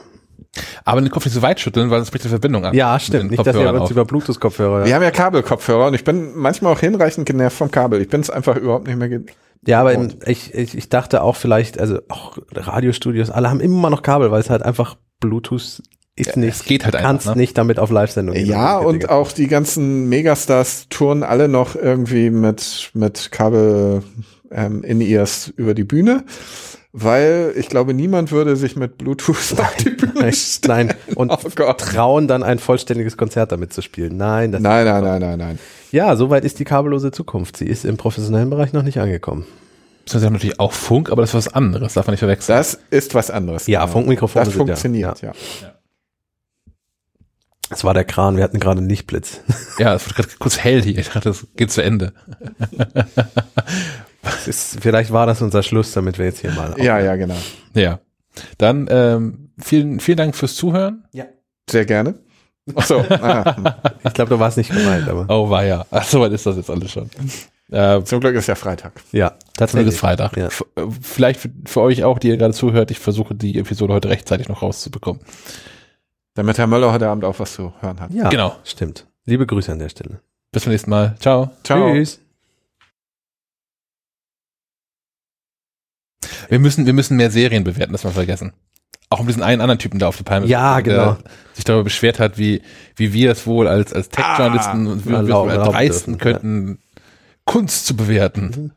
aber den Kopf nicht so weit schütteln, weil das bricht die Verbindung ab. Ja, stimmt. Nicht, dass wir Kopfhörern uns über Bluetooth-Kopfhörer. Wir haben ja Kabelkopfhörer und ich bin manchmal auch hinreichend genervt vom Kabel. Ich bin es einfach überhaupt nicht mehr. ge- Ja, aber im, ich, ich, ich dachte auch vielleicht, also auch Radiostudios, alle haben immer noch Kabel, weil es halt einfach Bluetooth ist nicht. es geht halt du kannst einfach, ne? nicht damit auf Live-Sendung gehen. Ja, und auch die ganzen Megastars touren alle noch irgendwie mit, mit Kabel ähm, in ears über die Bühne, weil ich glaube, niemand würde sich mit Bluetooth auf die Bühne nicht. Nein, und Oh Gott. trauen dann ein vollständiges Konzert damit zu spielen. Nein, das Nein, nein, nein, nein, nein. Ja, soweit ist die kabellose Zukunft. Sie ist im professionellen Bereich noch nicht angekommen. Das ist ja natürlich auch Funk, aber das ist was anderes, darf man nicht verwechseln. Das ist was anderes. Ja, Funkmikrofone Das sind ja- funktioniert, ja. Es war der Kran, wir hatten gerade einen Lichtblitz. Ja, es wird gerade kurz hell hier. Ich dachte, das geht zu Ende. Ist, vielleicht war das unser Schluss, damit wir jetzt hier mal. Ja, ja, genau. Ja. Dann ähm, vielen, vielen Dank fürs Zuhören. Sehr gerne. Ach so, ah, Ich glaube, du warst nicht gemeint, aber. Oh, war ja. Ach, so weit ist das jetzt alles schon. Äh, zum Glück ist ja Freitag. Ja, tatsächlich. ist Freitag. Ja. Äh, Vielleicht für, für euch auch, die ihr gerade zuhört, ich versuche die Episode heute rechtzeitig noch rauszubekommen. Damit Herr Möller heute Abend auch was zu hören hat. Ja, Genau. Stimmt. Liebe Grüße an der Stelle. Bis zum nächsten Mal. Ciao. Ciao. Tschüss. Wir müssen, wir müssen mehr Serien bewerten, das haben wir vergessen. Auch um diesen einen anderen Typen da auf die Palme. Ja, der genau. sich darüber beschwert hat, wie, wie wir es wohl als, als Tech-Journalisten Ah, wir erlauben dreisten dürfen, ja. könnten, Kunst zu bewerten.